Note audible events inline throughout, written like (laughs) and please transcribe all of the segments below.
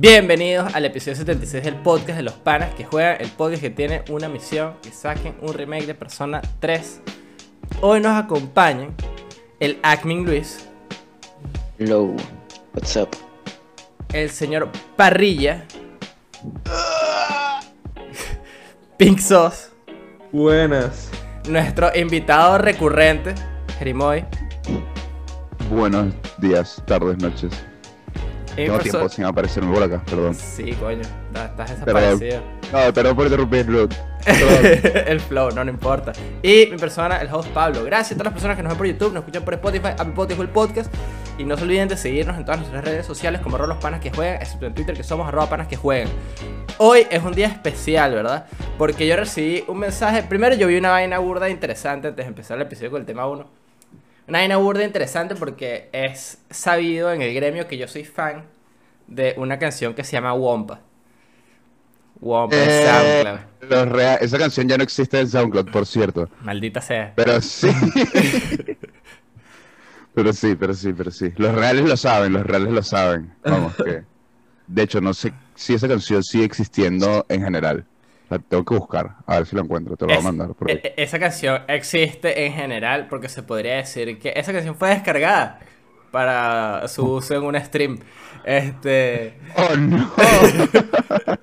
Bienvenidos al episodio 76 del podcast de los panas que juegan, el podcast que tiene una misión, que saquen un remake de Persona 3. Hoy nos acompañan el Acmin Luis, Hello, what's up? el señor Parrilla, Pink Sauce, Buenas. nuestro invitado recurrente, Jerimoy, Buenos días, tardes, noches. Tengo por tiempo sin aparecerme por acá, perdón. Sí, coño, está- estás Perdón. desaparecido. No, perdón por interrumpirlo. (laughs) el flow, no, no importa. Y mi persona, el host Pablo. Gracias a todas las personas que nos ven por YouTube, nos escuchan por Spotify, Apple Podcast, el podcast. Y no se olviden de seguirnos en todas nuestras redes sociales como arroba los panas que juegan, excepto en Twitter que somos arroba panas que juegan. Hoy es un día especial, ¿verdad? Porque yo recibí un mensaje. Primero yo vi una vaina burda interesante antes de empezar el episodio con el tema 1. Una vaina burda interesante porque es sabido en el gremio que yo soy fan de una canción que se llama Wompa. Wompa en Eh, SoundCloud. los Esa canción ya no existe en SoundCloud, por cierto. Maldita sea. Pero sí. (laughs) pero sí, pero sí, pero sí. Los reales lo saben, los reales lo saben. Vamos, que. De hecho, no sé si esa canción sigue existiendo en general. La tengo que buscar, a ver si la encuentro, te lo voy a mandar por ahí. e- esa canción existe en general porque se podría decir que esa canción fue descargada para su uso en un stream. Este, (laughs) ¡Oh, no! (laughs)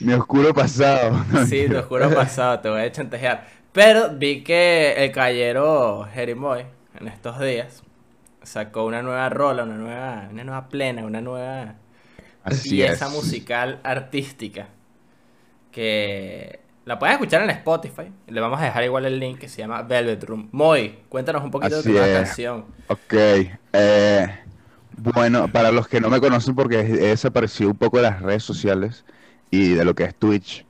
Mi oscuro pasado. (laughs) sí, te juro pasado, te voy a chantajear. Pero vi que el caballero Jerimoy en estos días sacó una nueva rola, una nueva, una nueva plena, una nueva Así pieza es. musical artística que la puedes escuchar en Spotify. Le vamos a dejar igual el link que se llama Velvet Room. Moy, cuéntanos un poquito Así de tu canción. Ok, eh, bueno, para los que no me conocen porque he desaparecido un poco de las redes sociales y de lo que es Twitch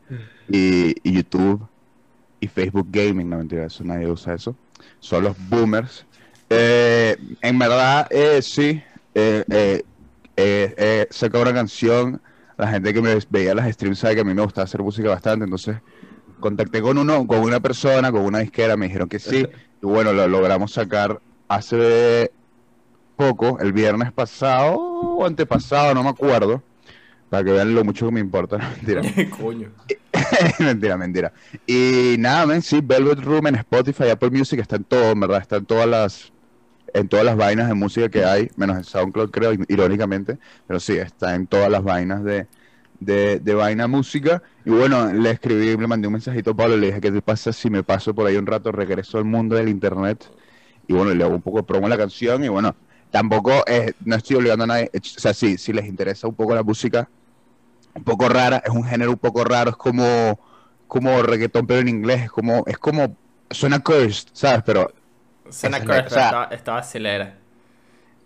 y, y YouTube y Facebook Gaming, no mentira, eso nadie usa eso, son los boomers. Eh, en verdad, eh, sí, eh, eh, eh, eh, sacado una canción, la gente que me veía las streams sabe que a mí me gusta hacer música bastante, entonces contacté con uno, con una persona, con una disquera, me dijeron que sí, (laughs) y bueno, lo logramos sacar hace poco, el viernes pasado o antepasado, no me acuerdo, para que vean lo mucho que me importa, (laughs) no, mentira. (laughs) Coño. mentira, mentira. Y nada, men, sí, Velvet Room en Spotify, Apple Music, está en todo, en verdad, está en todas las, en todas las vainas de música que hay, menos en SoundCloud, creo, irónicamente, pero sí, está en todas las vainas de, de, de vaina música. Y bueno, le escribí, le mandé un mensajito a Pablo, le dije, ¿qué te pasa si me paso por ahí un rato, regreso al mundo del internet? Y bueno, le hago un poco de promo a la canción y bueno, tampoco, eh, no estoy obligando a nadie, o sea, sí, si les interesa un poco la música, un poco rara, es un género un poco raro, es como, como reggaetón pero en inglés, es como, es como, suena cursed, ¿sabes? Pero Suena es correcto, o sea- estaba, estaba acelera.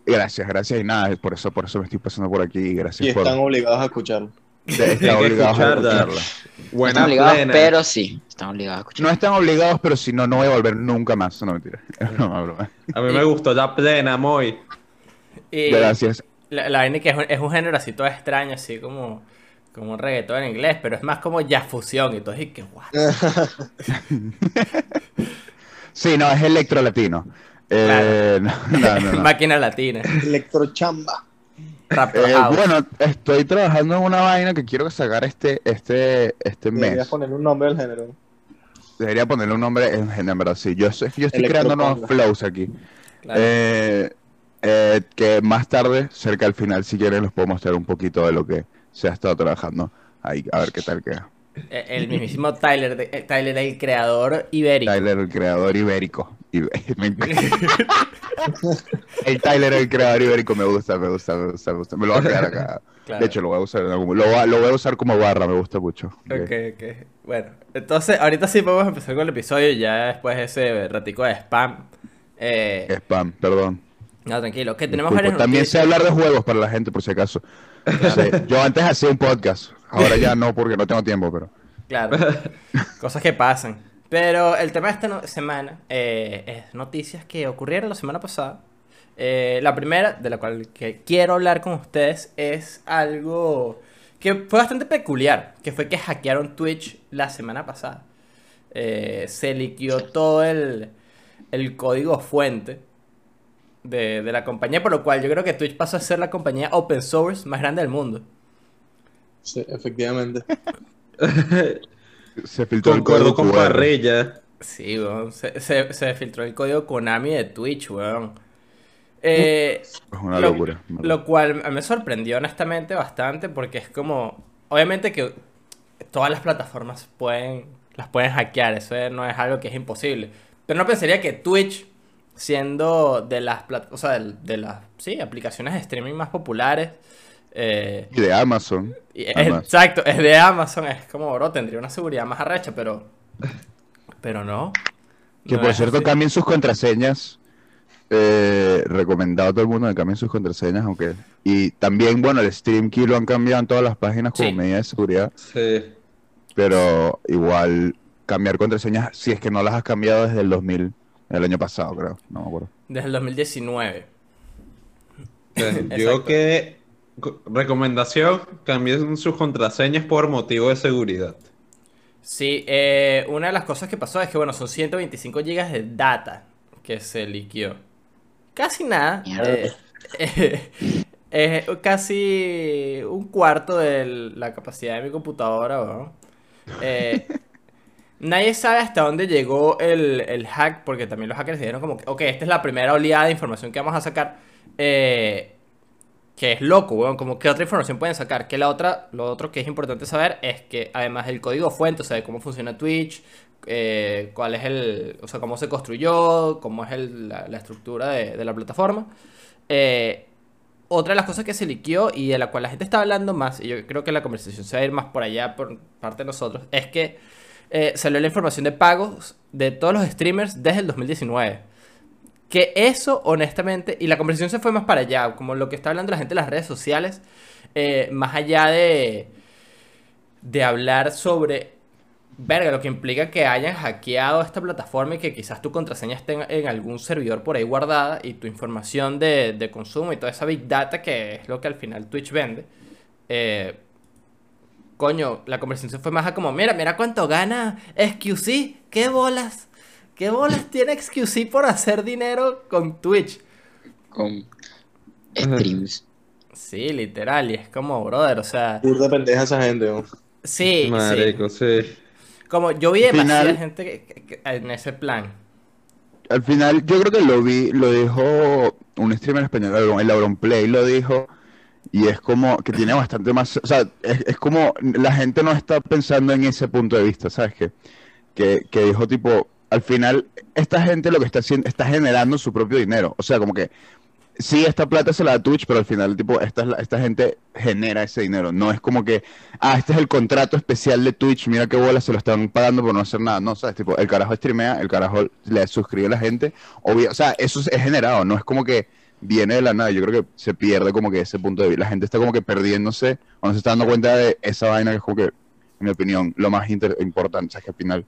gracias, gracias y nada, por eso, por eso me estoy pasando por aquí, Y gracias por están obligados a escucharlo. que obligados a escucharla. escucharla. Buena están obligados, plena. pero sí, están obligados a escuchar. No están obligados, pero si no, no voy a volver nunca más, no mentira, (laughs) es broma, broma. A mí me gustó la plena, muy. Y Gracias. la, la vaina que es un, es un género así todo extraño, así como, como un reggaetón en inglés, pero es más como jazz fusión y todo. Y que, what? (laughs) Sí, no, es electro latino. Eh, no, no, no, no. (laughs) Máquina latina, Electrochamba. Eh, bueno, estoy trabajando en una vaina que quiero sacar este, este, este Deberías mes. ponerle un nombre al género. Debería ponerle un nombre en, verdad, sí. Yo, soy- yo estoy creando nuevos flows aquí. Claro. Eh, eh, que más tarde, cerca al final, si quieren, les puedo mostrar un poquito de lo que se ha estado trabajando. Ahí, a ver qué tal queda. Eh, El mismísimo Tyler, de- eh, Tyler, el creador ibérico. Tyler, el creador ibérico. (laughs) Me el Tyler, el creador ibérico, me gusta, me gusta, me gusta, me gusta. Me lo voy a quedar acá. Claro. De hecho, lo voy a usar lo, voy a- usar como barra, me gusta mucho. Ok, ok. Bueno, entonces ahorita sí podemos empezar con el episodio ya después de ese ratico de spam. Eh, Spam, perdón. no, tranquilo, que tenemos También sé hablar de juegos para la gente, por si acaso. Sí, Yo antes hacía un podcast, ahora ya (laughs) no porque no tengo tiempo, pero... Claro, (laughs) cosas que pasan. Pero el tema de esta no- semana eh, es noticias que ocurrieron la semana pasada. Eh, la primera, de la cual que quiero hablar con ustedes, es algo que fue bastante peculiar, que fue que hackearon Twitch la semana pasada. Eh, se liquidó todo el, el código fuente de, de la compañía, por lo cual yo creo que Twitch pasó a ser la compañía open source más grande del mundo. Sí, efectivamente. Se filtró el código con QR. Parrilla. Sí, weón. Se, se, se filtró el código Konami de Twitch, weón. Eh, Es una lo, locura. lo cual me sorprendió honestamente bastante porque es como, obviamente que todas las plataformas pueden, las pueden hackear, eso no es algo que es imposible. Pero no pensaría que Twitch, siendo de las, o sea, de, de las, sí, aplicaciones de streaming más populares, eh, Y de Amazon. y exacto, es de Amazon, es como, bro, tendría una seguridad más arrecha, pero, pero no. Que No por cierto así. cambien sus contraseñas. Eh, recomendado a todo el mundo que cambien sus contraseñas, aunque... Y también, bueno, el Stream Key lo han cambiado en todas las páginas como Sí. medida de seguridad. Sí. Pero igual cambiar contraseñas, si es que no las has cambiado desde el 2000, el año pasado, creo. No me acuerdo. Desde el 2019. Eh, Digo Exacto. que recomendación, cambien sus contraseñas por motivo de seguridad. Sí, eh, una de las cosas que pasó es que, bueno, son 125 GB de data que se liqueó. Casi nada. Eh, (laughs) eh, eh, casi un cuarto de la capacidad de mi computadora, weón. Eh, (laughs) nadie sabe hasta dónde llegó el, el hack, porque también los hackers dijeron como que, ok, esta es la primera oleada de información que vamos a sacar. Eh, que es loco, weón. Como que otra información pueden sacar. Que la otra, lo otro que es importante saber es que además del código fuente, o sea, de cómo funciona Twitch, eh, cuál es el, o sea, cómo se construyó, cómo es el- la, estructura de, de la plataforma. eh, otra de las cosas que se liqueó y de la cual la gente está hablando más, y yo creo que la conversación se va a ir más por allá por parte de nosotros, es que eh, salió la información de pagos de todos los streamers desde el 2019. Que eso, honestamente, y la conversación se fue más para allá, como lo que está hablando la gente en las redes sociales, eh, más allá de, de hablar sobre, verga, lo que implica que hayan hackeado esta plataforma y que quizás tu contraseña esté en, algún servidor por ahí guardada y tu información de, de consumo y toda esa big data que es lo que al final Twitch vende. eh, coño, la conversación se fue más a como, mira, mira cuánto gana XQC, qué bolas. ¿Qué bolas tiene XQC por hacer dinero con Twitch? Con streams. Sí, literal, y es como, brother, o sea, Burda pendeja esa gente, ¿no? sí, sí. Marico, sí. Como yo vi demasiada final- gente que- que- que- en ese plan. Al final, yo creo que lo vi, lo dijo un streamer español, el Auron Play lo dijo, y es como que tiene bastante más, o sea, es, es como la gente no está pensando en ese punto de vista, ¿sabes qué? Que, que dijo tipo, al final, esta gente lo que está haciendo, está generando su propio dinero, o sea, como que sí, esta plata se la da Twitch, pero al final, tipo, esta, es esta gente genera ese dinero. No es como que, ah, este es el contrato especial de Twitch, mira qué bola, se lo están pagando por no hacer nada. No, ¿sabes? Tipo, el carajo streamea, el carajo le suscribe a la gente. O sea, eso es, es generado, no es como que viene de la nada. Yo creo que se pierde como que ese punto de vista. La gente está como que perdiéndose, o no se está dando cuenta de esa vaina que es como que, en mi opinión, lo más importante. O sea, que al final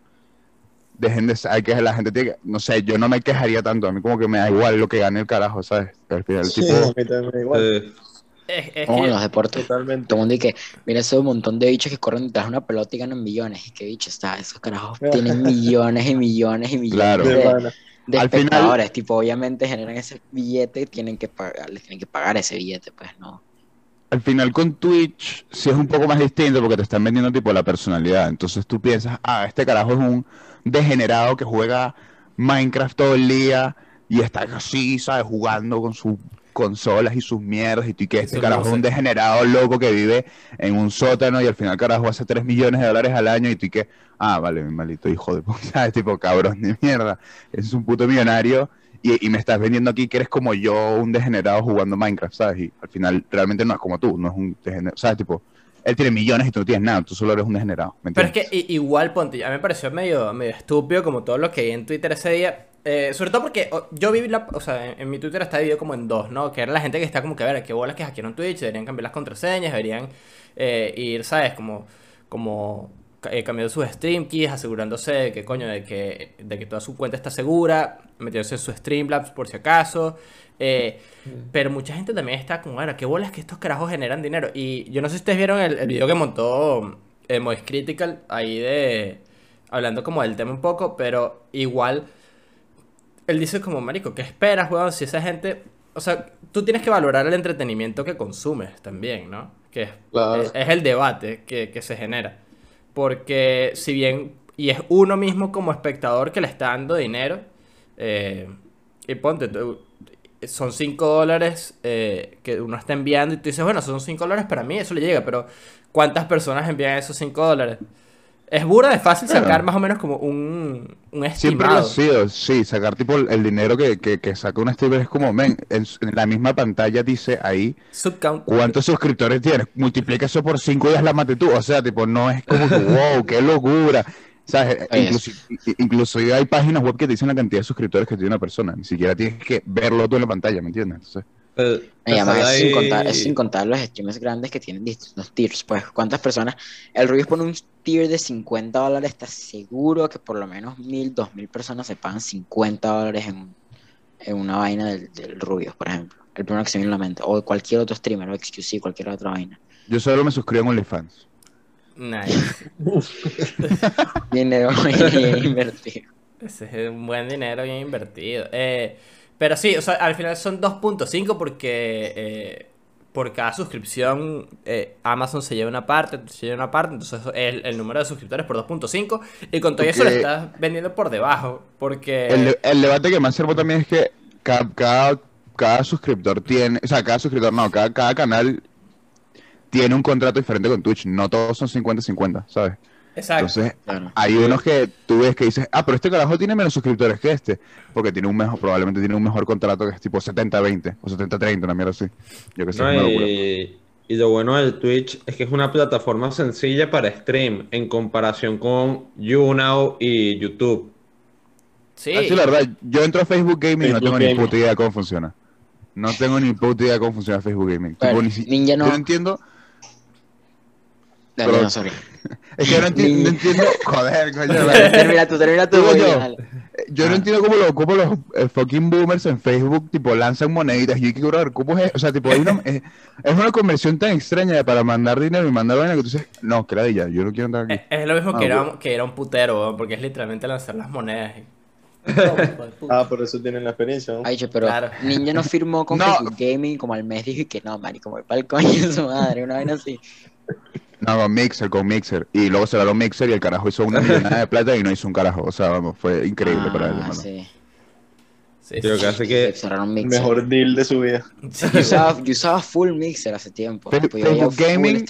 dejen de hay que la gente tiene que, no sé, yo no me quejaría tanto, a mí como que me da igual lo que gane el carajo, ¿sabes? Al final, Sí, tipo, a mí también me da igual. Sí. Es, es Como que- en los deportes. Totalmente. Todo el mundo dice, mira ese montón de bichos que corren detrás de una pelota y ganan millones. Y qué bicho está, esos carajos tienen (laughs) millones y millones y millones Claro. De de, de Al final-. Tipo, obviamente generan ese billete, tienen que pagar, les tienen que pagar ese billete, pues no. al final con Twitch sí es un poco más distinto porque te están vendiendo tipo la personalidad. Entonces tú piensas, ah, este carajo es un degenerado que juega Minecraft todo el día y está así, ¿sabes? Jugando con sus consolas y sus mierdas y tú y que este carajo es un degenerado loco que vive en un sótano y al final carajo hace 3 millones de dólares al año y tú y que, ah, vale, mi maldito hijo de puta, (laughs) ¿sabes? Tipo cabrón de mierda, es un puto millonario y, y me estás vendiendo aquí que eres como yo, un degenerado jugando Minecraft, ¿sabes? Y al final realmente no es como tú, no es un degenerado, ¿sabes? Tipo, él tiene millones y tú no tienes nada, tú solo eres un degenerado, ¿me Pero es que igual, ponte, a mí me pareció medio, medio estúpido como todo lo que vi en Twitter ese día. Eh, sobre todo porque yo vi la, o sea, en, en mi Twitter está dividido como en dos, ¿no? Que era la gente que está como que, a ver, qué bolas que hackearon Twitch, deberían cambiar las contraseñas, deberían eh, ir, ¿sabes? Como, como eh, cambiando sus stream keys, asegurándose de que, coño, de que, de que toda su cuenta está segura, metiéndose en su Streamlabs por si acaso. Eh, pero mucha gente también está como, bueno, qué bolas que estos carajos generan dinero. Y yo no sé si ustedes vieron el, el video que montó eh, Moist Critical ahí de. Hablando como del tema un poco, pero igual. Él dice como, marico, ¿qué esperas, weón? Si esa gente. O sea, tú tienes que valorar el entretenimiento que consumes también, ¿no? que es, Claro. es- es el debate que, que se genera. Porque si bien, y es uno mismo como espectador que le está dando dinero, eh, y ponte, tú, son 5 dólares eh, que uno está enviando y tú dices, bueno, son 5 dólares para mí, eso le llega, pero ¿cuántas personas envían esos 5 dólares? Es burda de fácil sacar Claro. más o menos como un, un Siempre lo ha estimado. sido, sí, sacar tipo el, dinero que, que, que saca un streamer es como, men, en, en la misma pantalla dice ahí Subcount. cuántos suscriptores tienes, multiplica eso por 5 y haz la mate tú, o sea, tipo, no es como (laughs) wow, qué locura, ¿sabes? Oye, Incluso, incluso hay páginas web que te dicen la cantidad de suscriptores que tiene una persona, ni siquiera tienes que verlo tú en la pantalla, ¿me entiendes? Entonces, Eh, Y además es sin contar, es sin contar los streamers grandes que tienen distintos tiers. Pues, ¿cuántas personas? El Rubius pone un tier de 50 dólares, ¿estás seguro que por lo menos mil, dos mil personas se pagan 50 dólares en, en una vaina del, del Rubius, por ejemplo? El primero que se me viene a la mente. O cualquier otro streamer, o XQC, cualquier otra vaina. yo solo me suscribo en OnlyFans. Nice. (laughs) Dinero bien invertido. Ese es un buen dinero bien invertido. Eh, pero sí, o sea, al final son 2.5 porque eh, por cada suscripción eh, Amazon se lleva una parte, se lleva una parte, entonces el, el número de suscriptores por 2.5 y con todo eso lo estás vendiendo por debajo porque... El, de- el debate que me observo también es que cada, cada, cada suscriptor tiene, o sea, cada suscriptor, no, cada, cada canal tiene un contrato diferente con Twitch, no todos son 50-50, ¿sabes? Exacto. Entonces, Claro. hay unos que tú ves que dices, ah, pero este carajo tiene menos suscriptores que este, porque tiene un mejor, probablemente tiene un mejor contrato que es tipo 70-20 o 70-30, una mierda así. Yo que sé, No, una y, y lo bueno del Twitch es que es una plataforma sencilla para stream en comparación con YouNow y YouTube. Sí, Ah, sí, la verdad, yo entro a Facebook Gaming y no tengo ni Gaming. puta idea de cómo funciona. No tengo ni puta idea de cómo funciona Facebook Gaming. Tipo, Bueno, ni si- Ninja no- Yo no entiendo, Dale, pero- no, sorry. (laughs) es que yo no, enti- no entiendo, (laughs) joder, coño, termina tú, termina tú. Voy, yo. Yo Ah. no entiendo cómo, lo- cómo los eh, fucking boomers en Facebook tipo lanzan moneditas. Y yo quiero ver cómo es. O sea, tipo, hay una, es, es una conversión tan extraña para mandar dinero y mandar vaina que tú dices, no, que la de ella, yo no quiero andar aquí. es, es lo mismo Ah, que, era, que era un putero, porque es literalmente lanzar las monedas. y-. (laughs) Ah, por eso tienen la experiencia, ¿no? Ay, pero Claro. Ninja no firmó con No. Facebook Gaming como al mes dijo y que no, voy para el coño de su madre, una vaina así. No, con Mixer, con Mixer. Y luego se ganó Mixer y el carajo hizo una millonada de (laughs) plata y no hizo un carajo. O sea, vamos, fue increíble para él. Ah, hermano. sí. Sí, Creo sí. que hace que mejor deal de su vida. Sí, Yo usaba, yo usaba full Mixer hace tiempo. Fe- Facebook Gaming.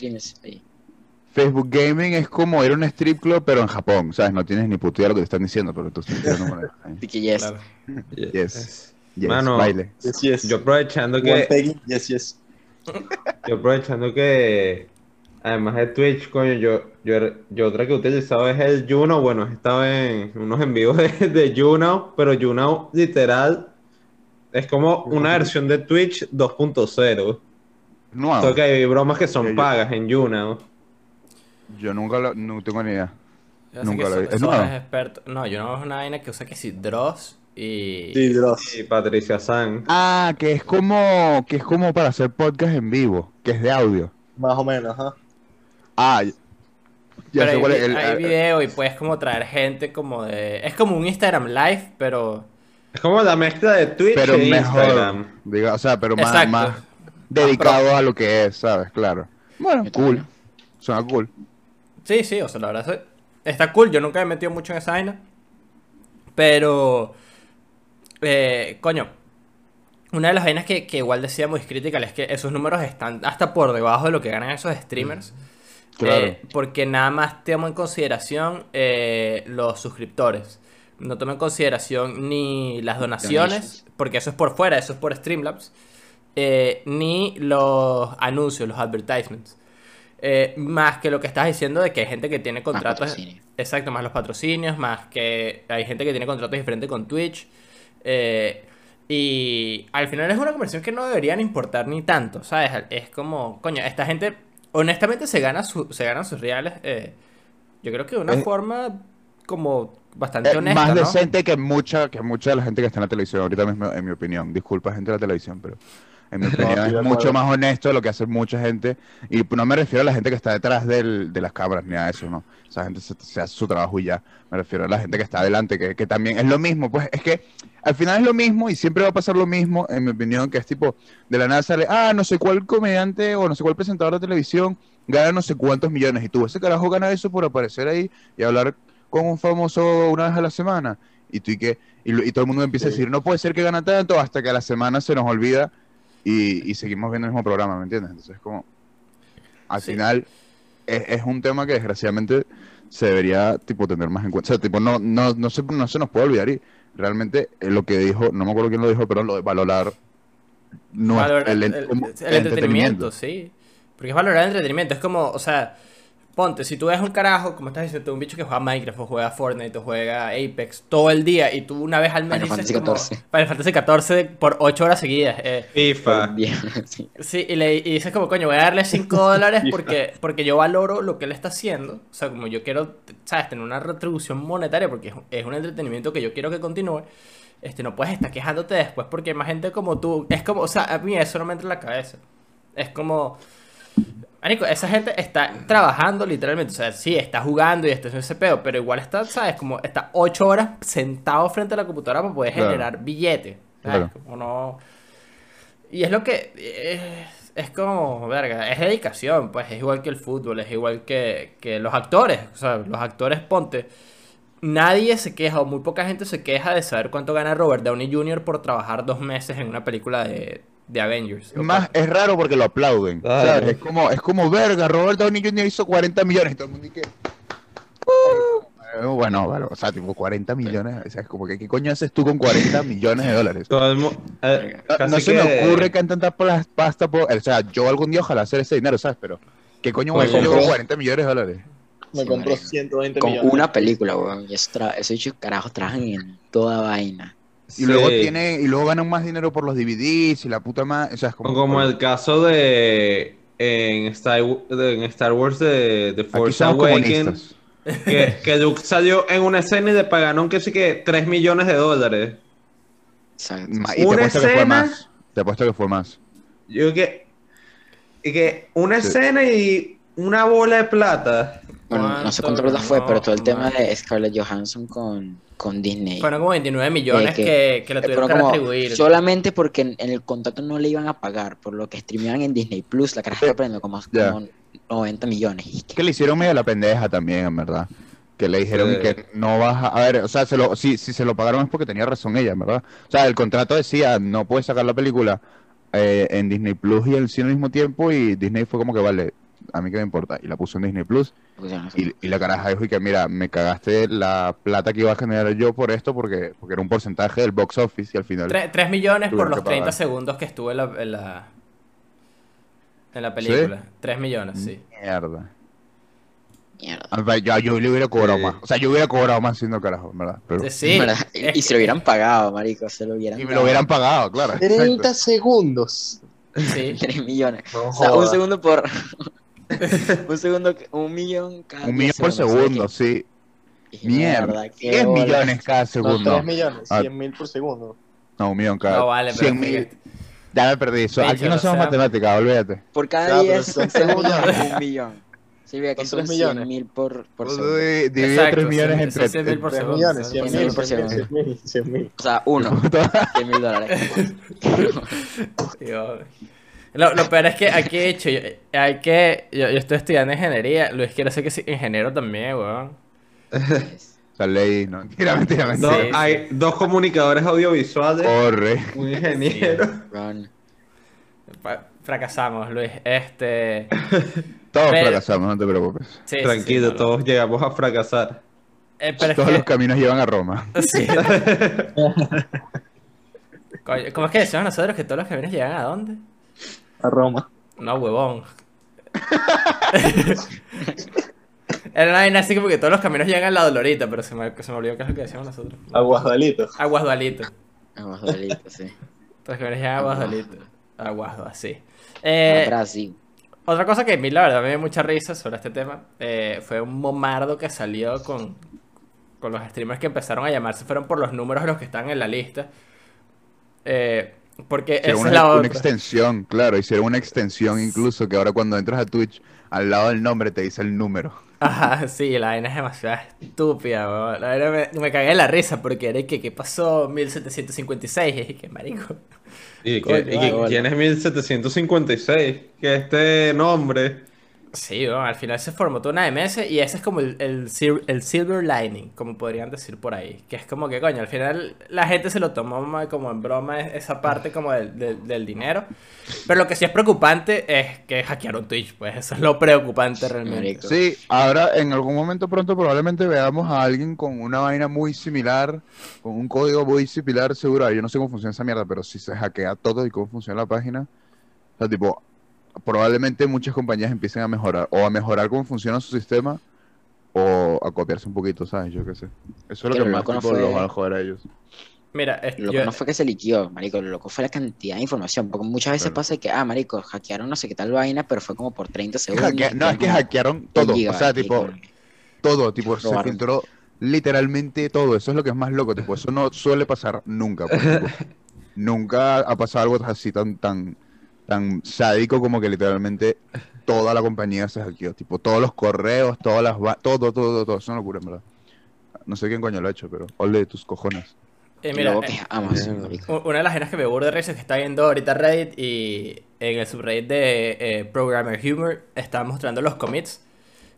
Facebook Gaming es como ir a un strip club, pero en Japón. ¿Sabes? No tienes ni de lo que te están diciendo, pero tú estás (laughs) que yes. claro. (laughs) Yes. Yes, Mano, baile. Yes, yes. Yo aprovechando que, yes, yes. yo aprovechando que además de Twitch, coño, yo, yo, yo otra que he utilizado es el Juno. Bueno, he estado en unos en vivos (laughs) de, de Juno, pero Juno literal es como una versión de Twitch 2.0. No, Solo que hay bromas que son Yo- pagas en Juno. yo nunca lo, no tengo ni idea. Yo Nunca lo so- vi. ¿Es so- nuevo? experto. No, yo no es una vaina que usa que si Dross y. Sí, Dross. Y Patricia San. Ah, que es como que es como para hacer podcast en vivo, que es de audio. Más o menos, ajá. Ah, ya- Pero sé hay, cuál es vi- el- hay ah, video y puedes como traer gente como de. Es como un Instagram Live, pero. Es como la mezcla de Twitch pero e mejor, Instagram. o sea, pero más, Exacto. más dedicado a lo que es, ¿sabes? Claro. Bueno, cool. Suena cool. Sí, sí, o sea, la verdad es- está cool. Yo nunca me he metido mucho en esa vaina. Pero. Eh, coño. Una de las vainas que, que igual decía muy crítica es que esos números están hasta por debajo de lo que ganan esos streamers. Claro. Eh, porque nada más tomo en consideración eh, los suscriptores. No tomo en consideración ni las donaciones, Donations. porque eso es por fuera, eso es por Streamlabs. eh, ni los anuncios, los advertisements. Más que lo que estás diciendo de que hay gente que tiene contratos. Exacto, más los patrocinios, más que hay gente que tiene contratos diferentes con Twitch. y al final es una conversión que no deberían importar ni tanto, ¿sabes? Es como, coño, esta gente honestamente se gana, su- se ganan sus reales. eh, yo creo que de una forma como bastante Eh, honesta, más ¿no? decente que mucha, que mucha de la gente que está en la televisión ahorita mismo, en mi opinión. Disculpa, gente de la televisión, pero En mi (laughs) opinión, es mucho más honesto de lo que hace mucha gente. Y no me refiero a la gente que está detrás del- de las cámaras ni a eso, ¿no? Esa gente se, se hace su trabajo y ya. Me refiero a la gente que está adelante, que, que también es lo mismo. Pues es que al final es lo mismo y siempre va a pasar lo mismo, en mi opinión, que es tipo, de la nada sale, ah, no sé cuál comediante o no sé cuál presentador de televisión gana no sé cuántos millones. Y tú, ese carajo gana eso por aparecer ahí y hablar con un famoso una vez a la semana. Y tú y que, y, y todo el mundo empieza a Sí. decir, no puede ser que gana tanto hasta que a la semana se nos olvida y, y seguimos viendo el mismo programa, ¿me entiendes? Entonces es como, al Sí. final es, es un tema que desgraciadamente se debería tipo tener más en cuenta. O sea, tipo, no, no, no, se, no se nos puede olvidar y realmente eh, lo que dijo, no me acuerdo quién lo dijo, pero lo de valorar nuestro- Valorar el, el, el- el entretenimiento, sí. Porque es valorar el entretenimiento. Es como, o sea, ponte, si tú ves un carajo, como estás diciendo, tú, un bicho que juega Minecraft o juega Fortnite o juega Apex todo el día y tú una vez al mes Final dices Fantasy como, XIV. Final Fantasy 14 por 8 horas seguidas. eh, FIFA. Bien, (laughs) sí. Sí, y, le, y dices como, coño, voy a darle 5 (laughs) dólares porque, porque yo valoro lo que él está haciendo. O sea, como yo quiero, ¿sabes? Tener una retribución monetaria porque es, es un entretenimiento que yo quiero que continúe. Este, no puedes estar quejándote después porque hay más gente como tú. Es como, o sea, a mí eso no me entra en la cabeza. Es como... Marico, esa gente está trabajando literalmente. O sea, sí, está jugando y está haciendo ese pedo, pero igual está, ¿sabes? Como está 8 horas sentado frente a la computadora para poder Claro. generar billetes. Claro. Como no... Y es lo que. es como, verga, es dedicación, pues es igual que el fútbol, es igual que, que los actores. O sea, los actores, ponte. Nadie se queja, o muy poca gente se queja de saber cuánto gana Robert Downey Jr. por trabajar dos meses en una película de, de Avengers. Es más, es raro porque lo aplauden. Claro. ¿sabes? Es como, es como verga, Robert Downey Jr. hizo 40 millones y todo el mundo dice "Uh". Bueno, bueno, o sea, tipo 40 millones, o sea, es como que ¿qué coño haces tú con 40 millones de dólares? Todo el mu- eh, No, no se que- me ocurre que tanta pla- pasta por, o sea, yo algún día ojalá hacer ese dinero, ¿sabes? Pero ¿qué coño voy a hacer yo con Compró- 40 millones de dólares? Me Sí, compró marico. 120 Con millones. una película, weón. Y eso, tra- eso dicho, carajo, trabajan en toda vaina. Y luego tiene y luego ganan más dinero por los DVDs y la puta más, o sea, es como como el caso de en Star, en Star Wars de, de Force Awakens, que, (laughs) que Luke salió en una escena y le pagaron que sí que 3 millones de dólares. Y te Una apuesto que fue escena- más. Te apuesto que fue más. Yo que, y que una Sí. escena y una bola de plata. Bueno, no sé ¿Cuánto plata fue, pero todo el tema de Scarlett Johansson con, con Disney. Fueron como 29 millones que- que, que le Eh, tuvieron que retribuir. solamente porque en, en el contrato no le iban a pagar por lo que streameaban en Disney Plus, la cara está como, como 90 millones. Y que- que le hicieron medio la pendeja también, en verdad. Que le dijeron Sí. que no vas a... A ver, o sea, se lo, si, si se lo pagaron es porque tenía razón ella, en verdad. O sea, el contrato decía, no puedes sacar la película eh, en Disney Plus y el cine al mismo tiempo y Disney fue como que, vale, a mí qué me importa. Y la puso en Disney Plus no sé. y, y la caraja dijo y que, mira, me cagaste la plata que iba a generar yo por esto porque, porque era un porcentaje del box office y al final... 3, millones por los que 30 pagar. segundos que estuve en la, en la, en la película. 3 millones, sí. Mierda. Mierda. Yo, yo le hubiera cobrado Sí. más. O sea, yo hubiera cobrado más siendo carajo, verdad. Pero... Sí, ¿Verdad? Y, se lo hubieran pagado, marico, se lo hubieran Y me lo hubieran pagado, claro. 30 exacto. segundos. Sí. (laughs) 3 millones. No O sea, un segundo por. (laughs) un segundo, un millón cada Un 10 millón por segundos, segundo, sí. ¿sabes qué? Mierda. qué 10 bola. millones cada No, segundo. 3 millones, Ah. 100 mil por segundo. No, un millón cada. No vale, pero 100 mil. Ya me perdí eso. Aquí no somos matemáticas, olvídate. Por cada Ya, pero 10 son segundos, (laughs) un millón. Sí, vea que Son son tres 100 millones. mil por, por segundo. Divide Exacto, 3 millones entre. son 100 mil por 3 segundo. millones, son 100 100 mil, por 100 mil, segundo. 100 mil, 100 mil. O sea, uno. (laughs) 100 mil dólares. Lo, lo peor es que aquí he hecho, yo, hay que, yo, yo estoy estudiando ingeniería, Luis quiere ser que sí, ingeniero también, weón. Ley, no. Mentira, mentira. Sí, hay dos comunicadores audiovisuales, Corre. un ingeniero. Pa- Fracasamos, Luis. Este. Todos Pero- fracasamos, no te preocupes. sí, sí, Tranquilo, sí, todos llegamos a fracasar. Eh, pero es Todos que- los caminos llevan a Roma. (laughs) Sí. (laughs) ¿Cómo es que decimos nosotros que todos los caminos llegan a dónde? A Roma. No, huevón. (laughs) Era una vaina así como que todos los caminos llegan a la Dolorita, pero se me, se me olvidó qué es lo que decíamos nosotros. A Guasdalito. A Guasdualito. Vamos, Dalito, sí. Todos los caminos llegan a Guasdualito. A Guasdua, sí. A Eh, Brasil. otra cosa que a mí la verdad me dio mucha risa sobre este tema eh, fue un momardo que salió con, con los streamers que empezaron a llamarse, fueron por los números de los que están en la lista. Eh, Porque es una, la una otra. extensión, claro, hicieron una extensión incluso que ahora cuando entras a Twitch, al lado del nombre te dice el número. Ajá, sí, la vaina es demasiado estúpida, weón. La vaina me, me cagué de la risa porque era que, ¿qué pasó? 1756, y dije, marico. ¿Y, qué- y vale. quién es 1756? Que este nombre. Sí, al final se formó toda una MS y ese es como el, el, el silver lining, como podrían decir por ahí. Que es como que, coño, al final la gente se lo tomó como en broma es- esa parte como del, del- del dinero. Pero lo que sí es preocupante es que hackearon Twitch, pues eso es lo preocupante realmente. Sí, ahora en algún momento pronto probablemente veamos a alguien con una vaina muy similar, con un código muy similar, seguro. Yo no sé cómo funciona esa mierda, pero si se hackea todo y cómo funciona la página, o sea, tipo, probablemente muchas compañías empiecen a mejorar, o a mejorar cómo funciona su sistema, o a copiarse un poquito, ¿sabes? Yo qué sé. Eso es lo Que que lo más loco no tipo, fue- los va a joder a ellos. Mira, es- Lo yo- que no fue que se liquió, marico, lo loco fue la cantidad de información, porque muchas veces Claro. pasa que, ah, marico, hackearon no sé qué tal vaina, pero fue como por 30 segundos. Hackea- no, es que hackearon todo, o sea, tipo, todo, tipo, se filtró literalmente todo. Eso es lo que es más loco, tipo, eso no suele pasar nunca. pues, tipo, (laughs) nunca ha pasado algo así tan, tan, tan sádico como que literalmente toda la compañía se hackeó. Tipo, todos los correos, todas las va- todo, todo, todo, todo. Es una locura, en verdad. No sé quién coño lo ha hecho, pero ole de tus cojones. eh, mira, eh, una de las vainas que me burda de es que está viendo ahorita Reddit y en el subreddit de eh, Programmer Humor está mostrando los commits,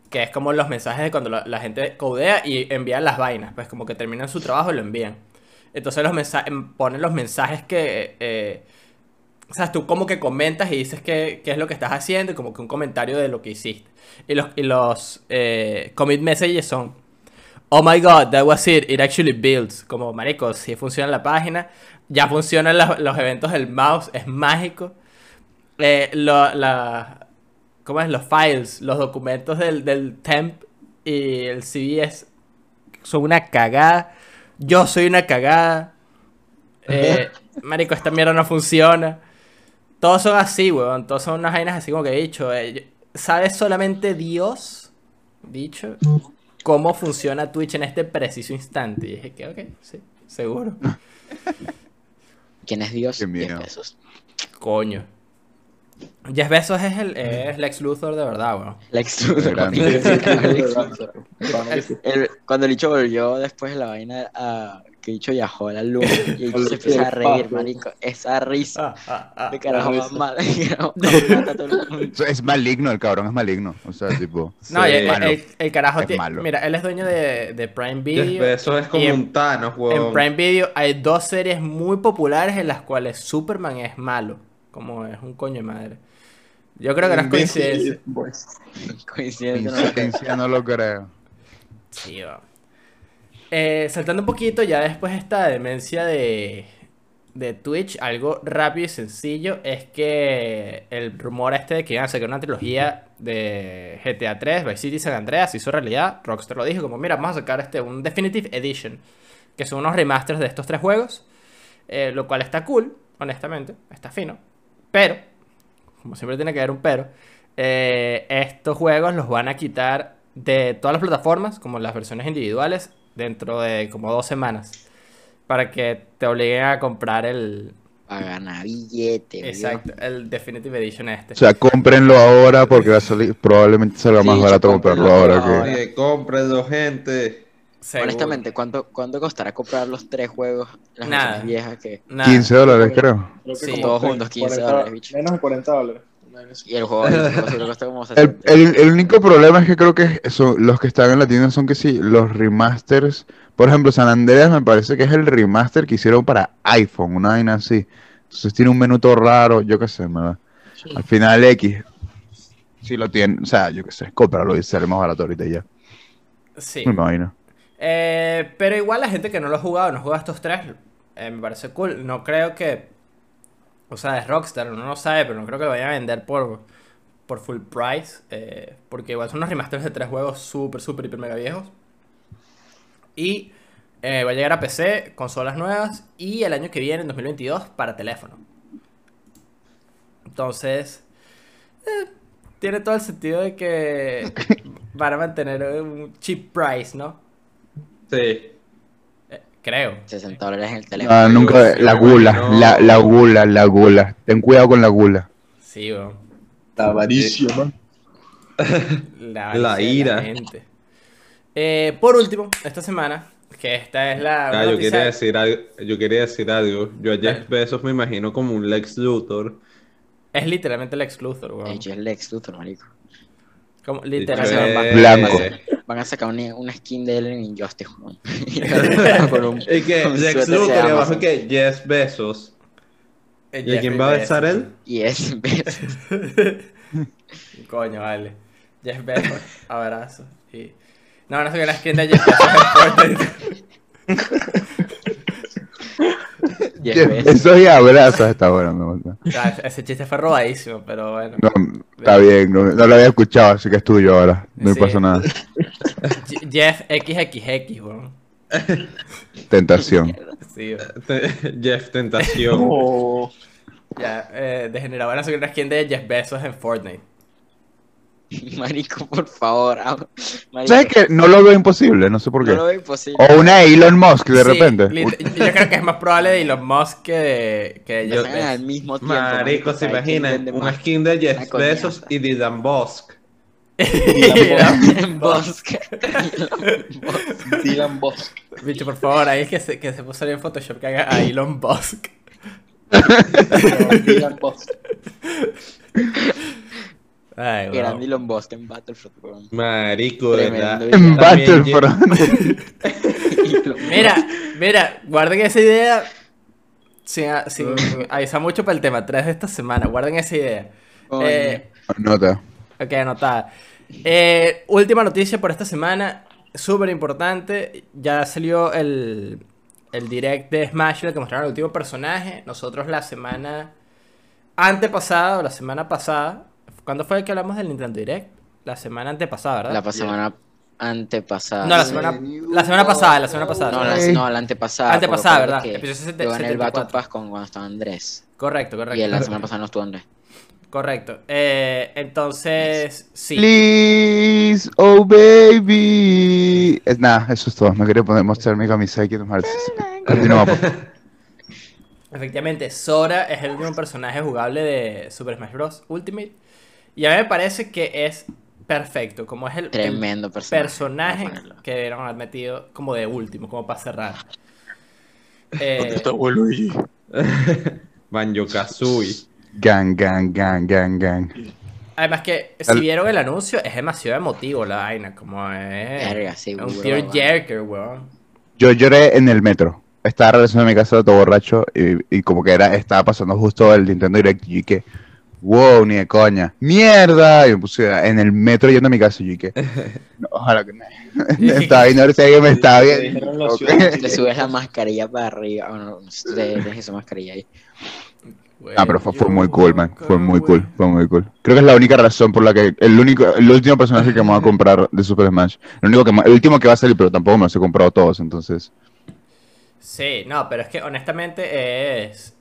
que es como los mensajes de cuando la, la gente codea y envían las vainas, pues como que terminan su trabajo y lo envían. Entonces los mensajes, ponen los mensajes que... o sea, tú como que comentas y dices qué, qué es lo que estás haciendo y como que un comentario de lo que hiciste. Y los, y los eh, commit messages son, oh my god, that was it, it actually builds. Como, marico, si funciona la página, ya funcionan los, los eventos del mouse, es mágico. Eh, lo- la, ¿Cómo es? Los files, los documentos del, del temp y el CVS son una cagada. Yo soy una cagada. Eh, marico, esta mierda no funciona. Todos son así, weón. Todos son unas vainas así como que he dicho. eh, yo- ¿Sabe solamente Dios, dicho, cómo funciona Twitch en este preciso instante? Y dije que, ok, sí, seguro. (laughs) ¿Quién es Dios? Qué 10 miedo. pesos. Coño. Jeff Bezos es, el, es Lex Luthor de verdad, weón. Lex Luthor, (laughs) Lex Luthor. El- El- cuando el dicho volvió después de la vaina a que dicho viajó a la luna (laughs) y se empieza a reír, marico. Esa risa. Ah, ah, ah. De carajo más. (laughs) Eso Es maligno, el cabrón es maligno. O sea, tipo. (laughs) No, el, el- el carajo Es tiene- malo. Mira, él es dueño de, de Prime Video. Bezos es como en- un Thanos, En huevón. Prime Video hay dos series muy populares en las cuales Superman es malo. Como es un coño de madre. Yo creo que no es coincidencia. Boys. Coincidencia, ¿no? Coincidencia no lo creo. Sí, va. Eh, saltando un poquito, ya después de esta demencia de, de Twitch, algo rápido y sencillo es que el rumor este de que iban a sacar una trilogía de GTA 3, Vice City San Andreas, se hizo realidad. Rockstar lo dijo como, mira, vamos a sacar este, un Definitive Edition, que son unos remasters de estos tres juegos, eh, lo cual está cool, honestamente, está fino, pero, como siempre tiene que haber un pero, eh, estos juegos los van a quitar de todas las plataformas, como las versiones individuales, dentro de como dos semanas. Para que te obliguen a comprar el. Para ganar billete. Exacto, el Definitive Edition este. O sea, cómprenlo ahora porque va a salir, probablemente salga Sí, más barato comprarlo ahora ahora. que. Cómprenlo, gente. Seguro. Honestamente, ¿cuánto, ¿cuánto costará comprar los tres juegos, las Nada. viejas que... Nada. 15 dólares, creo. Creo que Sí. Todos 30, juntos, 15 40 dólares, bicho. Menos de 40 dólares. Y el juego sí cuesta como El, 60. el- el único problema es que creo que eso- los que están en la tienda son que sí, los remasters. Por ejemplo, San Andreas me parece que es el remaster que hicieron para iPhone, una vaina así. Entonces tiene un menú todo raro, yo qué sé, ¿verdad? Al final X, si lo tienen, o sea, yo qué sé, cómpralo y sale más barato ahorita ya. Sí. Me imagino. Eh, pero igual la gente que no lo ha jugado, no juega estos tres, eh, me parece cool. No creo que. O sea, es Rockstar, uno no sabe, pero no creo que lo vayan a vender por, por full price. eh, porque igual son unos remasters de tres juegos súper, súper, hiper mega viejos. Y eh, va a llegar a PC, consolas nuevas y el año que viene, en 2022, para teléfono. Entonces, eh, tiene todo el sentido de que (laughs) van a mantener un cheap price, ¿no? Sí. Creo. 60 dólares en el teléfono. Ah, nunca, yo la gula, la, la gula, la gula. Ten cuidado con la gula. Sí, weón. La avaricia, man. La, ira. gente. Eh, por último, esta semana, que esta es la. Ah, yo quería decir algo, yo quería decir algo. Yo a Jeff Bezos me imagino como un Lex Luthor. Es literalmente el ex Luthor, weón. Es Lex Luthor, marico. Como, literalmente. Blanco. Van a sacar una, una skin de él en Injustice. Con un- Y que Lex Luthor abajo que Jeff Bezos. Eh, ¿Y a quién va a besar él? Y es (laughs) (laughs) Coño, vale. Jeff Bezos, (laughs) abrazo. Y... No, no sé qué la skin de Jeff Bezos. (laughs) Jeff Bezos. Eso y abrazos está bueno, me gusta. Ese chiste fue robadísimo, pero bueno. No, está bien, no, no lo había escuchado, así que es tuyo ahora. No Sí. pasa nada. Je- Jeff XXX, weón. Tentación. Sí, Jeff Tentación. Oh, Ya, eh, degenerado. Van a subir una skin de Jeff Bezos en Fortnite. (laughs) Marico, por favor. ah, Marico, ¿Sabes qué? No lo veo imposible, no sé por No qué. lo veo imposible. O una Elon Musk de Sí, repente. yo creo que es más probable de Elon Musk que de, que de sacan al Bezos. mismo tiempo. Marico, ¿se ¿sabes quién imaginan? Una más? skin de Jeff. Bezos y Dylan Bosk. Elon Musk. Elon Musk. Dylan Boss. Bicho, por favor, ahí es que se, que se puso en Photoshop que haga a Elon Musk. (laughs) Dylan Boss. (laughs) Ay, wow. Grande Elon Musk en Battlefront, weón. Marico, de verdad. En Battlefront. (laughs) Mira, mira, guarden esa idea sin, sin avisar mucho para el tema 3 de esta semana. Guarden esa idea. Coño. Eh, Nota. ok, anotada. Eh, última noticia por esta semana, súper importante. Ya salió el, el direct de Smash, en el que mostraron el último personaje. Nosotros la semana antepasada, o la semana pasada, ¿cuándo fue que hablamos del Nintendo Direct? La semana antepasada, ¿verdad? La semana antepasada. no, la semana, la semana pasada, la semana pasada. No, la, no, la antepasada. Antepasada, ¿verdad? Episodio sete- Yo gané el Battle 74. Pass con cuando estaba Andrés. Correcto, Y correcto. la semana pasada no estuvo Andrés. Correcto. Eh, entonces, sí. Please, oh baby. Es nada, eso es todo. No quería poner, mostrar mi camisa Hearts. Continúa, por favor. Efectivamente, Sora es el último personaje jugable de Super Smash Bros. Ultimate. Y a mí me parece que es perfecto. Como es el, el Tremendo personaje. que debieron haber metido como de último, como para cerrar. Eh, Está abuelo (laughs) y. Banjo Kazooie. Gang, gang, gang, gang, gang. además que si El- vieron el anuncio, es demasiado emotivo la vaina. Como es un tear jerker, weón. Yo lloré en el metro. Estaba regresando a mi casa todo borracho y, y como que era, estaba pasando justo el Nintendo Direct y que, wow, ni de coña, mierda. Y me puse en el metro yendo a mi casa y yo que, (laughs) no, ojalá que (laughs) no. estaba viendo a ver si alguien me estaba Te viendo. dijeron la Ok. ciudad. Le subes la mascarilla para arriba. Bueno, no sé si te dejes esa mascarilla ahí. Ah, pero fue, fue muy cool, man. Fue muy cool, fue muy cool. Creo que es la única razón por la que el único, el último personaje que me voy a comprar de Super Smash. El único que, el último que va a salir, pero tampoco me los he comprado todos, entonces. Sí, no, pero es que honestamente es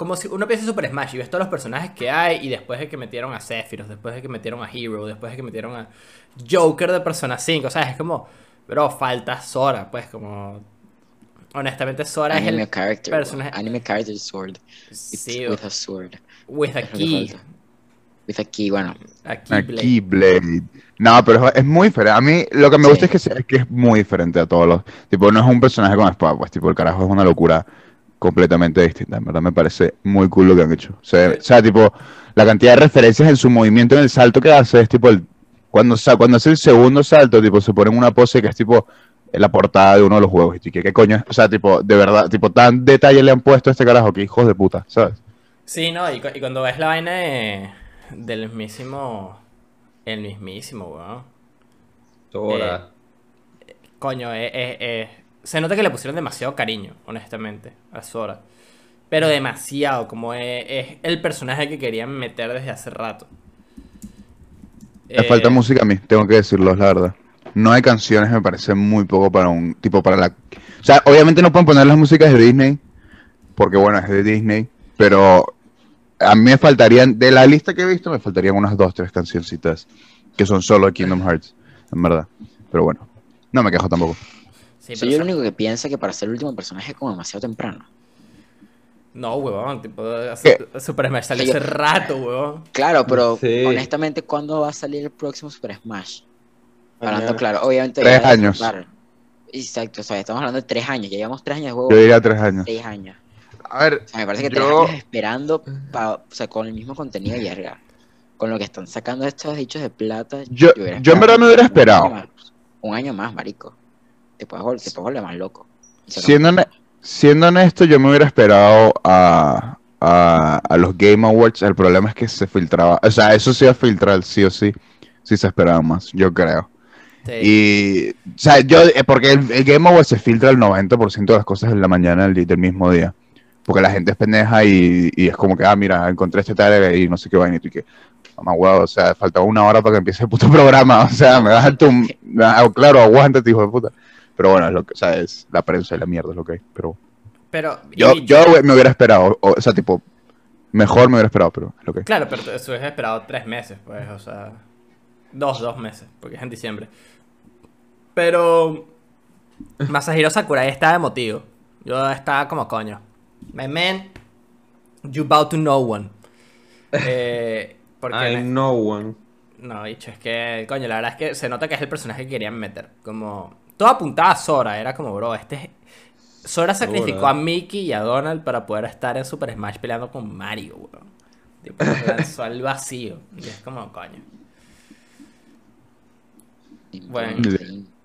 como si uno piensa en Super Smash y ves todos los personajes que hay y después de que metieron a Sephiroth, después de que metieron a Hero, después de que metieron a Joker de Persona 5, o sea, es como, bro, falta Sora, pues como honestamente Sora es Anime el character. personaje. Anime character sword. It's sí, with a sword. with a key. With a key, bueno. a keyblade. Aquí, Blade. No, pero es, es muy diferente. A mí lo que me Sí. gusta es que, se- es que es muy diferente a todos los. Tipo, no es un personaje con espada, pues, tipo, el carajo es una locura completamente distinta. En verdad me parece muy cool lo que han hecho. O sea, o sea, tipo, la cantidad de referencias en su movimiento, en el salto que hace, es tipo, el, cuando, sa- cuando hace el segundo salto, tipo, se pone en una pose que es tipo la portada de uno de los juegos. Y que, ¿qué coño? es? O sea, tipo, de verdad, tipo, tan detalle le han puesto a este carajo que hijos de puta, ¿sabes? Sí, no, y, cu- y cuando ves la vaina de- del mismísimo, el mismísimo, weón. Sora. Coño, eh, eh, eh, se nota que le pusieron demasiado cariño, honestamente, a Sora. Pero demasiado, como es, es el personaje que querían meter desde hace rato. Me Eh, falta música a mí, tengo que decirlo, es la verdad. No hay canciones, me parece muy poco para un tipo para la. O sea, obviamente no pueden poner las músicas de Disney, porque bueno, es de Disney, pero a mí me faltarían, de la lista que he visto, me faltarían unas dos, tres cancioncitas que son solo de Kingdom Hearts, en verdad. Pero bueno, no me quejo tampoco. Sí, Soy yo el único que piensa que para ser el último personaje es como demasiado temprano. No, huevón, tipo. Super Smash salió Sí, yo- hace rato, huevón. Claro, pero Sí. honestamente, ¿cuándo va a salir el próximo Super Smash? Hablando claro, obviamente. Tres años. claro. Exacto, o sea, estamos hablando de tres años, ya llevamos tres años de juego, Yo diría tres años. seis años. A ver, O sea, me parece que tres Yo- años esperando, pa- o sea, con el mismo contenido y verga. Con lo que están sacando estos dichos de plata. Yo- yo en verdad me hubiera un año esperado. más. Un año más, marico. Te puedes, vol- te puedes volver más loco. Siendo, siendo honesto, yo me hubiera esperado a, a, a los Game Awards. El problema es que se filtraba. O sea, eso se iba a filtrar sí o sí. Si se esperaba más, yo creo. Sí. Y, o sea, yo, eh, porque el, el Game Awards se filtra el 90% de las cosas en la mañana del, mismo día. Porque la gente es pendeja y, y es como que, ah, mira, encontré este tal y no sé qué vaina. Y tú que, mamá, huevo, o sea, faltaba una hora para que empiece el puto (laughs) programa. O sea, me vas a tu. me vas a- claro, aguántate, hijo de puta. Pero bueno, es lo que, o sea, es la prensa y la mierda, es lo que hay. Pero Pero, yo, y- yo me hubiera esperado, o, o sea, tipo, mejor me hubiera esperado, pero es lo que hay. Claro, pero eso es esperado tres meses, pues, o sea. Dos, dos meses, porque es en diciembre. Pero. Masahiro Sakurai estaba emotivo. Yo estaba como coño. My man, you bow to no one. (laughs) Eh, porque. I me- know one. No, dicho, es que, coño, la verdad es que se nota que es el personaje que querían meter. Como. Todo apuntaba a Sora, era como, bro, este es. Sora sacrificó ¿verdad? a Mickey y a Donald para poder estar en Super Smash peleando con Mario, weón. Tipo, lanzó al vacío. Y es como, coño. Bueno.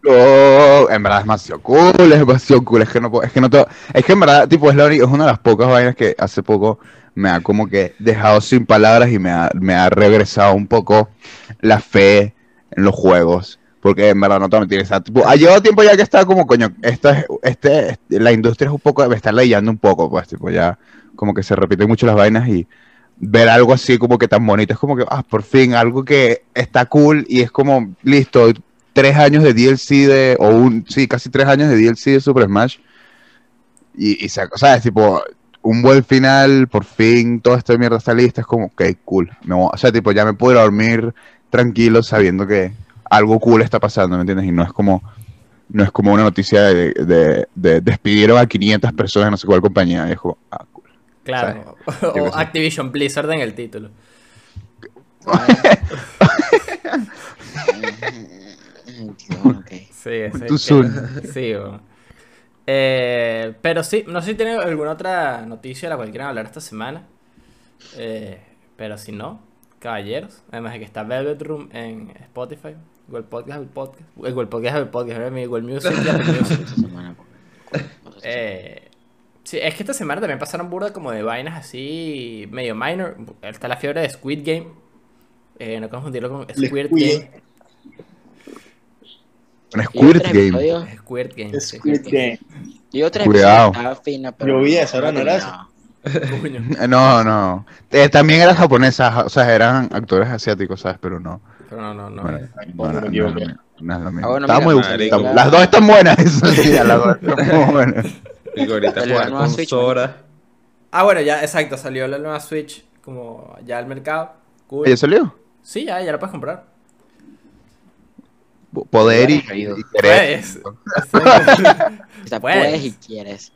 Oh, en verdad es demasiado cool, es demasiado cool, es que no puedo- es que no to- es que en verdad, tipo, es la es una de las pocas vainas que hace poco me ha como que dejado sin palabras y me ha, me ha regresado un poco la fe en los juegos. Porque en verdad no te voy a mentir, o sea, tipo, ha llevado tiempo ya que estaba como, coño, esta es- este, este- la industria es un poco, me está leyendo un poco, pues, tipo, ya como que se repiten mucho las vainas y ver algo así como que tan bonito, es como que, ah, por fin, algo que está cool y es como, listo, tres años de DLC de, o un, sí, casi tres años de DLC de Super Smash. Y, y se- o sea, es tipo, un buen final, por fin, toda esta mierda está lista, es como, ok, cool. Me o sea, tipo, ya me puedo dormir tranquilo sabiendo que algo cool está pasando, ¿me entiendes? Y no es como, no es como una noticia de, de, de despidieron a 500 personas en no sé cuál compañía, y es como, ah, cool. Claro. (laughs) O. Activision Blizzard en el título. Ok. (laughs) Sí, ese- Too que- soon. Sí, weón. Eh, pero sí, no sé si tienen alguna otra noticia de la cual quieran hablar esta semana. Eh, pero si no, caballeros. Además de que está Velvet Room en Spotify. Google Podcast, Apple Podcast. eh, Google Podcast, Apple Podcast. Google Music pues. (laughs) Eh, sí, es que esta semana también pasaron burda como de vainas así medio minor. Está la fiebre de Squid Game. Eh, no confundirlo con El Squirt Squid. Game. Squirt Game. Squirt Game. Squid Game. Y otros Cuidado. fina, pero Yo vi eso, no ¿no? ¿No era. Eh, (laughs) No, no. Eh, también eran japonesas, o sea, eran actores asiáticos, ¿sabes? Pero no. Pero no, no, no. Bueno, no, es lo mismo. Ah, bueno, Está mira, muy marico. Las dos están buenas. eso (laughs) sí, las dos están (laughs) muy buenas. Y ahorita jugar nueva con Switch, Sora. Ah, bueno, ya, exacto, salió la nueva Switch como ya al mercado. Cool. ¿Ya salió? Sí, ya, ya la puedes comprar. Poder y, y querer. Puedes. (laughs) O sea, Puedes. puedes y quieres.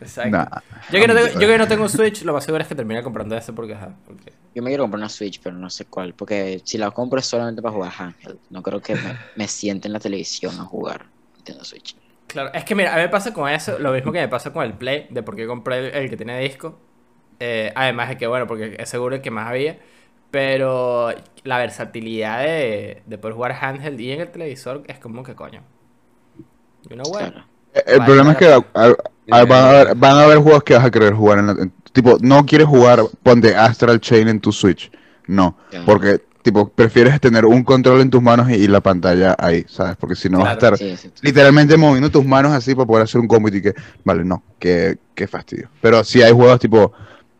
Exacto. Nah. Yo, que no tengo, yo que no tengo un Switch, lo más seguro es que termine comprando ese porque, ajá, porque... Yo me quiero comprar una Switch, pero no sé cuál. Porque si la compro es solamente para jugar Handheld. No creo que me, me siente en la televisión a jugar Nintendo Switch. Claro, es que mira, a mí me pasa con eso lo mismo que me pasa con el Play, de por qué compré el, el que tiene disco. Eh, además de que, bueno, porque es seguro el que más había. Pero la versatilidad de, de poder jugar handheld y en el televisor es como que coño. You know what? Claro. Eh, El problema es que vale. a- a- van, a haber, van a haber juegos que vas a querer jugar en la, en- tipo, no quieres jugar, ponte Astral Chain en tu Switch. No, Ya. porque tipo prefieres tener un control en tus manos y, y la pantalla ahí, ¿sabes? Porque si no vas a estar Sí, sí, sí. literalmente moviendo tus manos así para poder hacer un combo y que, vale, no, qué, qué fastidio. Pero si hay juegos tipo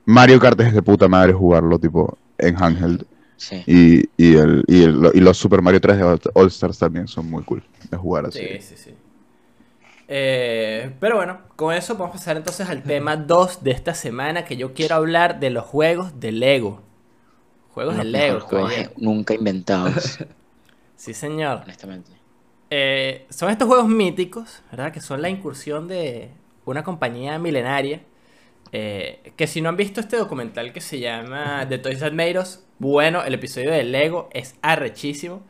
Mario Kart es de puta madre jugarlo tipo en handheld Sí. y, y, el, y, el- y los Super Mario 3 de All- All Stars también son muy cool de jugar así. Sí, sí, sí. Eh, pero bueno, con eso vamos a pasar entonces al tema 2 de esta semana que yo quiero hablar de los juegos de Lego. Juegos de Lego, juegos nunca inventados, (laughs) Sí, señor. honestamente. eh, son estos juegos míticos, ¿verdad? Que son la incursión de una compañía milenaria. eh, que si no han visto este documental que se llama The Toys That Made Us, bueno, el episodio de Lego es arrechísimo.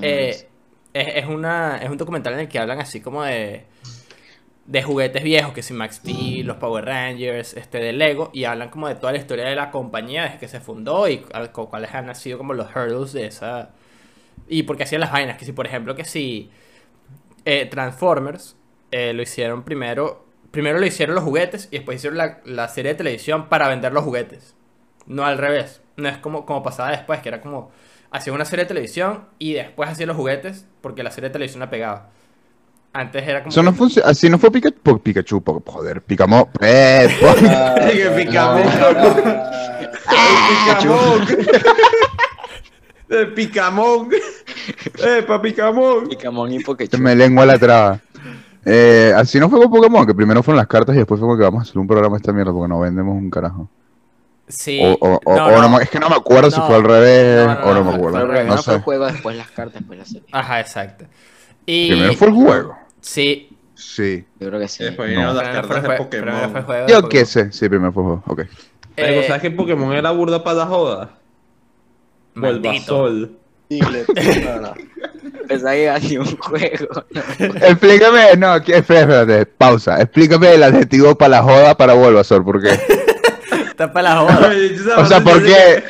Eh, es. es, una, es un documental en el que hablan así como de, de juguetes viejos, que si Max Steel, los Power Rangers, este de Lego, y hablan como de toda la historia de la compañía desde que se fundó y cuáles han sido como los hurdles de esa... Y porque hacían las vainas, que si por ejemplo que si eh, Transformers eh, lo hicieron primero, primero lo hicieron los juguetes y después hicieron la, la serie de televisión para vender los juguetes. No al revés. No es como, como pasaba después, que era como hacían una serie de televisión y después hacían los juguetes porque la serie de televisión la pegaba. Antes era como... Eso no funciona, así no fue Pikachu, po- Pikachu, po- joder, Picamo, (laughs) (laughs) eh, (laughs) po- Ah, Que picamos. ah, Picamón. Picamón. Epa, picamón. Picamón y Pikachu. me lengua la traba. Eh, así no fue con Pokémon, que primero fueron las cartas y después fue como que vamos a hacer un programa de esta mierda porque no vendemos un carajo. Sí. O, o- o- No, o no. no me- es que no me acuerdo si fue al revés No, no, o no no, me fue acuerdo. revés. No Primero fue el juego, después las cartas, después la serie. Ajá, exacto. Y... Primero fue el juego. Sí. Sí. Yo creo que sí. Después vinieron las primero fue cartas de fue Pokémon. juego de Yo qué sé. Sí, primero fue el juego. Ok. Pero, Eh, ¿sabes que Pokémon era burda para la joda? (laughs) no. Pensaba que iba a ser un juego. Explícame, no, espérate, espérate, pausa. Explícame el adjetivo para la joda para Bulbasaur, ¿por qué? (laughs) Está para la joda. O sea, ¿por qué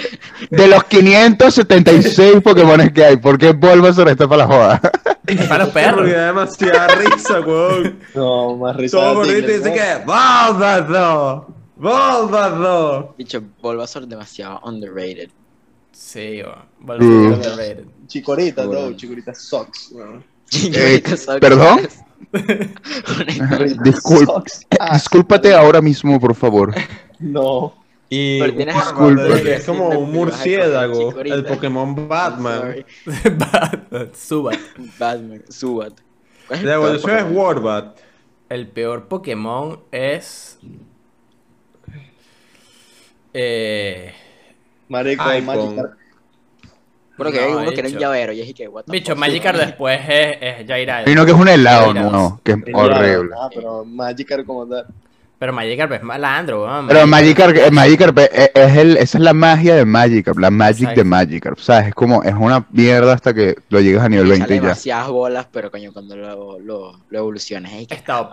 de los 576 Pokémon que hay, por qué Bulbasaur está para la joda? Para los Porque perros. da demasiada risa, weón. No, más risa. Todo Diglett, dice que ¡Bulbasaur! ¡Bulbasaur! Dicho, Bulbasaur demasiado underrated. Sí, weón. Mm. Bulbasaur underrated. Chikorita, Seguro. no, Chikorita sucks. ¿perdón? Honestamente. Disculpa. Sucks. Eh, Ah, discúlpate ahora mismo, por favor. No. Y Disculpa. Es como un murciélago. El Pokémon Batman. (laughs) Batman, Subat. Batman, Subat. ¿Cuál es el La evolución es? Warbat. El peor Pokémon es. Eh. Marico. Magikarp. Que No, hay uno que era un bicho. llavero y es y que, what the Bicho, fuck. Magikarp después es, es Jairide. Hay uno que es un helado, Jairados. no, que es horrible. Ah, pero Magikarp como tal. Pero Magikarp es malandro, weón. Pero Magikarp, eh, Magikarp es, es el, esa es la magia de Magikarp, la magic Exacto. de Magikarp, ¿sabes? Es como, es una mierda hasta que lo llegas a nivel Y 20 sale y ya. demasiadas bolas, pero coño, cuando lo, lo, lo evolucionas, es que Está OP.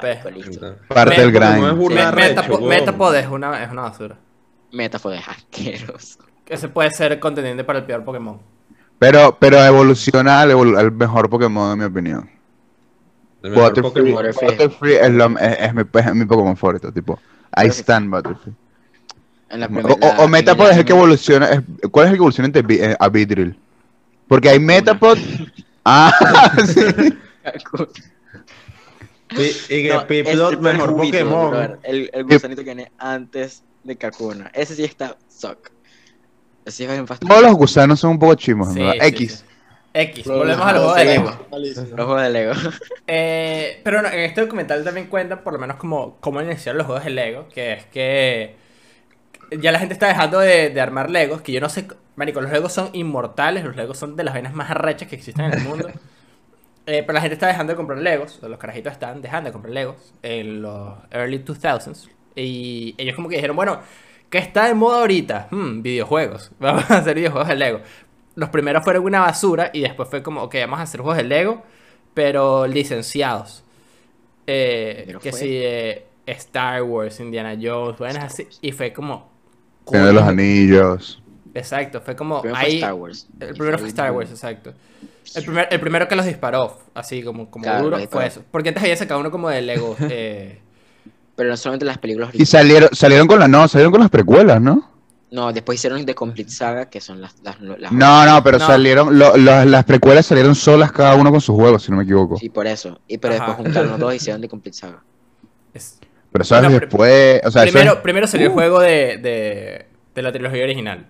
Parte del es grind. Metapo-. Metapod es una, es una basura. Metafo de asqueroso. Ese puede ser contendiente para el peor Pokémon. Pero, pero evoluciona al, evol- al mejor Pokémon, en mi opinión. El mejor Butterfree, Pokémon. Butterfree. Butterfree es, lo- es- es mi, es mi Pokémon favorito, tipo. I stand Butterfree. En la O, primera- o, o Metapod es el que evoluciona. es- ¿Cuál es el que evoluciona entre eh, a Vidril? Porque hay Metapod. Ah, (laughs) sí. (laughs) Sí, y que No, Piplup, es el mejor Pokémon. El, el gusanito que viene antes de Kakuna. Ese sí está suck. Es. Todos los gusanos son un poco chimos, en Sí, verdad. sí, X. sí. X, volvemos a los juegos de Lego. Los juegos de Lego. (laughs) Eh, pero no, en este documental también cuentan por lo menos como cómo iniciaron los juegos de Lego, que es que ya la gente está dejando de, de armar Legos, que yo no sé, marico, los Legos son inmortales, los Legos son de las vainas más arrechas que existen en el mundo. (laughs) Eh, pero la gente está dejando de comprar Legos, o los carajitos están dejando de comprar Legos en los early 2000s. Y ellos como que dijeron, bueno, ¿qué está de moda ahorita? Hmm, videojuegos. (laughs) Vamos a hacer videojuegos de Lego. Los primeros fueron una basura y después fue como, ok, vamos a hacer juegos de Lego, pero licenciados. Eh, Pero que fue- si eh, Star Wars, Indiana Jones, vainas así. Y fue como... Tiene los anillos. Exacto, fue como... Primero fue ahí- Star Wars. el primero fue fue el Star. Wars, exacto. El, primer- el primero que los disparó, así como, como Claro, duro, fue eso. Porque antes había sacado uno como de Lego. (laughs) eh, Pero no solamente las películas Y originales. salieron, salieron con las, no, salieron con las precuelas, ¿no? No, después hicieron The Complete Saga, que son las... las, las No, no, pero No. salieron, lo- lo- las precuelas salieron solas cada uno con sus juegos, si no me equivoco. Sí, por eso. Y pero Ajá. después juntaron los dos y (laughs) hicieron The Complete Saga. es- Pero sabes después, o sea, eso primero, es- primero salió el Uh. juego de, de, de la trilogía original.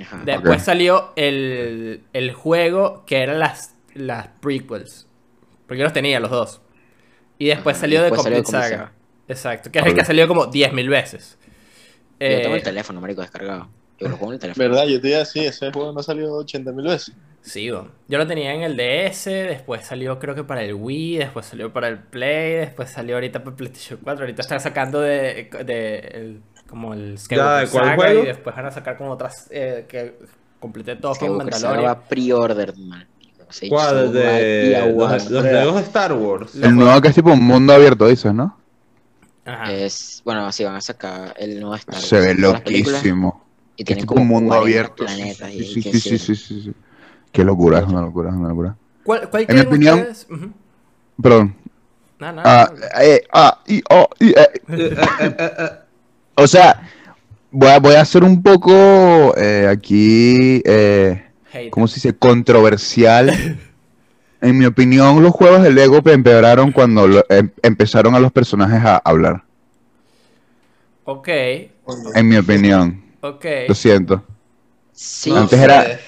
Ajá. Después salió el, el juego que eran las, las prequels. Porque yo los tenía los dos. Y después Ajá, salió Complete The Complete Saga. Exacto. Que es el que ha salido como 10.000 veces. Yo tengo Eh, el teléfono, marico, descargado. Yo lo juego en el teléfono. ¿Verdad? Yo te iba a decir, ese juego no ha salido 80 mil veces. Sí, bo. yo lo tenía en el DS, después salió creo que para el Wii, después salió para el Play, después salió ahorita para PlayStation 4, ahorita están sacando de, de el- como el Skywalker ¿de cuál Saga juego? y después van a sacar como otras eh, que completé todo con Mandalorian. va pre-order, man. ¿Cuál? De los, de Star Wars. El nuevo que es tipo un mundo abierto, dices, ¿no? Ajá. Es, bueno, sí, van a sacar el nuevo Star Wars. Se ve loquísimo. Y tienen como un mundo 40 abierto. planetas Sí, sí, sí, sí, sí, sí. Qué locura, es una locura, es una locura. ¿Cuál, cuál en mi opinión- ustedes? Perdón. No, no, Ah, no. eh, ah, y, oh, y, (laughs) eh. O sea, voy a, voy a hacer un poco eh, aquí, eh. ¿cómo se dice? Controversial. (laughs) En mi opinión, los juegos de Lego empeoraron cuando lo- em- empezaron a los personajes a hablar. Ok, En mi opinión. ok. Lo siento. Sí, No Antes sé. era-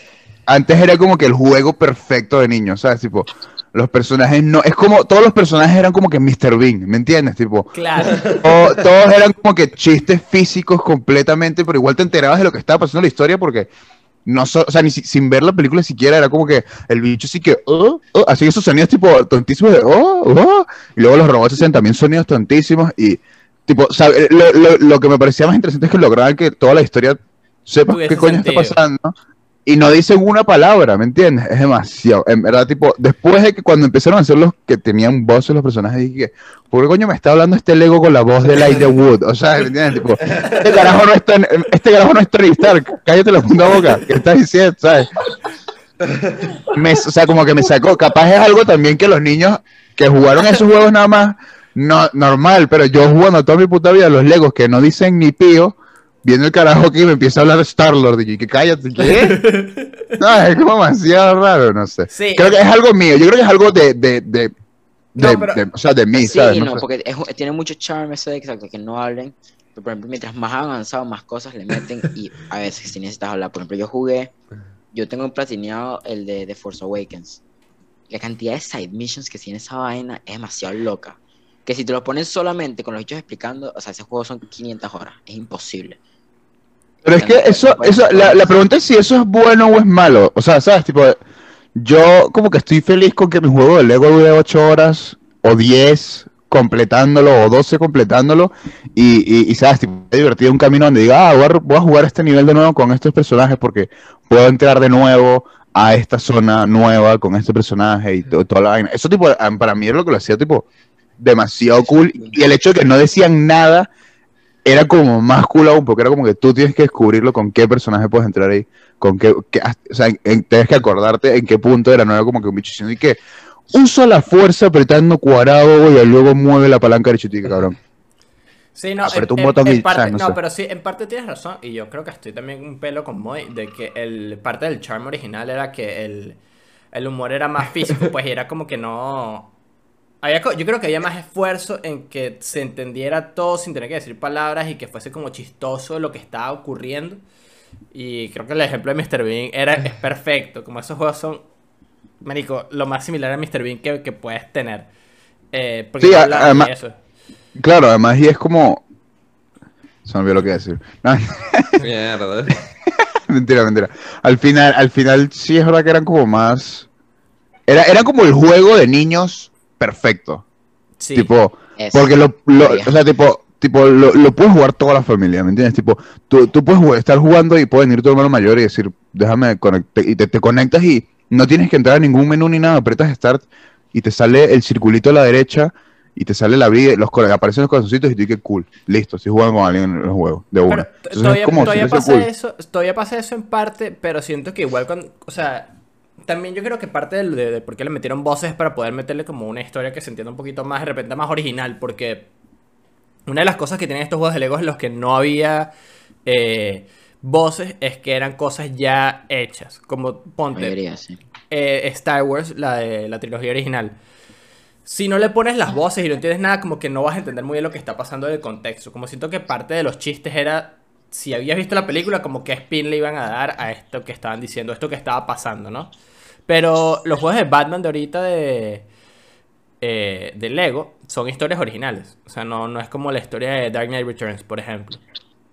Antes era como que el juego perfecto de niños, ¿sabes? Tipo, los personajes no. Es como. Todos los personajes eran como que Mr. Bean, ¿me entiendes? Tipo, Claro. (laughs) to- todos eran como que chistes físicos completamente, pero igual te enterabas de lo que estaba pasando en la historia porque. No so- o sea, ni si- sin ver la película siquiera era como que el bicho sí que, oh, oh, así esos sonidos tipo tontísimos de, oh, oh, y luego los robots hacían también sonidos tontísimos y, tipo, ¿sabe? Lo, lo- lo que me parecía más interesante es que lograban que toda la historia Tuviese qué coño sentido. está pasando y no dicen una palabra, ¿me entiendes? Es demasiado, en verdad, tipo, después de que cuando empezaron a hacer los que tenían voces los personajes, dije, ¿por qué coño me está hablando este Lego con la voz de Elijah (laughs) Wood? O sea, ¿me entiendes? Tipo, este carajo no es este carajo no es Tony Stark, cállate la puta boca, ¿qué estás diciendo? ¿Sabes? Me- o sea, como que me sacó, capaz es algo también que los niños que jugaron esos juegos nada más, no, normal, pero yo jugando toda mi puta vida los Legos que no dicen ni pío, viendo el carajo aquí y me empieza a hablar de Star-Lord y yo, que cállate, ¿qué? (laughs) No, es como demasiado raro, no sé. Sí. Creo que es algo mío, yo creo que es algo de, de, de, No, de- pero- de- o sea, de mí, Sí, ¿sabes? No no, sé. porque es- tiene mucho charme eso de exacto, que no hablen. Pero, por ejemplo, mientras más avanzado, más cosas le meten y a veces si necesitas hablar. Por ejemplo, yo jugué, yo tengo platineado el de The Force Awakens. La cantidad de side missions que tiene esa vaina es demasiado loca. Que si te lo pones solamente con los hechos explicando, o sea, ese juego son 500 horas. Es imposible. Pero es que eso, eso la, la pregunta es si eso es bueno o es malo. O sea, ¿sabes? Tipo, yo como que estoy feliz con que mi juego de Lego dure 8 horas o 10 completándolo o 12 completándolo y, y, y, ¿sabes? Tipo, he divertido un camino donde diga, ah, voy a, voy a jugar este nivel de nuevo con estos personajes porque puedo entrar de nuevo a esta zona nueva con este personaje y to- toda la vaina. Eso tipo, para mí era lo que lo hacía tipo demasiado cool y el hecho de que no decían nada era como más cool aún, porque era como que tú tienes que descubrirlo con qué personaje puedes entrar ahí, con qué, qué- o sea, en- tienes que acordarte en qué punto era, no era como que un bicho diciendo y que usa la fuerza apretando cuadrado y luego mueve la palanca y tú, cabrón. Sí, no, en- un botón en parte-. No sé. pero sí, en parte tienes razón, y yo creo que estoy también un pelo con Moy, de que el parte del charm original era que el, el humor era más físico, pues y era como que no... Había, yo creo que había más esfuerzo en que se entendiera todo sin tener que decir palabras y que fuese como chistoso lo que estaba ocurriendo. Y creo que el ejemplo de Mr. Bean era, es perfecto, como esos juegos son, marico, lo más similar a Mr. Bean que, que puedes tener. Eh, porque Sí, no además- eso. Claro, además y es como... Se me olvidó lo que iba a decir. No, (laughs) Mierda. mentira, mentira. Al final, al final sí es verdad que eran como más... Era, era como el juego de niños perfecto. Sí. Tipo, Eso. Porque lo, lo- o sea, tipo, tipo lo, lo puede jugar toda la familia, ¿me entiendes? Tipo, tú, tú puedes jugar- estar jugando y puede venir tu hermano mayor y decir, déjame conectar, y te, te conectas y no tienes que entrar a ningún menú ni nada, apretas Start y te sale el circulito a la derecha y te sale la vida, los, aparecen los corazoncitos y tú dices, cool, listo, estoy jugando con alguien en el juego, de una. Entonces todavía, es como todavía pasa cool. eso, todavía pasa eso en parte, pero siento que igual con, o sea, también yo creo que parte del- de, de por qué le metieron voces es para poder meterle como una historia que se entienda un poquito más, de repente más original, porque una de las cosas que tienen estos juegos de Lego en los que no había eh, voces es que eran cosas ya hechas, como ponte, mayoría, sí. eh, Star Wars, la de la trilogía original. Si no le pones las voces y no entiendes nada, como que no vas a entender muy bien lo que está pasando en el contexto. Como siento que parte de los chistes era, si habías visto la película, como qué spin le iban a dar a esto que estaban diciendo, esto que estaba pasando, ¿no? Pero los juegos de Batman de ahorita de, eh, de Lego son historias originales. O sea, no, no es como la historia de Dark Knight Returns, por ejemplo.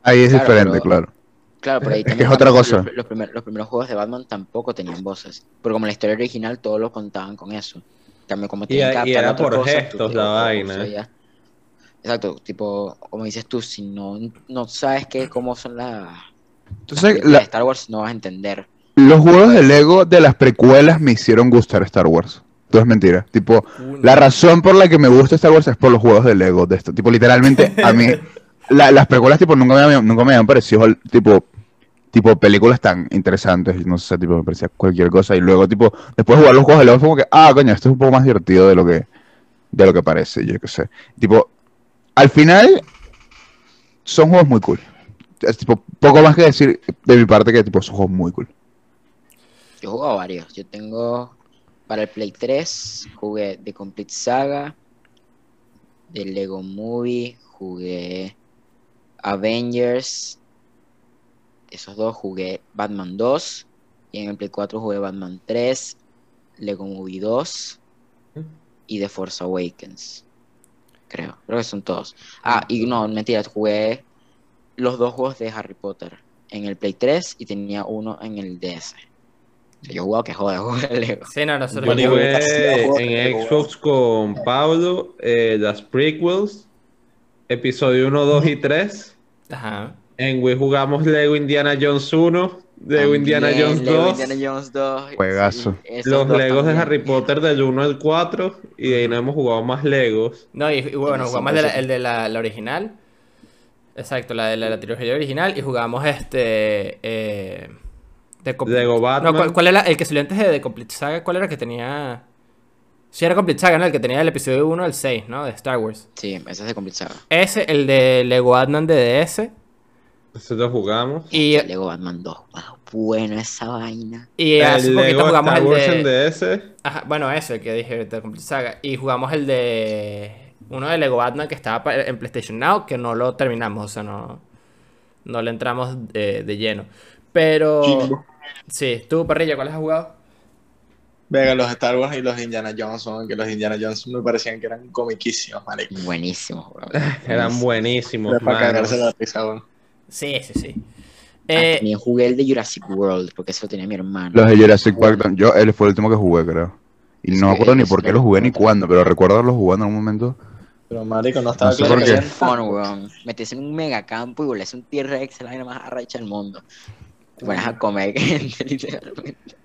Ahí es Claro, diferente, pero- claro. Claro, pero ahí también es otra Batman- cosa. Los, los primer- los primeros juegos de Batman tampoco tenían voces. Porque como la historia original, todos lo contaban con eso. Cambio, como Y- que y era por cosa, tú gestos la vaina. ya. Exacto, tipo, como dices tú, si no, no sabes qué, cómo son las, Entonces, películas la- de Star Wars, no vas a entender. Los juegos de Lego de las precuelas me hicieron gustar Star Wars. Todo es mentira. Tipo, la razón por la que me gusta Star Wars es por los juegos de Lego. De esto. Tipo, literalmente, a mí, (laughs) la- las precuelas, tipo, nunca me, habían- nunca me habían parecido, tipo, tipo, películas tan interesantes. No sé, tipo, me parecía cualquier cosa. Y luego, tipo, después de jugar los juegos de Lego, fue como que, ah, coño, esto es un poco más divertido de lo que, de lo que parece, yo qué sé. Tipo, al final, son juegos muy cool. Es tipo, poco más que decir de mi parte que, tipo, son juegos muy cool. Yo he jugado varios. Yo tengo para el Play 3, jugué The Complete Saga, de Lego Movie, jugué Avengers. Esos dos jugué Batman 2. Y en el Play 4 jugué Batman 3, Lego Movie 2 y The Force Awakens. Creo, creo que son todos. Ah, y no, mentira, jugué los dos juegos de Harry Potter en el Play 3 y tenía uno en el DS. O sea, yo he jugado que joder, juego (laughs) de Lego. Sí, no, nosotros Yo Bueno, jugué en Lego. Xbox con Pablo eh, las prequels, episodio 1, 2 y 3. Ajá. En Wii jugamos Lego Indiana Jones 1, Lego Indiana Jones Lego 2, Indiana Jones 2. Juegazo. los Legos de. Harry Potter del 1 al 4 y de ahí no hemos jugado más Legos. No, y, y bueno, jugamos sí, de la- el de la, la original. Exacto, la de la, la trilogía original. Y jugamos este. Eh, de Com- Lego No, Batman. ¿cuál, cuál era el que salió antes de The Complete Saga? ¿Cuál era el que tenía.? Sí, era Complete Saga, ¿no? El que tenía el episodio 1 al 6, ¿no? De Star Wars. Sí, ese es de Complete Saga. Ese, el de Lego Batman de DS. Nosotros jugamos. Y, Lego Batman 2. Wow, bueno esa vaina. y hace el poquito Lego jugamos Star el Wars de. en DS. Ajá, bueno, ese que dije de Complete Saga. Y jugamos el de. Uno de Lego Batman que estaba en PlayStation Now, que no lo terminamos, o sea, no. No le entramos eh, de lleno. Pero. Chimbo. Sí, tú, Parrilla, ¿cuáles has jugado? Venga, los Star Wars y los Indiana Jones son que los Indiana Jones me parecían que eran comiquísimos, marico. Buenísimo, weón. (laughs) Eran buenísimos. Era para cagarse la risa, weón. Sí, sí, sí. Ah, Eh, También jugué el de Jurassic World, porque eso lo tenía mi hermano. Los de Jurassic Park, yo, él fue el último que jugué, creo. Y no Sí, me acuerdo ni por qué los jugué ni cuándo, pero recuerdo haberlos jugado en algún momento. Pero marico, no estaba No sé claro por que Fun, weón. Meterse en un megacampo y volverse un T-Rex, la vaina más arrecha del mundo. Te pones a comer gente, (laughs) literalmente.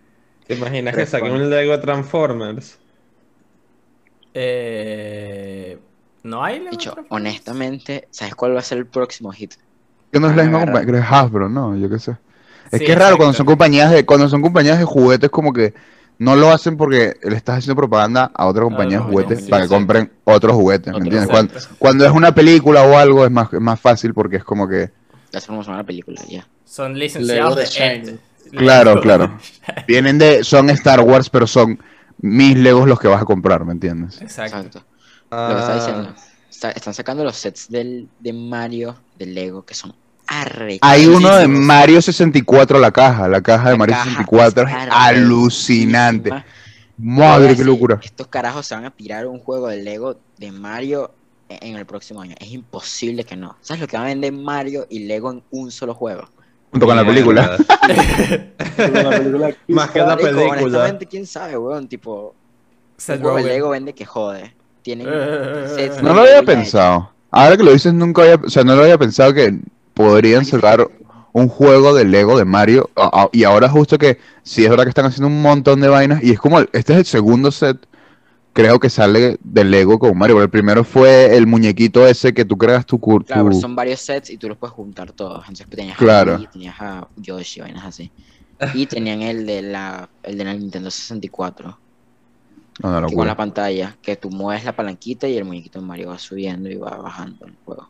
¿Te imaginas que saquen bueno. un Lego de Transformers? eh, no hay Lego Dicho, honestamente, ¿sabes cuál va a ser el próximo hit? Que no es la misma compañía, creo que es Hasbro, ¿no? Yo qué sé. Es Sí, que es raro cuando son compañías de, cuando son compañías de juguetes como que no lo hacen porque le estás haciendo propaganda a otra compañía de juguetes para que compren otros juguetes, ¿me Otro entiendes? Cuando, cuando es una película o algo es más, es más fácil porque es como que, Promocionó la película, ya. Son licenciados de claro, claro. (laughs) Vienen de, son Star Wars, pero son mis Legos los que vas a comprar, ¿me entiendes? Exacto. Exacto. Lo que está Ah, diciendo. Está- están sacando los sets del, de Mario, de Lego, que son arrechísimos. Hay uno de Mario 64, la caja, la caja de La Mario caja 64 es está alucinante. Madre, qué locura. Estos carajos se van a tirar un juego de Lego de Mario en el próximo año. Es imposible que no. ¿Sabes lo que va a vender Mario y Lego en un solo juego? Junto con la película. (laughs) Más que la película. honestamente, quién sabe, weón. Tipo, Rogen. Lego vende que jode. Tienen Eh, sets No de lo había pensado. Ahora que lo dices, nunca había, o sea, no lo había pensado que podrían sacar un juego de Lego de Mario. a- a- Y ahora justo que sí es verdad que están haciendo un montón de vainas. Y es como, el- este es el segundo set, creo que sale de Lego con Mario. porque El primero fue el muñequito ese que tú creas tu... cur- Claro, pero son varios sets y tú los puedes juntar todos. Entonces tenías Claro. a Luigi, tenías a Yoshi, vainas así. (laughs) Y tenían el de la, el de la Nintendo 64, No, no, que con la pantalla, que tú mueves la palanquita y el muñequito de Mario va subiendo y va bajando el juego.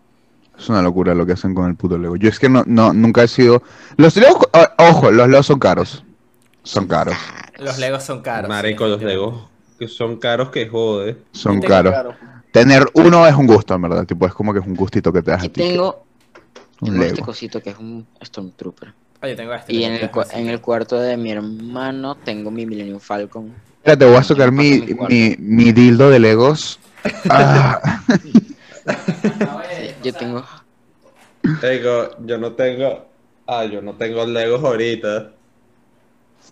Es una locura lo que hacen con el puto Lego. Yo es que no, no nunca he sido... Los Legos, ojo, los Legos son caros. Son caros. Los Legos son caros. Marico, sí, los Legos que son caros que jode. Son caros. Tener uno es un gusto, en verdad. Tipo, es como que es un gustito que te das a ti. tengo, Un tengo este Lego. cosito que es un Stormtrooper. Oye, tengo este. Y en el, en el cuarto de mi hermano tengo mi Millennium Falcon. Espérate, voy a no mi, mi mi, dildo de Legos. (laughs) Ah, Sí, yo tengo Digo, yo no tengo Ah, yo no tengo Legos ahorita.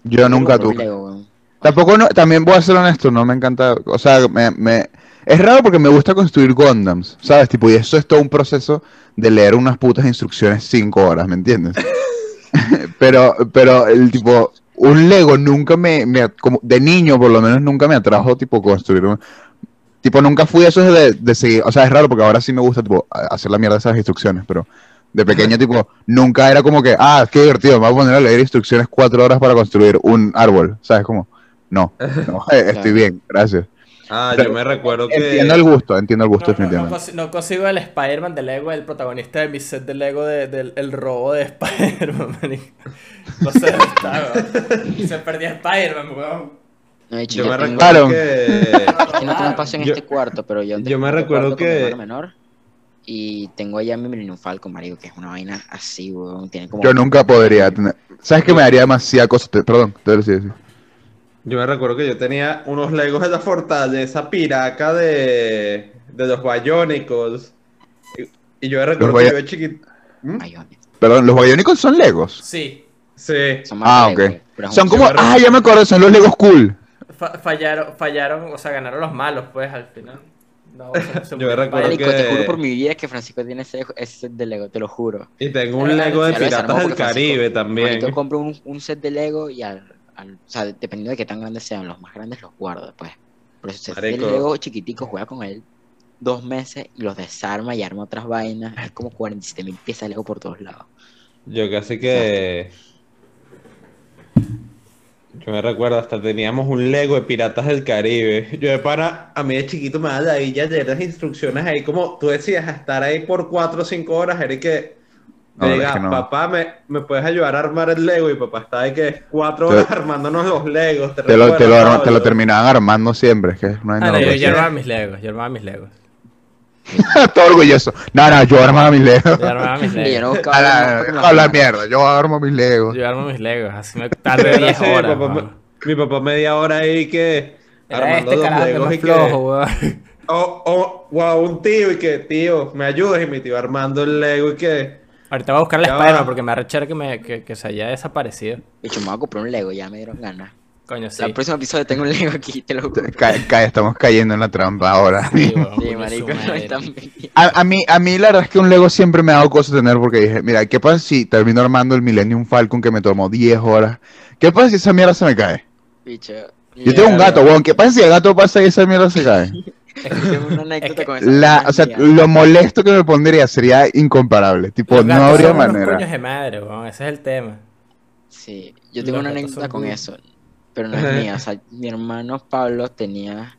Yo nunca tuve. Lego. Tampoco, no, también voy a ser honesto, no me encanta, o sea, me, me- es raro porque me gusta construir Gundams, ¿sabes? Tipo, y eso es todo un proceso de leer unas putas instrucciones cinco horas, ¿me entiendes? (laughs) pero, pero el tipo, un Lego nunca me, me- como de niño por lo menos nunca me atrajo, tipo, construir un, tipo, nunca fui eso de, de seguir, o sea, es raro porque ahora sí me gusta, tipo, a- hacer la mierda de esas instrucciones, pero de pequeño, tipo, nunca era como que, ah, qué divertido, me voy a poner a leer instrucciones cuatro horas para construir un árbol, ¿sabes? Como, no, no, (laughs) eh, estoy bien, gracias. Ah, Pero yo me recuerdo que. Entiendo el gusto, entiendo el gusto, No, no, no, definitivamente. consi- no consigo el Spider-Man de Lego, el protagonista de mi set de Lego de- del el robo de Spider-Man. (laughs) No sé dónde está, weón. Se perdió Spider-Man, weón. No, de hecho, Yo yo me tengo- recuerdo que. Es que no tengo espacio en Yo- este cuarto, pero yo, yo me recuerdo que- menor y tengo allá mi Millennium Falcon, marico, que es una vaina así, weón. Tiene como Yo nunca podría tener. ¿Sabes que me daría demasiada cosa? Te- perdón, te decía así. Yo me recuerdo que yo tenía unos Legos de la fortaleza piraca de, de los Bionicles. Y, y yo me recuerdo Los que yo de chiquito. ¿Mm? Perdón, los Bionicles son Legos. Sí, Sí. Son más Ah, Lego, ok. Son como. Yo Ah, ya me acuerdo, son los Legos cool. fa- fallaron, fallaron, o sea, ganaron los malos, pues, al final. No, (laughs) se- Yo me recuerdo Marico, te que- juro por mi vida que Francisco tiene ese, ese set de Lego, te lo juro. Y tengo un Ya Lego de Piratas del Caribe también. Ahorita compro un, un set de Lego y al, al- o sea, dependiendo de qué tan grandes sean, los más grandes los guardo después. Pero ese set de Marico. Lego chiquitico juega con él dos meses y los desarma y arma otras vainas. Es como 47 mil piezas de Lego por todos lados. Yo casi que. Yo me recuerdo, hasta teníamos un Lego de Piratas del Caribe. Yo de para, a mí de chiquito me da la villa leer las instrucciones ahí, como tú decías, a estar ahí por 4 o 5 horas, era que. No, te es diga, que no. papá, ¿me, ¿me puedes ayudar a armar el Lego? Y papá estaba ahí que 4 Te- horas (laughs) armándonos los Legos. ¿Te, Te lo, te lo, arma- te lo terminaban armando siempre. Es que no hay Ah, no, nada. yo, que yo armaba mis Legos, yo armaba mis Legos. (laughs) Todo orgulloso. No, no, yo armaba mis Legos. Yo armaba mis (laughs) yo Legos. no buscaba A la, a la mierda, yo armo mis Legos. Yo armo mis Legos, así me tardé Era 10 así, horas. papá, weón. mi papá media hora ahí que. Era armando este los que Legos y que. flojo, weón. O, o, wow, un tío y que, tío, me ayudes y mi tío armando el Lego y que. Ahorita voy a buscar Spider-Man va. porque me arrechera que, me, que, que se haya desaparecido. Bicho, me voy a comprar un Lego, ya me dieron ganas. Coño, sí. El próximo episodio tengo un Lego aquí, te lo juro. Ca- ca- estamos cayendo en la trampa ahora. Sí, weón, Sí, marico, no madre. es tan pequeño. A, a mí, a mí la verdad es que un Lego siempre me ha dado cosas tener porque dije, mira, ¿qué pasa si termino armando el Millennium Falcon que me tomó 10 horas? ¿Qué pasa si esa mierda se me cae? Bicho. Yo tengo un gato, weón. ¿Qué pasa si el gato pasa y esa mierda se cae? (laughs) Tengo una anécdota que con esa La, o sea, lo molesto que me pondría sería incomparable. Tipo, no habría son unos manera. coños de madre, weón. Ese es el tema. Sí, yo tengo Los una anécdota con cool. eso, pero no es mía. O sea, (laughs) mi hermano Pablo tenía.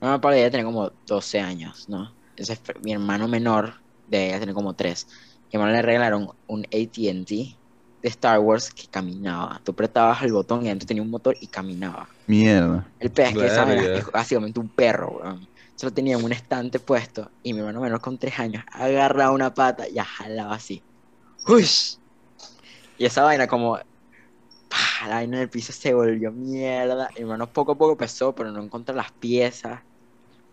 Mi hermano Pablo ya tenía como 12 años, ¿no? Entonces, fue- mi hermano menor de ella tenía como 3. Mi hermano le regalaron un ATT de Star Wars que caminaba. Tú apretabas el botón y adentro tenía un motor y caminaba. Mierda. El pez que esa es básicamente un perro, weón. Se lo tenía en un estante puesto y mi hermano menor con 3 años agarraba una pata y jalaba así. ¡Ush! Y esa vaina como... ¡pah! La vaina en el piso se volvió mierda. Mi hermano poco a poco pesó, pero no encontró las piezas.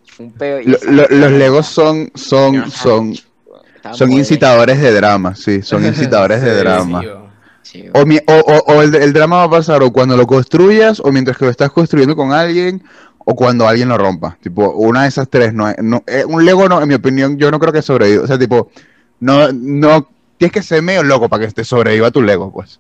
Fue un peo. y Lo- esa lo- vaina- los Legos son, son, son, son incitadores de drama, sí, son (laughs) incitadores de drama. Sí, O, mi- o, o- o el, el drama va a pasar o cuando lo construyas, o mientras que lo estás construyendo con alguien, o cuando alguien lo rompa. Tipo, una de esas tres. No, es- no, eh, un Lego, no, en mi opinión, yo no creo que sobreviva. O sea, tipo, no, no, tienes que ser medio loco para que te sobreviva tu Lego, pues.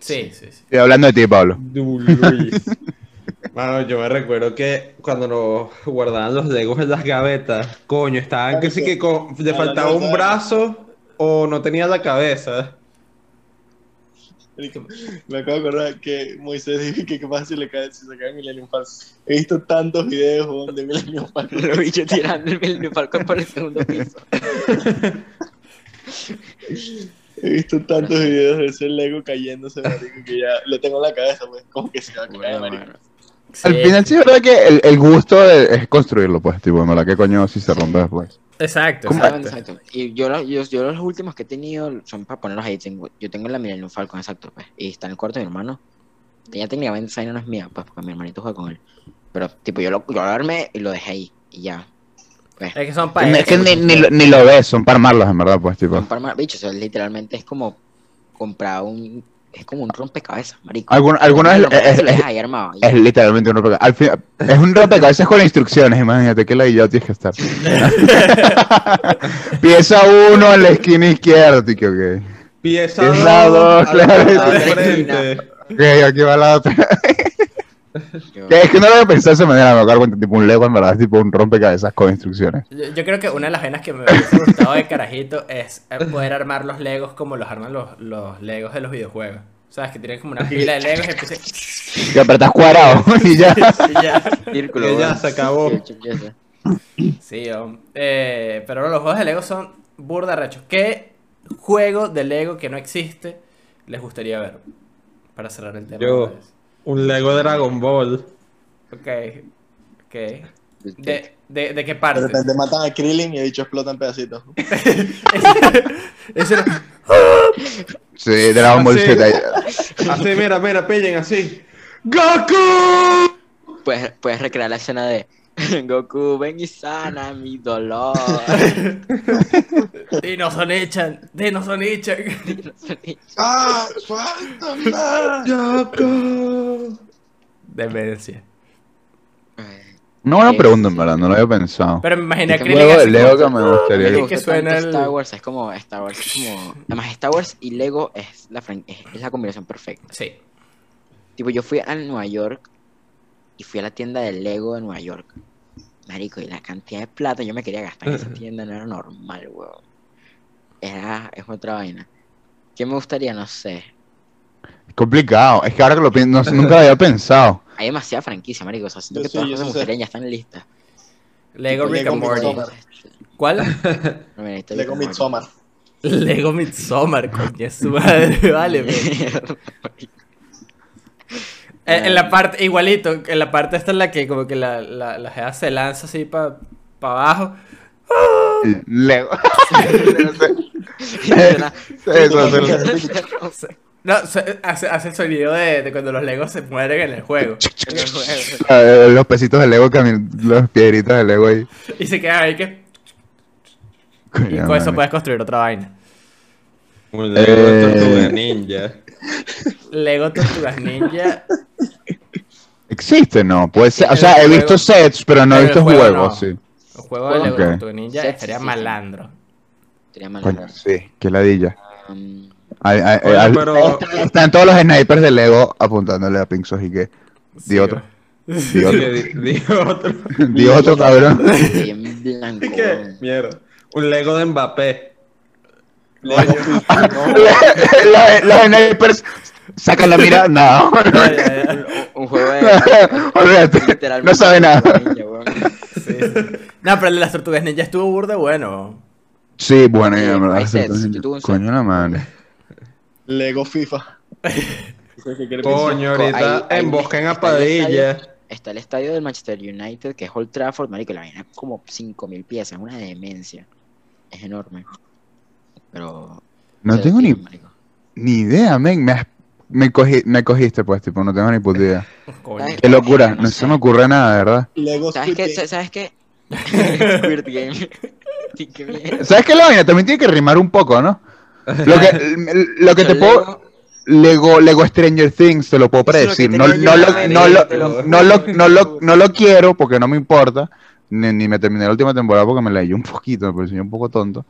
Sí, sí, sí. Estoy hablando de ti, Pablo. Du Luis. (laughs) Mano, yo me recuerdo que cuando nos guardaban los Legos en las gavetas, coño, estaban que sí que con- le faltaba un brazo o no tenía la cabeza. Me acabo de acordar que Moisés dijo que qué pasa si le cae, si se cae Millennium Falcon. He visto tantos videos weón, de Millennium Falcon. Los bichos tirando el Millennium Falcon por el segundo piso. He visto tantos videos de ese Lego cayéndose, marico, que ya lo tengo en la cabeza, pues, como que se va a caer, marico. Mano. Al Sí, final sí es verdad que el, el gusto de- es construirlo, pues, tipo, en verdad, que coño si se rompe después. Exacto, Exacto, exacto. exacto. Y yo, los- yo, yo los últimos que he tenido son para ponerlos ahí. Tengo, yo tengo la Millennium Falcon, exacto. Pues, y está en el cuarto de mi hermano. Ya técnicamente esa vaina no es mía, pues, porque mi hermanito juega con él. Pero, tipo, yo lo, yo lo armé y lo dejé ahí. Y ya. Pues, Es que son para Es que ni, ni, lo- ni lo ves, son para armarlos, en verdad, pues, tipo. son para armar- bicho, o sea, literalmente es como compraba un. Es como un rompecabezas, marico. Algun- algunas Un es- es- es- ahí armado. y- Es literalmente un rompecabezas. Al fin- es un rompecabezas con instrucciones, imagínate que la ya tienes que estar. (laughs) Pieza uno en la esquina izquierda, tío, que ok. Pieza Es la dos, a la claro. Ok, aquí va la otra. (laughs) (laughs) (laughs) yo- es que no lo había pensado de esa manera, me acuerdo cuenta, tipo un Lego en verdad es tipo un rompecabezas con instrucciones. Yo, yo creo que una de las venas que me hubiese gustado de carajito es eh, poder armar los Legos como los arman los, los Legos de los videojuegos. ¿Sabes? Que tienen como una pila de Legos y empiezan... Que apretas cuadrado (laughs) y ya. y ya. Círculo, Que ya se acabó. Sí, eh, pero los juegos de Lego son burda rechos. ¿Qué juego de Lego que no existe les gustaría ver? Para cerrar el tema. Yo. Un Lego Dragon Ball. Ok, ok. ¿De, de, de qué parte? De repente matan a Krillin y el bicho explota en pedacitos. (laughs) Ese no- Sí, Dragon Ball. Z. Así, mira, mira, pillen así. ¡Goku! Puedes, puedes recrear la escena de (laughs) Goku, ven y sana mi dolor. Dinos son echan, dinos son echan. ¡Ah! ¡Suéltame! ¡Goku! Demencia. No buena Es- pregunta, en verdad, no lo había pensado. Pero me imaginé de así Lego como- que me gustaría. Que gusta suena el- Star Wars, es como Star Wars, es como además Star Wars y Lego es la fran- es, es la combinación perfecta. Sí. Tipo, yo fui a Nueva York y fui a la tienda de Lego de Nueva York. Marico, y la cantidad de plata yo me quería gastar en esa (laughs) tienda no era normal, weón. Era, es otra vaina. ¿Qué me gustaría? No sé. Complicado. Es que ahora que lo pienso, no- nunca lo había pensado. (laughs) Hay demasiada franquicia, marico. O sea, siento Yo que sí, todas las cosas sé. ya están listas. Lego Rick (laughs) Lego and Morty. ¿Cuál? No, mira, Lego. Midsommar. Lego Midsommar, coño, es su madre, (laughs) vale. En, en la parte, igualito, en la parte esta en la que como que la, la, la jeva se lanza así para abajo. Lego. Eso. No, se- hace, hace el sonido de, de cuando los Legos se mueren en el juego. en el juego. Eh, Los pesitos de Lego, los piedritas de Lego ahí. Y se queda ahí que... Y con eso puedes construir otra vaina. Un Lego Eh. Tortuga Ninja. Lego Tortugas Ninja. Existe, no, puede ser. O sea, he juego- visto sets, pero no he visto juego juegos, no. sí. El juego de Lego Ok. Tortugas Ninja sería sí, sí. malandro. Sería mal. Coño, sí, qué ladilla. Um, Oye, pero- Están todos los snipers de Lego apuntándole a Pinxos y que. Di Sí, otro. Di otro. Di- (laughs) otro. Di otro, cabrón. bien blanco. ¿Y qué? Mierda. Un Lego de Mbappé. Lego (laughs) (laughs) los, los snipers sacan la mira. No. Un juego de. No sabe nada. Sí. No, pero el de las Tortugas Ninja estuvo burde bueno. Sí, bueno, me. Coño la madre. Lego FIFA. (laughs) Coño, ahorita Hay- hay- embosquen a está el estadio- Padilla. Está el estadio del Manchester United, que es Old Trafford, marico, la vaina es como 5.000 piezas, es una demencia. Es enorme. Pero... No tengo ni, marico. ni idea, men. Me, has- me, cogí, me cogiste, pues, tipo, no tengo ni puta idea. Coño. Ay, Qué locura, no se me ocurre nada, de verdad. Lego ¿Sabes Squid qué? Game. ¿Sabes qué? (laughs) Squirt Game. (laughs) Sí, qué mierda. ¿Sabes qué la vaina? También tiene que rimar un poco, ¿no? Lo que, lo que te Lego- puedo. Lego, Lego Stranger Things, te lo puedo predecir. No, lo, la quiero porque no me importa. Ni, ni me terminé la última temporada porque me leí un poquito, me pareció un poco tonto.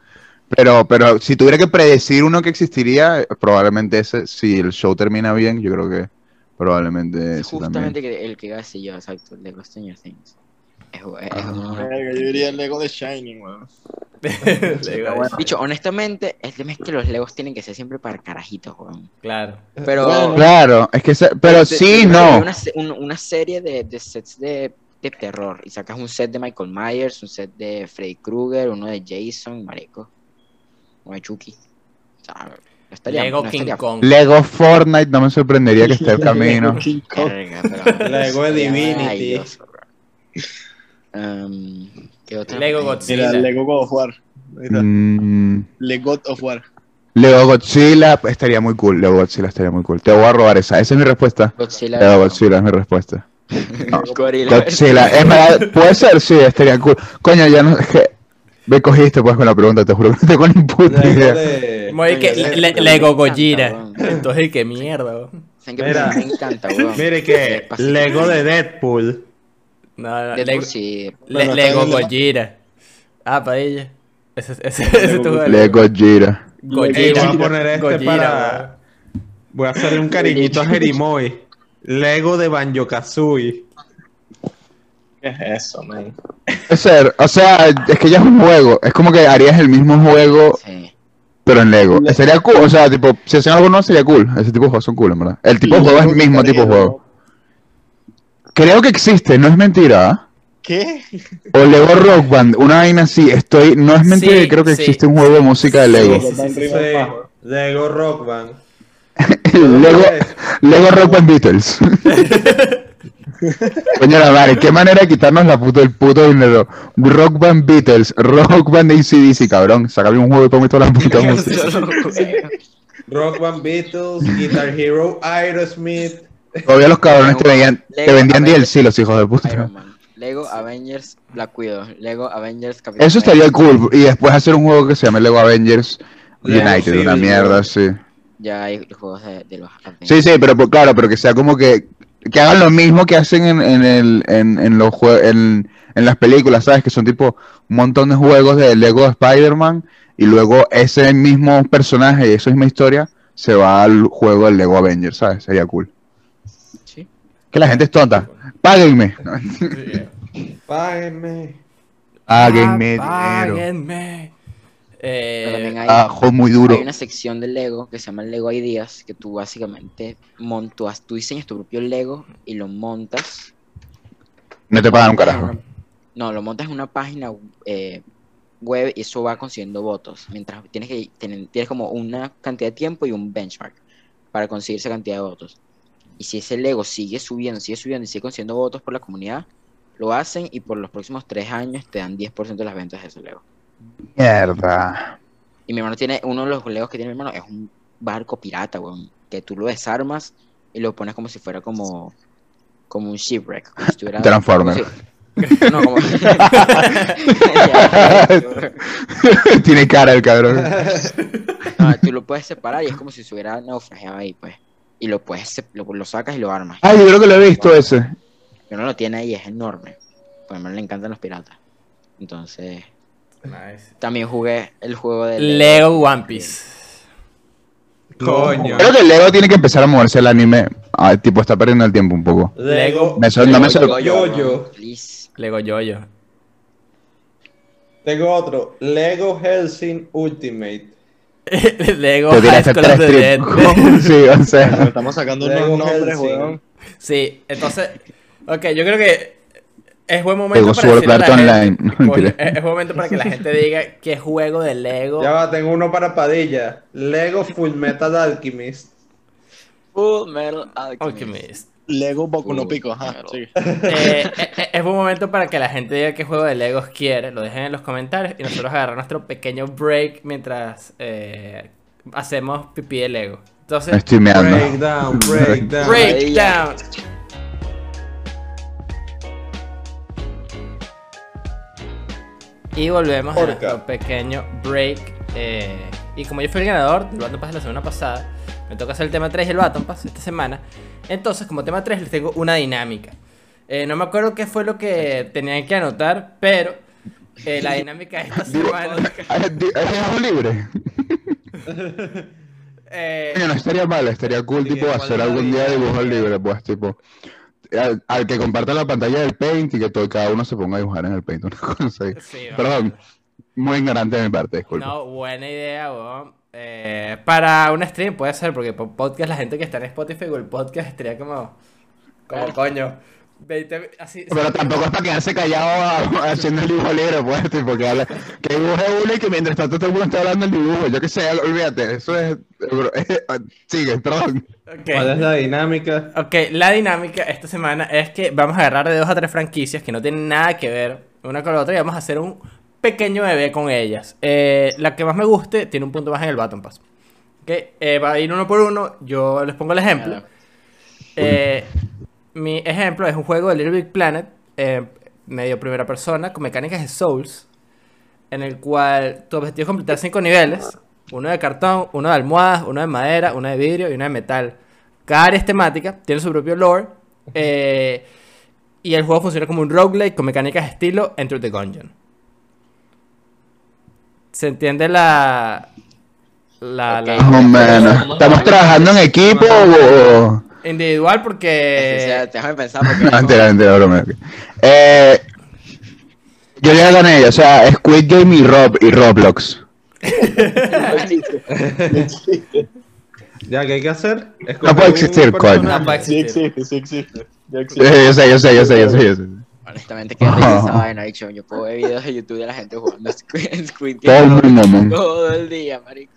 Pero, pero si tuviera que predecir uno que existiría, probablemente ese, si el show termina bien, yo creo que probablemente Es ese justamente también. que el que iba yo, exacto, el Lego Stranger Things. Es, es, es Ah. Verga, Yo diría el Lego de Shining, weón. (laughs) Lego bueno. Dicho, honestamente, el tema es que los Legos tienen que ser siempre para carajitos, weón. Claro. Pero... Bueno, Claro, es que, se- pero te- sí, te- no. Una, un- una serie de, de sets de, de terror y sacas un set de Michael Myers, un set de Freddy Krueger, uno de Jason, marico, o de Chucky. O sea, no estaría, Lego no King estaría- Kong. Lego Fortnite no me sorprendería que esté el camino. Lego de Ay, Divinity. Dios. Um, ¿qué otra? Lego Godzilla. Mira, Lego God of War. Mm, Lego God of War. Lego Godzilla estaría muy cool. Lego Godzilla estaría muy cool. Te voy a robar esa. Esa es mi respuesta. Godzilla. Lego Godzilla es mi respuesta. (laughs) Gorilla. Godzilla. Es verdad, puede ser, sí, estaría cool. Coño, ya no. Es que Me cogiste pues con la pregunta, te juro que no tengo ni puta Lego idea. que Lego weón. Entonces, qué mierda, weón. ¿Saben qué Mira. me encanta, weón? Mire que Lego de Deadpool. No, no, Deadpool Lego, sí. Le- Bueno, Lego Gojira. Ah, para ella. Ese, ese, ese es tu juego de Lego Gira. Gojira. Ey, voy a poner este Gojira, para... Voy a hacerle un cariñito a Jerimoy. Lego de Banjo Kazooie. ¿Qué es eso, man? Es ser, o sea, es que ya es un juego. Es como que harías el mismo juego, Sí. pero en Lego. Sería cool, o sea, tipo, si hacen algo no sería cool. Ese tipo de juegos son cool, en verdad. El tipo de juego es el mismo tipo de juego. Creo que existe, no es mentira. ¿ah? ¿Qué? O Lego Rock Band, una vaina así. Estoy, no es mentira, Sí, creo que sí, existe un juego de música de Lego. Sí, sí, sí, Sí, Lego Rock Band. (laughs) Lego, Lego Rock Band Beatles. (laughs) Coño la madre, qué manera de quitarnos la puta, el puto dinero. Rock Band Beatles, Rock Band ACDC, cabrón. Sácame un juego y ponme toda la puta (laughs) música. Rock Band Beatles, Guitar Hero, Aerosmith. Todavía los cabrones te vendían, te Lego vendían Avengers, DLC, los hijos de puta. Iron Man. Lego Avengers Black Widow. Lego Avengers Capitán Eso estaría cool. Y después hacer un juego que se llame Lego Avengers Lego United, una Civil mierda así. Ya hay juegos de, de los Avengers. Sí, sí, pero pues, claro, pero que sea como que, que hagan lo mismo que hacen en, en, el, en, en los jue- en, en las películas, ¿sabes? Que son tipo un montón de juegos de Lego Spider-Man y luego ese mismo personaje y esa misma historia se va al juego del Lego Avengers, ¿sabes? Sería cool. Que la gente es tonta. Páguenme. Páguenme. Páguenme dinero. Páguenme. Pero también Eh, hay, Ah, muy duro. hay una sección de Lego que se llama Lego Ideas, que tú básicamente montas, tú diseñas tu propio Lego y lo montas. No te pagan un carajo. no, lo montas en una página eh, web y eso va consiguiendo votos. Mientras tienes que tienes como una cantidad de tiempo y un benchmark para conseguir esa cantidad de votos. Y si ese Lego sigue subiendo, sigue subiendo y sigue consiguiendo votos por la comunidad, lo hacen y por los próximos tres años te dan 10% de las ventas de ese Lego. Mierda. Y mi hermano tiene, uno de los legos que tiene mi hermano es un barco pirata, weón. Que tú lo desarmas y lo pones como si fuera como, como un shipwreck. Como si Transformer. como si- no, como. (laughs) Tiene cara el cabrón. (laughs) No, tú lo puedes separar y es como si se hubiera naufragiado ahí, pues. Y lo puedes, lo, lo sacas y lo armas. Ay, yo creo que lo he visto ese. Mi hermano lo tiene ahí, es enorme. Pues a mi hermano le encantan los piratas. Entonces, nice. también jugué el juego de Lego One Piece. Coño. Creo que Lego tiene que empezar a moverse el anime. Ah, tipo, está perdiendo el tiempo un poco. Lego. Me son- no me Lego Yoyo. Lego Yoyo. Tengo otro. Lego Helsing Ultimate. (laughs) Lego Te High School of the Dead. Sí, o Pero sea. estamos sacando unos Lego nombres, weón. Sí, entonces, ok, yo creo que es buen momento Lego para Sword decirle a la Art gente- Online. (laughs) No, Coño, es, es buen momento para que la gente diga qué juego de Lego. Ya va, tengo uno para Padilla. Lego Full Metal Alchemist. Full Metal Alchemist. Alchemist. Lego Boku no Pico, ajá. (laughs) Eh, eh, eh, es buen momento para que la gente diga qué juego de Legos quiere. Lo dejen en los comentarios y nosotros agarramos nuestro pequeño break mientras eh, hacemos pipí de Lego. Entonces, estoy meando. Breakdown, breakdown. breakdown. Y volvemos a Orca. nuestro pequeño break. eh, y como yo fui el ganador del Baton Pass la semana pasada, me toca hacer el tema 3 y el Baton Pass esta semana. Entonces, como tema 3, les tengo una dinámica. Eh, no me acuerdo qué fue lo que tenían que anotar, pero eh, la dinámica de esta (laughs) semana. (laughs) ¿Hay juego libre? (laughs) eh, no estaría mal, estaría cool, tipo, hacer algún día dibujo libre, pues, tipo. Al, al que comparta la pantalla del Paint y que todo, cada uno se ponga a dibujar en el Paint, una cosa así. sí, Perdón, muy ignorante de mi parte, disculpa. No, buena idea, weón. Eh, para un stream puede ser, porque por podcast la gente que está en Spotify o el podcast estaría como. Como coño. 20, así, Pero tampoco es para quedarse callado a- haciendo el dibujo libre, pues, tipo, que, habla, que dibuje uno y que mientras tanto todo el mundo está hablando del dibujo. Yo qué sé, olvídate, eso es. bro, (laughs) sigue, perdón. Ok. ¿Cuál es la dinámica? Ok, la dinámica esta semana es que vamos a agarrar de dos a tres franquicias que no tienen nada que ver una con la otra y vamos a hacer un pequeño bebé con ellas. Eh, la que más me guste tiene un punto más en el Baton Pass. Ok, eh, va a ir uno por uno, yo les pongo el ejemplo. Eh, mi ejemplo es un juego de Little Big Planet, medio primera persona, con mecánicas de Souls. en el cual tu objetivo es completar cinco niveles. Uno de cartón, uno de almohadas, uno de madera, uno de vidrio y uno de metal. Cada área es temática, tiene su propio lore. eh, y el juego funciona como un roguelike con mecánicas estilo Enter the Gungeon. ¿Se entiende la... La, Ok. la- Más o menos. ¿Estamos trabajando en equipo o...? individual porque... déjame pensar porque. (laughs) No, mentira, mentira, broma. Eh, yo ya gané, o sea, Squid Game y, Rob, y Roblox. No existe. No existe. Ya, ¿qué hay que hacer? No puede existir, coño. No puede Sí existir. existe, sí existe. Ya Sí, existe. yo sé, yo sé, yo sé, yo sé, yo sé. Honestamente, qué risa esa vaina, dicho. Yo puedo ver videos de YouTube de la gente jugando (laughs) Squid, Squid Todo Game el mundo, man. todo el día, marico.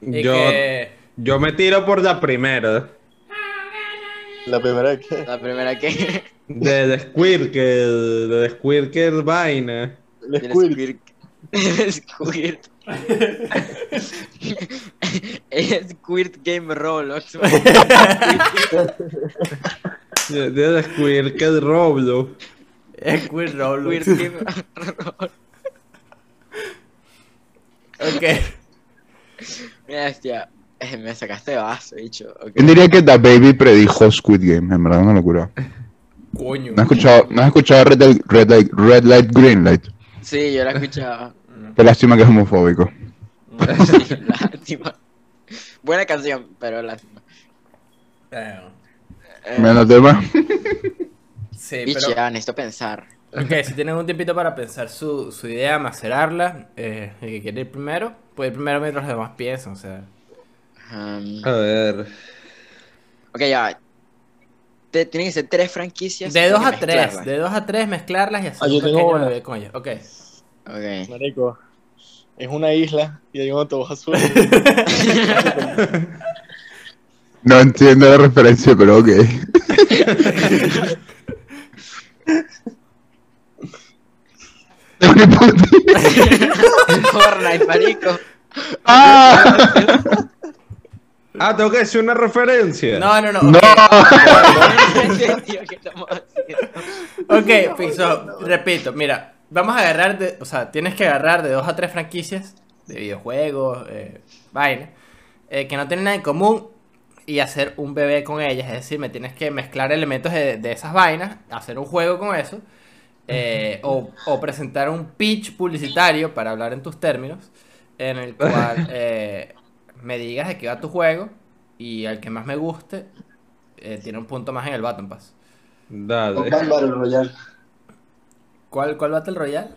Yo, que- yo me tiro por la primera. La primera que. La primera que. De, de (laughs) Squirtle, de Squirtle vaina. El del Squirt. Squirt. (laughs) Squirt. Es Squirt Game Roblox. De, de Squirtle Roblox. Es Queer Roblox. Roblox. Ok. Mira, hostia. eh, Me sacaste vaso, dicho. ok. ¿Quién diría que The Baby predijo Squid Game? En verdad, una locura. Coño. ¿No has escuchado, ¿no has escuchado Red, Light, Red, Light, Red Light, Green Light? Sí, yo la escuchaba. Qué lástima que es homofóbico. Sí, lástima. Buena canción, pero lástima. Eh, Menos tema. Sí, bicho, pero... ya necesito pensar. Ok, si tienen un tiempito para pensar su, su idea, macerarla, eh, el que quiere ir primero, puede ir primero mientras los demás piensan, o sea... Um, A ver. ok, ya. Te- tienen que ser tres franquicias. De 2 y a 3, mezclarlas. de 2 a 3 mezclarlas y hacer Ah, yo un tengo pequeño una. bebé con ellos. Ok. Ok. Marico. Es una isla y hay un autobús azul. (laughs) No entiendo la referencia, pero ok. (laughs) Idea. (laughs) Fortnite, marico. ¡Ah! Ah, tengo que decir una referencia. No, no, no. ¡No! Tío, ¿qué estamos haciendo? Ok, Pixo, repito, mira, vamos a agarrar, de, o sea, tienes que agarrar de 2 a 3 franquicias de videojuegos, eh, vaina, eh, que no tienen nada en común y hacer un bebé con ellas, es decir, me tienes que mezclar elementos de, de esas vainas, hacer un juego con eso, eh, o, o presentar un pitch publicitario para hablar en tus términos, en el cual (laughs) eh, me digas de qué va tu juego y al que más me guste eh, tiene un punto más en el Button Pass. Dale. Rockman Battle Royale. ¿Cuál, cuál Battle Royale?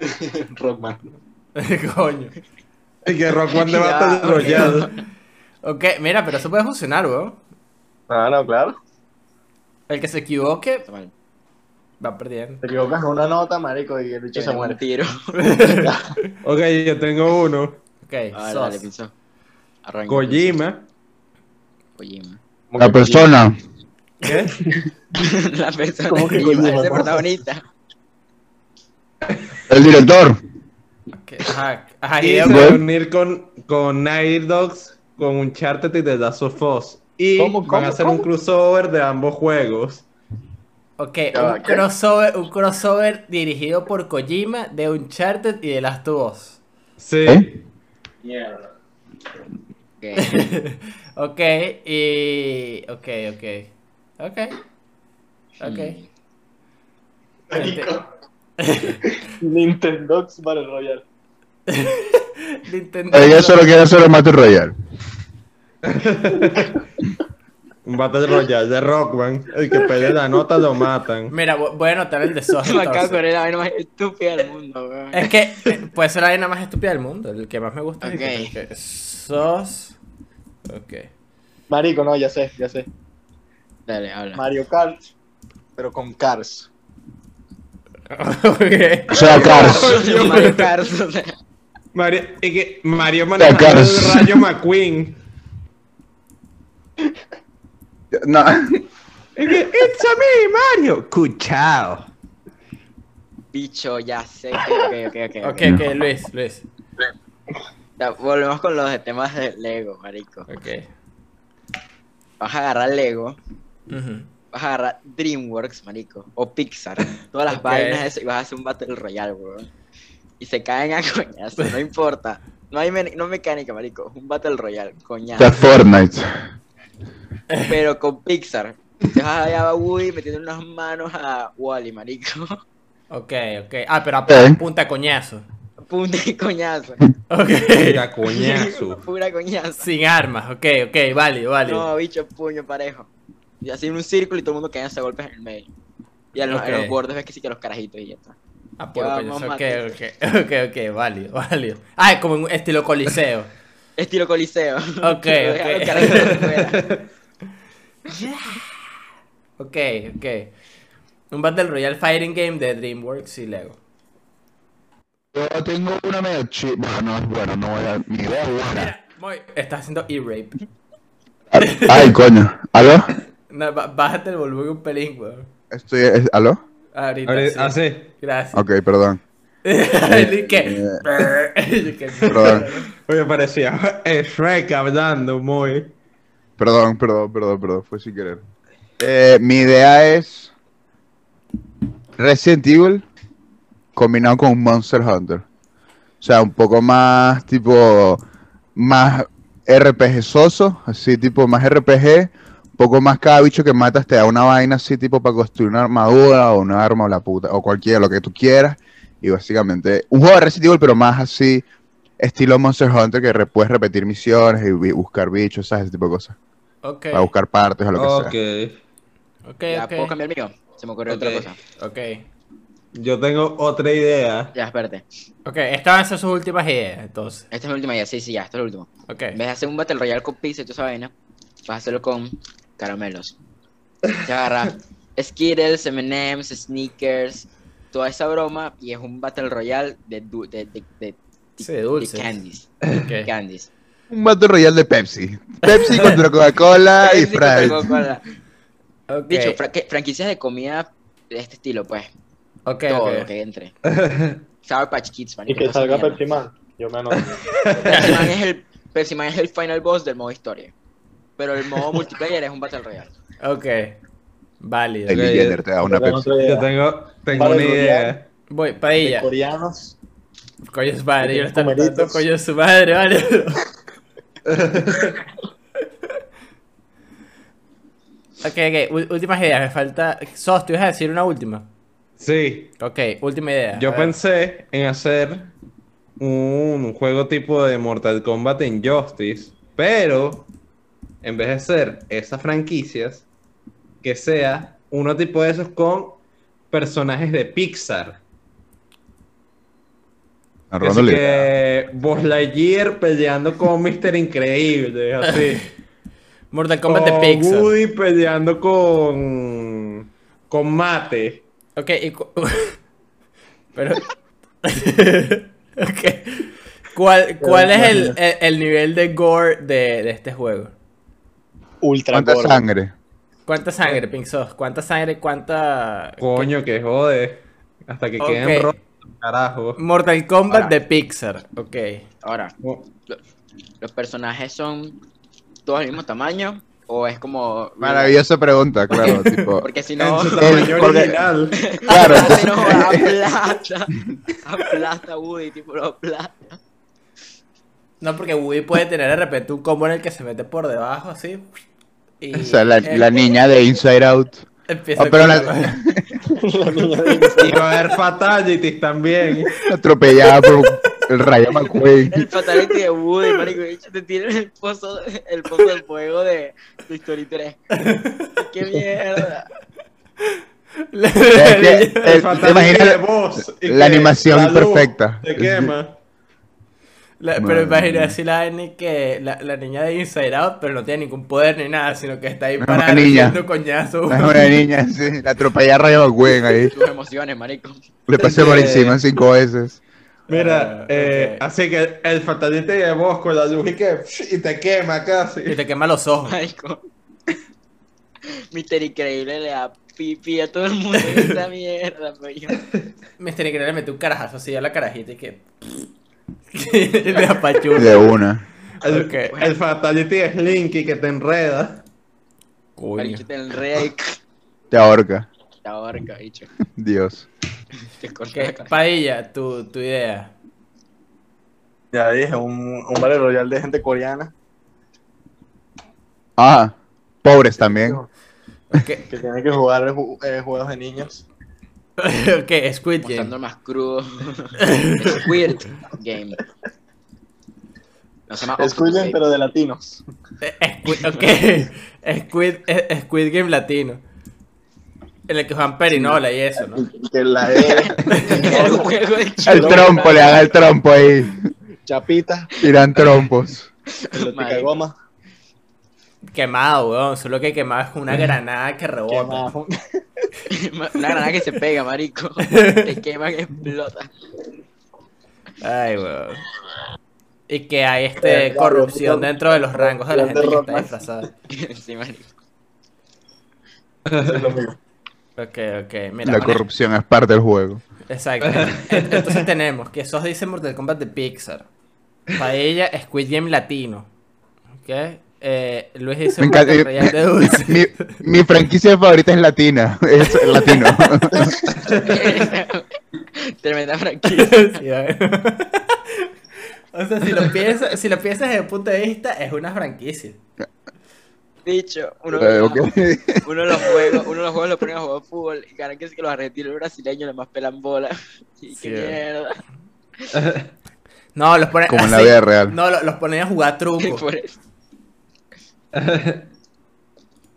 (laughs) Rockman. (laughs) Coño. Y que Rockman de Battle ok. Royale. Ok, mira, pero eso puede funcionar, weón. Ah, no, claro. El que se equivoque. Va perdiendo. Te equivocas una nota, marico, y el bicho se muere. tiro. (laughs) Ok, yo tengo uno. Ok, A ver, sos. dale, pienso. Arranca. Kojima. Kojima. La persona. ¿Qué? (laughs) La persona ¿Cómo que Kojima, Kojima, ese no? protagonista. El director. Ok, Ajá, ajá, Y Hideo se Bueno. va a unir con, con Night Dogs, con Uncharted y The Last of Us. Y ¿Cómo, van cómo, a hacer cómo? un crossover de ambos juegos. Ok, un crossover, un crossover dirigido por Kojima de Uncharted y de Last of Us. Sí. ¿Eh? Mierda. Ok. (laughs) Ok, y... Ok, ok. Ok. Ok. Nintendo Battle Royale. (laughs) Nintendo... Ella solo quiere hacer el Battle Royale. (laughs) Un Battle Royale de Rockman. El que pelee la nota lo matan. Mira, vo- voy a anotar el de Sos. Me acabo de entonces. poner la vaina más estúpida del mundo, weón. Es que eh, puede ser la vaina más estúpida del mundo. El que más me gusta es Ok. que- Sos... Ok. Marico, no, ya sé, ya sé. Dale, habla. Mario Kart, pero con Cars. (laughs) ok. O sea, Cars. (laughs) Mario Kart, o sea. Mario, y que Mario manejando Cars. el rayo McQueen. (laughs) No. (laughs) It's a me, Mario. Cuchao. Bicho, ya sé. Ok, ok, ok. Ok, ok, Luis, Luis. Ya, volvemos con los de temas de Lego, marico. Ok. Vas a agarrar Lego, vas a agarrar DreamWorks, marico, o Pixar, todas las vainas esas, y vas a hacer un Battle Royale, weón. y se caen a (laughs) coñazo, no importa. No hay me- no mecánica, marico. Un Battle Royale, coñazo. sea, Fortnite. Pero con Pixar. Dejas allá a Woody metiendo unas manos a Wally, marico. Ok, ok. Ah, pero a Ok. punta de coñazo. Punta y coñazo. Ok. Mira, coñazo. (laughs) Pura coñazo. Sin armas, ok, ok, válido, válido. No, bicho, puño parejo. Y así en un círculo y todo el mundo cae a golpes en el medio. Y a los, a Ok. los bordes ves que sí que los carajitos y ya está. Ah, puro coñazo, ok, ok, ok, ok, válido, válido. Ah, es como un estilo coliseo. (laughs) Estilo coliseo. Ok, (laughs) ok. Afuera. (laughs) Ok, ok. Un Battle Royale Fighting Game de DreamWorks y Lego. Yo tengo una medio chi... Bueno, no, bueno, no voy a... Mi idea es buena. Mira, voy. Estás haciendo E-Rape. (laughs) Ay, coño. ¿Aló? No, bájate el volumen un pelín, weón. Estoy... es- ¿Aló? Ahorita. Ahora- sí. Ah, sí. Gracias. Ok, perdón. (laughs) Y que- Perdón. Oye, parecía Shrek hablando muy. Perdón, perdón, perdón, perdón, fue sin querer. Eh, mi idea es Resident Evil combinado con Monster Hunter. O sea, un poco más tipo, más RPG soso, así tipo más RPG, un poco más cada bicho que matas te da una vaina así tipo para construir una armadura o una arma o la puta, o cualquiera, lo que tú quieras. Y básicamente, un juego de Resident Evil, pero más así, estilo Monster Hunter, que puedes repetir misiones y buscar bichos, ¿sabes? Ese tipo de cosas. Ok, Para buscar partes o lo que Ok. ok, Ya, ¿puedo cambiar el mío? Se me ocurrió Ok. otra cosa. Ok, Yo tengo otra idea. Ya, espérate. ok. Estas van a ser sus últimas ideas, entonces. Esta es mi última idea. Sí, sí, ya, esta es la última. Ok. En vez de hacer un Battle Royale con pizza y toda esa vaina, vas a hacerlo con caramelos. Te agarra (laughs) Skittles, M&M's, Sneakers, toda esa broma y es un Battle Royale de, du- de, de, de, Sí, de dulces. candies. Ok. Candies. Un Battle Royale de Pepsi. Pepsi contra (laughs) Coca-Cola y Sprite. Dicho, fra- franquicias de comida de este estilo, pues. ok, todo ok. lo que entre. (laughs) Sour Patch Kids, Y marico. que salga mierda. Pepsi Man. Yo me (laughs) anoto. Pepsi Man es el Pepsi Man es el final boss del modo historia. Pero el modo multiplayer es un Battle Royale. Ok. Válido. Jenner te da una Yo tengo Pepsi. Yo tengo, tengo Vale, una idea. Voy, De Padilla. coreanos. Coño su madre, yo lo dando coño su madre, vale. (laughs) ok, ok, últimas ideas, me falta. Sos, ¿te ibas a decir una última? Sí, Ok, última idea. yo pensé en hacer un juego tipo de Mortal Kombat Injustice, pero en vez de ser esas franquicias, que sea uno tipo de esos con personajes de Pixar. Así que Buzz Lightyear peleando con Mr. Increíble, así. (laughs) Mortal Kombat de Pixar. Woody peleando con. con Mate. Ok, y. cu- (laughs) Pero. (laughs) ok. ¿Cuál, cuál es el, el, el nivel de gore de, de este juego? Ultra ¿Cuánta sangre? ¿Cuánta sangre, Pink Sos? ¿Cuánta sangre? ¿Cuánta. Coño, que jode. Hasta que queden rotos, carajo. Mortal Kombat Ahora. de Pixar. Ok. Ahora, ¿los personajes son todos del mismo tamaño? ¿O es como. Maravillosa pregunta, claro. (laughs) tipo, Porque si En no. su El- (laughs) tamaño porque- original. (laughs) claro, Aplasta, no, aplasta. Aplasta Woody, tipo lo aplasta. No, porque Woody puede tener de repente un combo en el que se mete por debajo, así. Y o sea, la, niña de Inside Out. Empieza Oh, pero con- la- (laughs) La niña de Y va a haber fatalities también. Atropellada por el Rayo McQueen. El fatality de Woody, marico. de Te tiran el pozo, el pozo de fuego de Toy Story 3. ¡Qué mierda! La- Es que- El Eh, fatality imagina de voz. la que animación la luz perfecta. Se quema. La- pero Madre imagina así la N que la, la niña de Inside Out, pero no tiene ningún poder ni nada, sino que está ahí parada haciendo coñazo. Es una niña, sí. La atropella a Rayo ahí. Tus emociones, marico. Le pasé por encima cinco veces. Mira, Ah, eh, así que el fatality de voz con la luz y que y te quema casi. Y te quema los ojos. Marico. Mister Increíble le da pipi a todo el mundo en esta (laughs) mierda, Mister Increíble le mete un carajazo así a la carajita y que. (laughs) le apachurra. De una. El, Ok. el fatality es Linky que te enreda. Coño. Marico, te enreda y Te ahorca. te ahorca, bicho. (laughs) Dios. Te corta ¿Qué? la cabeza. Padilla, tu, tu idea. Ya dije, un, un Battle Royale de gente coreana Ah, pobres también. Que tiene que jugar ju- eh, juegos de niños. (laughs) ok, Squid Mostrando Game. más crudo. (laughs) Squid Game. No se llama Es Octopus Game, pero de latinos. Eh, Squid, ok, (laughs) Squid, eh, Squid Game latino. En el que juegan perinola y eso, ¿no? Que la E, El juego de El trompo, le haga el trompo ahí. Chapita, Tiran trompos. el goma. Quemado, weón. Solo que quemado es una granada que ¿Qué rebota. (laughs) Una granada que se pega, marico. (laughs) Te queman, explota. Ay, weón. Y que hay este Eh, corrupción claro, dentro de los rangos de la gente que está disfrazada. (laughs) sí, marico. Es lo mismo. Ok, ok. Mira, La honest- corrupción es parte del juego. Exacto. En- Entonces tenemos que esos dicen Mortal Kombat de Pixar. Paella, Squid Game latino. ¿Ok? Eh, Luis dice Me encanta- de dulce. Mi, mi franquicia favorita es latina. Es latino. (laughs) Tremenda franquicia. (laughs) O sea, si lo, piensas, si lo piensas desde el punto de vista, es una franquicia. Dicho, uno, Eh, uno de los juegos, uno de los juegos lo ponen a jugar fútbol y ganan que es que los argentinos y los brasileños le más pelan bola. (laughs) Y Sí, qué mierda. No, los ponen Como en la vida real. No, lo- los ponen a jugar truco. Por eso.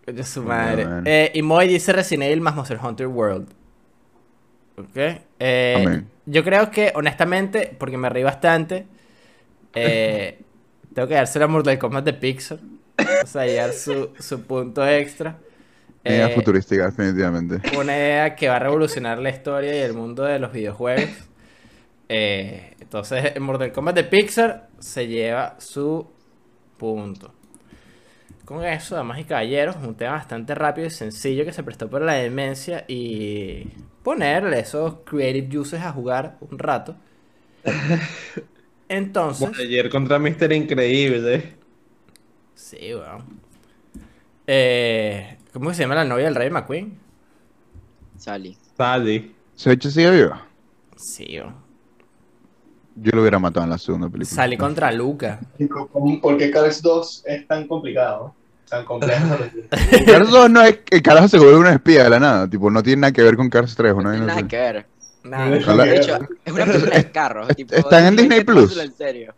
Coño, su madre. Eh, y Moy dice Resident Evil más Monster Hunter World. Ok. Eh, yo creo que, honestamente, porque me reí bastante, eh, (laughs) tengo que dárselo a Mortal Kombat de Pixar. O sea, llegar su, su punto extra. Idea Eh, futurística, definitivamente. una idea que va a revolucionar la historia y el mundo de los videojuegos. Entonces, Mortal Kombat de Pixar se lleva su punto. Con eso, damas y caballeros, un tema bastante rápido y sencillo que se prestó para la demencia y ponerle esos creative juices a jugar un rato. (laughs) Entonces, Ayer contra Mr. Increíble. sí, weón. Eh, ¿Cómo se llama la novia del Rey McQueen? Sally. Sally. ¿Se ha hecho sigue vivo? Sí, weón. Yo lo hubiera matado en la segunda película. Salí contra Luca. ¿Por qué Cars 2 es tan complicado? Tan complejo. (laughs) Cars 2 no es. El carajo se vuelve una espía de la nada. Tipo, no tiene nada que ver con Cars 3 o No no, tiene nada que ver. Nada. Ojalá- De hecho, es una película de carros. (laughs) tipo, ¿Están en Disney Plus? tómaselo en serio.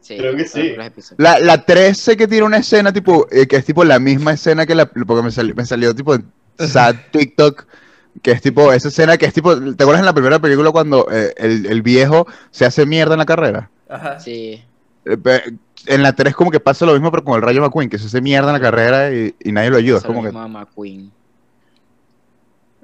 Sí, Creo que sí. La, la 3 sé que tiene una escena tipo, eh, que es tipo la misma escena que la, porque me, sali- me salió tipo en sad (laughs) TikTok, que es tipo, esa escena que es tipo, ¿te acuerdas en la primera película cuando eh, el, el viejo se hace mierda en la carrera? Ajá. Sí. Eh, En la 3 como que pasa lo mismo pero con el Rayo McQueen, que se hace mierda en la carrera y, y nadie lo ayuda, es Eso como que, McQueen.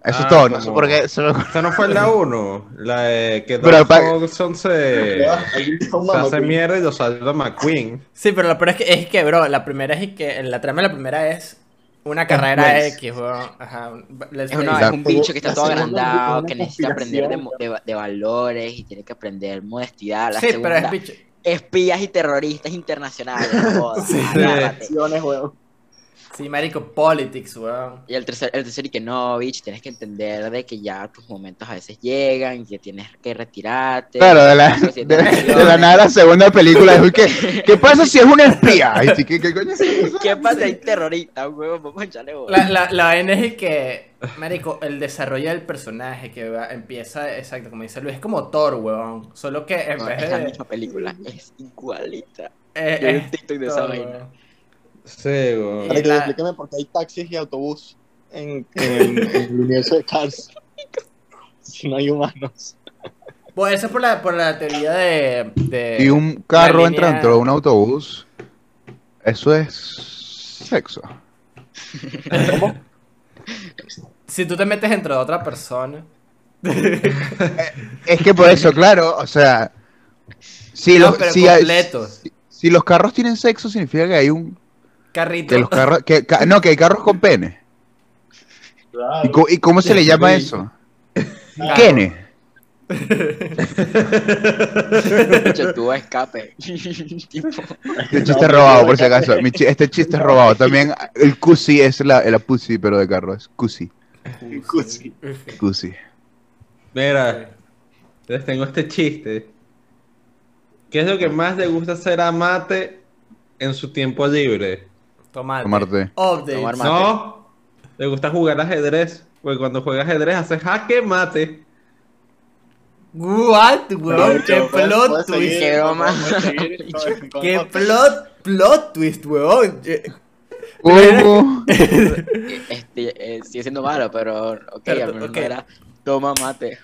eso es Ah, todo, no sé por qué, se me- Esa no fue la (laughs) 1. La de que Pero Hudson se, se hace mierda y lo salva McQueen. Sí, pero lo peor es que, es que, bro, la primera es que, la trama de la primera es una carrera Race. X, weón. Ajá. Es, una- es un bicho que está todo agrandado, es que necesita aprender de, de de valores y tiene que aprender modestidad. La Sí, segunda, pero es bicho. Espías y terroristas internacionales. (laughs) Sí. weón. Sí, marico, politics, weón. Y el tercer, el tercer y que no, bitch, tienes que entender de que ya tus momentos a veces llegan y que tienes que retirarte. Claro, de la, de, de la nada la segunda película es uy, ¿qué, ¿qué (laughs) pasa si es una espía? Sí, ¿qué, qué coño es eso? ¿Qué pasa? Hay terroristas, huevón, vamos a echarle. La, la, la vaina es que, marico, el desarrollo del personaje que va- empieza, exacto, como dice Luis, es como Thor, weón. Solo que en No, vez es la de... misma película, es igualita. eh, Yo es un TikTok de esa vaina. Sí, weón. Marico, la- explícame por qué hay taxis y autobús en, en el, en el (laughs) universo de Cars. Si no hay humanos. Bueno, eso es por la, por la teoría de... de Y un carro la entra dentro de un autobús. Eso es sexo. Si tú te metes dentro de otra persona... Es que por eso, claro, o sea, si, No, los, pero si, hay- si los carros tienen sexo, significa que hay un... Carrito. Que los carros, que, ca- no, que hay carros con pene. ¿Y, co- y cómo se le llama eso? Carro. Kene. Mucho (laughs) tuvo escape. Este chiste es robado, por si acaso. Este chiste es robado. También el cusi es la, la pussy, pero de carro. Es cusi. Cusi. Cusi. Mira, Les tengo este chiste. ¿Qué es lo que más le gusta hacer a Mate en su tiempo libre? Tomate. Tomarte. Updates. Tomar Mate. No, le gusta jugar ajedrez. Porque cuando juega ajedrez hace jaque mate. What, weón, qué plot puedes twist. seguir, Qué (laughs) plot, plot twist, weón. (laughs) Eh, Uh, (laughs) Este, eh, sigue siendo malo, pero ok, Pero, al menos ok. no era toma mate.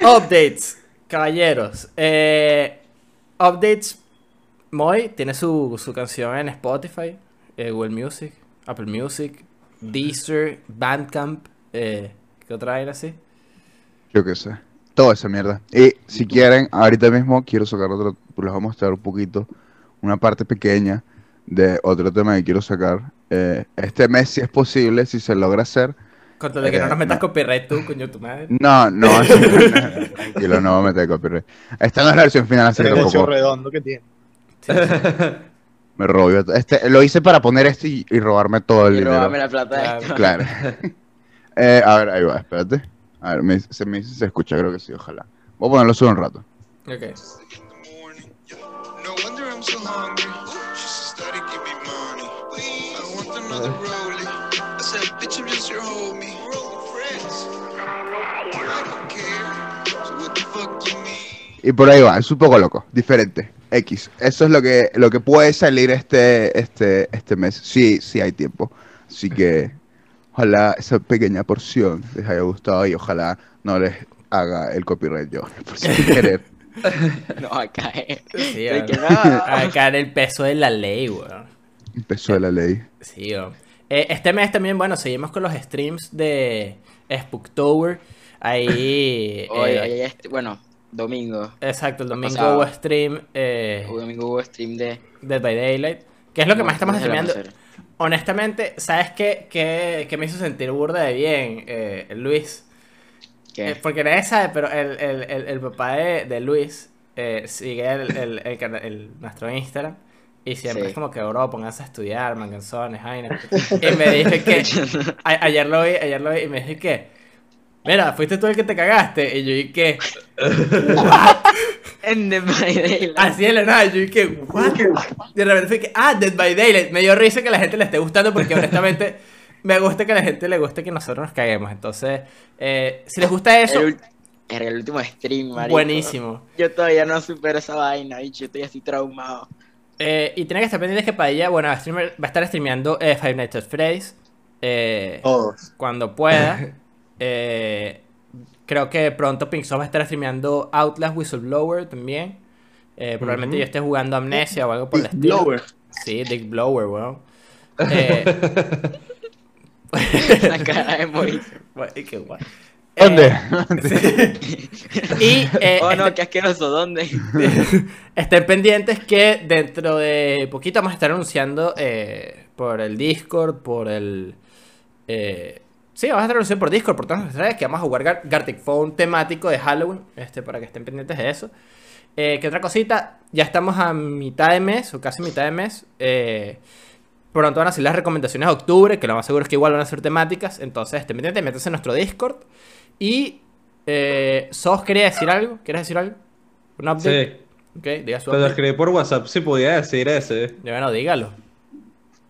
Updates, caballeros. Eh, updates. Moy tiene su, su canción en Spotify, eh, Google Music, Apple Music, Deezer, Bandcamp. Eh, ¿Qué otra vaina así? yo qué sé. Toda esa mierda. Y si quieren, ahorita mismo quiero sacar otro. Les voy a mostrar un poquito. Una parte pequeña de otro tema que quiero sacar. Eh, este mes, si es posible, si se logra hacer. De que no Eh, nos metas no. copyright tú, coño, tu madre. No, no, (laughs) así- tranquilo, no voy a meter copyright. Esta no es la versión final, así que tampoco redondo que tiene. (laughs) me robo. yo- Este, lo hice para poner este y, y robarme todo el Y dinero. robarme la plata de Claro. esto. Claro. (laughs) Eh, a ver, ahí va, espérate. A ver, me, se me se escucha, creo que sí, ojalá. Voy a ponerlo solo un rato. Ok. Y por ahí va, es un poco loco, diferente. X. Eso es lo que, lo que puede salir este, este, este mes. Sí, sí hay tiempo. Así que ojalá esa pequeña porción les haya gustado y ojalá no les haga el copyright yo, (laughs) por sin querer. (laughs) No, va a caer. Sí, Hay weón. que no. Va a caer el peso de la ley, weón. Empezó de la ley. Sí, weón. Eh, este mes también, bueno, seguimos con los streams de Spooktober. Ahí. Hoy, eh, hoy este- bueno, domingo. Exacto, el domingo pasado. hubo stream eh, Hoy domingo hubo stream de. Dead by Daylight. Que es lo que más estamos streameando. Honestamente, ¿sabes qué, qué, qué me hizo sentir burda de bien, eh, Luis? ¿Qué? Eh, porque nadie sabe, pero el, el, el, el papá de, de Luis eh, sigue el, el, el, el- nuestro Instagram. Y siempre Sí. es como que, bro, pónganse a estudiar, manganzones, vainas. Y me dije que. (laughs) a- ayer lo vi, ayer lo vi y me dije que. Mira, fuiste tú el que te cagaste. Y yo dije que. En The My Daylight. Así de la nada, yo dije, ¿what? De repente fue que, ah, Dead by Daylight. Me dio risa que la gente le esté gustando porque honestamente me gusta que a la gente le guste que nosotros nos caguemos. Entonces, eh, si les gusta eso, El, era el último stream, marico. buenísimo. Yo todavía no supero esa vaina, bicho. Estoy así traumado. Eh, y tienen que estar pendientes que Padilla, bueno, va a, streamer- va a estar streameando eh, Five Nights at Freddy's eh, Todos. cuando pueda. (laughs) Eh, creo que pronto Pinksoft va a estar streameando Outlast Whistleblower también. Eh, probablemente yo esté jugando Amnesia o algo por el estilo. Blower. Sí, Dick Blower, weón. Eh, La (laughs) cara de qué guay. ¿Dónde? Eh, (laughs) y eh, Oh, no, este- qué asqueroso. ¿Dónde? (laughs) estén pendientes que dentro de poquito vamos a estar anunciando eh, por el Discord, por el... sí, vamos a anunciando por Discord, por todas nuestras redes, que vamos a jugar Gar- Gartic Phone temático de Halloween, este, para que estén pendientes de eso. Eh, ¿Qué otra cosita? Ya estamos a mitad de mes, o casi mitad de mes. eh, pronto van a ser las recomendaciones de octubre, que lo más seguro es que igual van a ser temáticas. Entonces, estén pendientes, métanse en nuestro Discord. Y... Eh, ¿Sos quería decir algo? ¿Quieres decir algo? ¿Un update? Sí, Ok, diga su te lo escribí por WhatsApp si podía decir ese. Ya, Bueno, dígalo.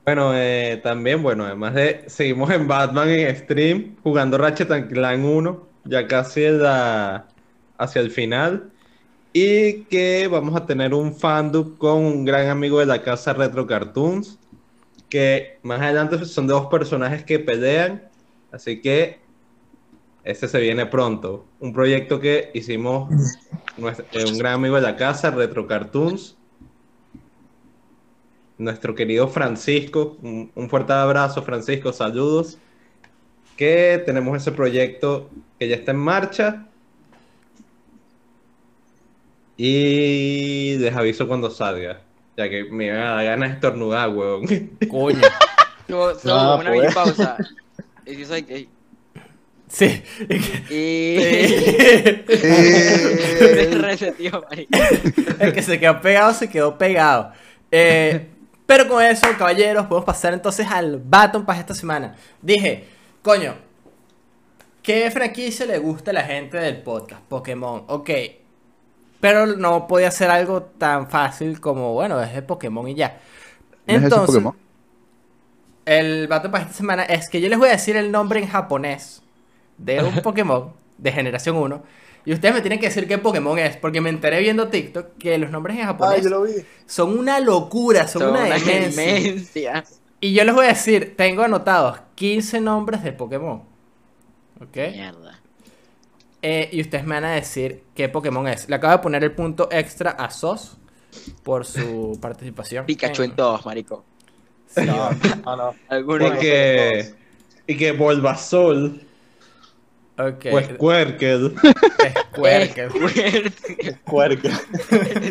Bueno, eh, también, bueno, además de seguimos en Batman en stream, jugando Ratchet and Clank 1, ya casi la- hacia el final. Y que vamos a tener un fandom con un gran amigo de la casa Retro Cartoons, que más adelante son dos personajes que pelean, así que este se viene pronto. Un proyecto que hicimos nuestro- eh, un gran amigo de la casa, Retro Cartoons, nuestro querido Francisco. Un, un fuerte abrazo, Francisco, saludos. Que tenemos ese proyecto que ya está en marcha. Y les aviso cuando salga. Ya que me da ganas de estornudar, weón. Coño. (laughs) Solo Ah, una pues. mini pausa. Y si soy gay. Sí. Y. (laughs) (laughs) El que se quedó pegado se quedó pegado. Eh, pero con eso, caballeros, podemos pasar entonces al Baton Pass esta semana. Dije, coño, ¿Qué franquicia le gusta a la gente del podcast? Pokémon, ok. Pero no podía ser algo tan fácil como, bueno, es de Pokémon y ya. ¿No es Entonces, Pokémon? el vato para esta semana es que yo les voy a decir el nombre en japonés de un (laughs) Pokémon de generación 1. Y ustedes me tienen que decir qué Pokémon es, porque me enteré viendo TikTok que los nombres en japonés lo vi. son una locura, son, Son una una demencia. demencia. Y yo les voy a decir, tengo anotados 15 nombres de Pokémon. ¿Ok? Mierda. Eh, y ustedes me van a decir qué Pokémon es. Le acabo de poner el punto extra a Sos por su (laughs) participación. Pikachu en todos, marico. Sí, No, no, no. (laughs) Alguno. Y que. Y que Bulbasaur. Ok. O Squirtle. (laughs) Squirtle.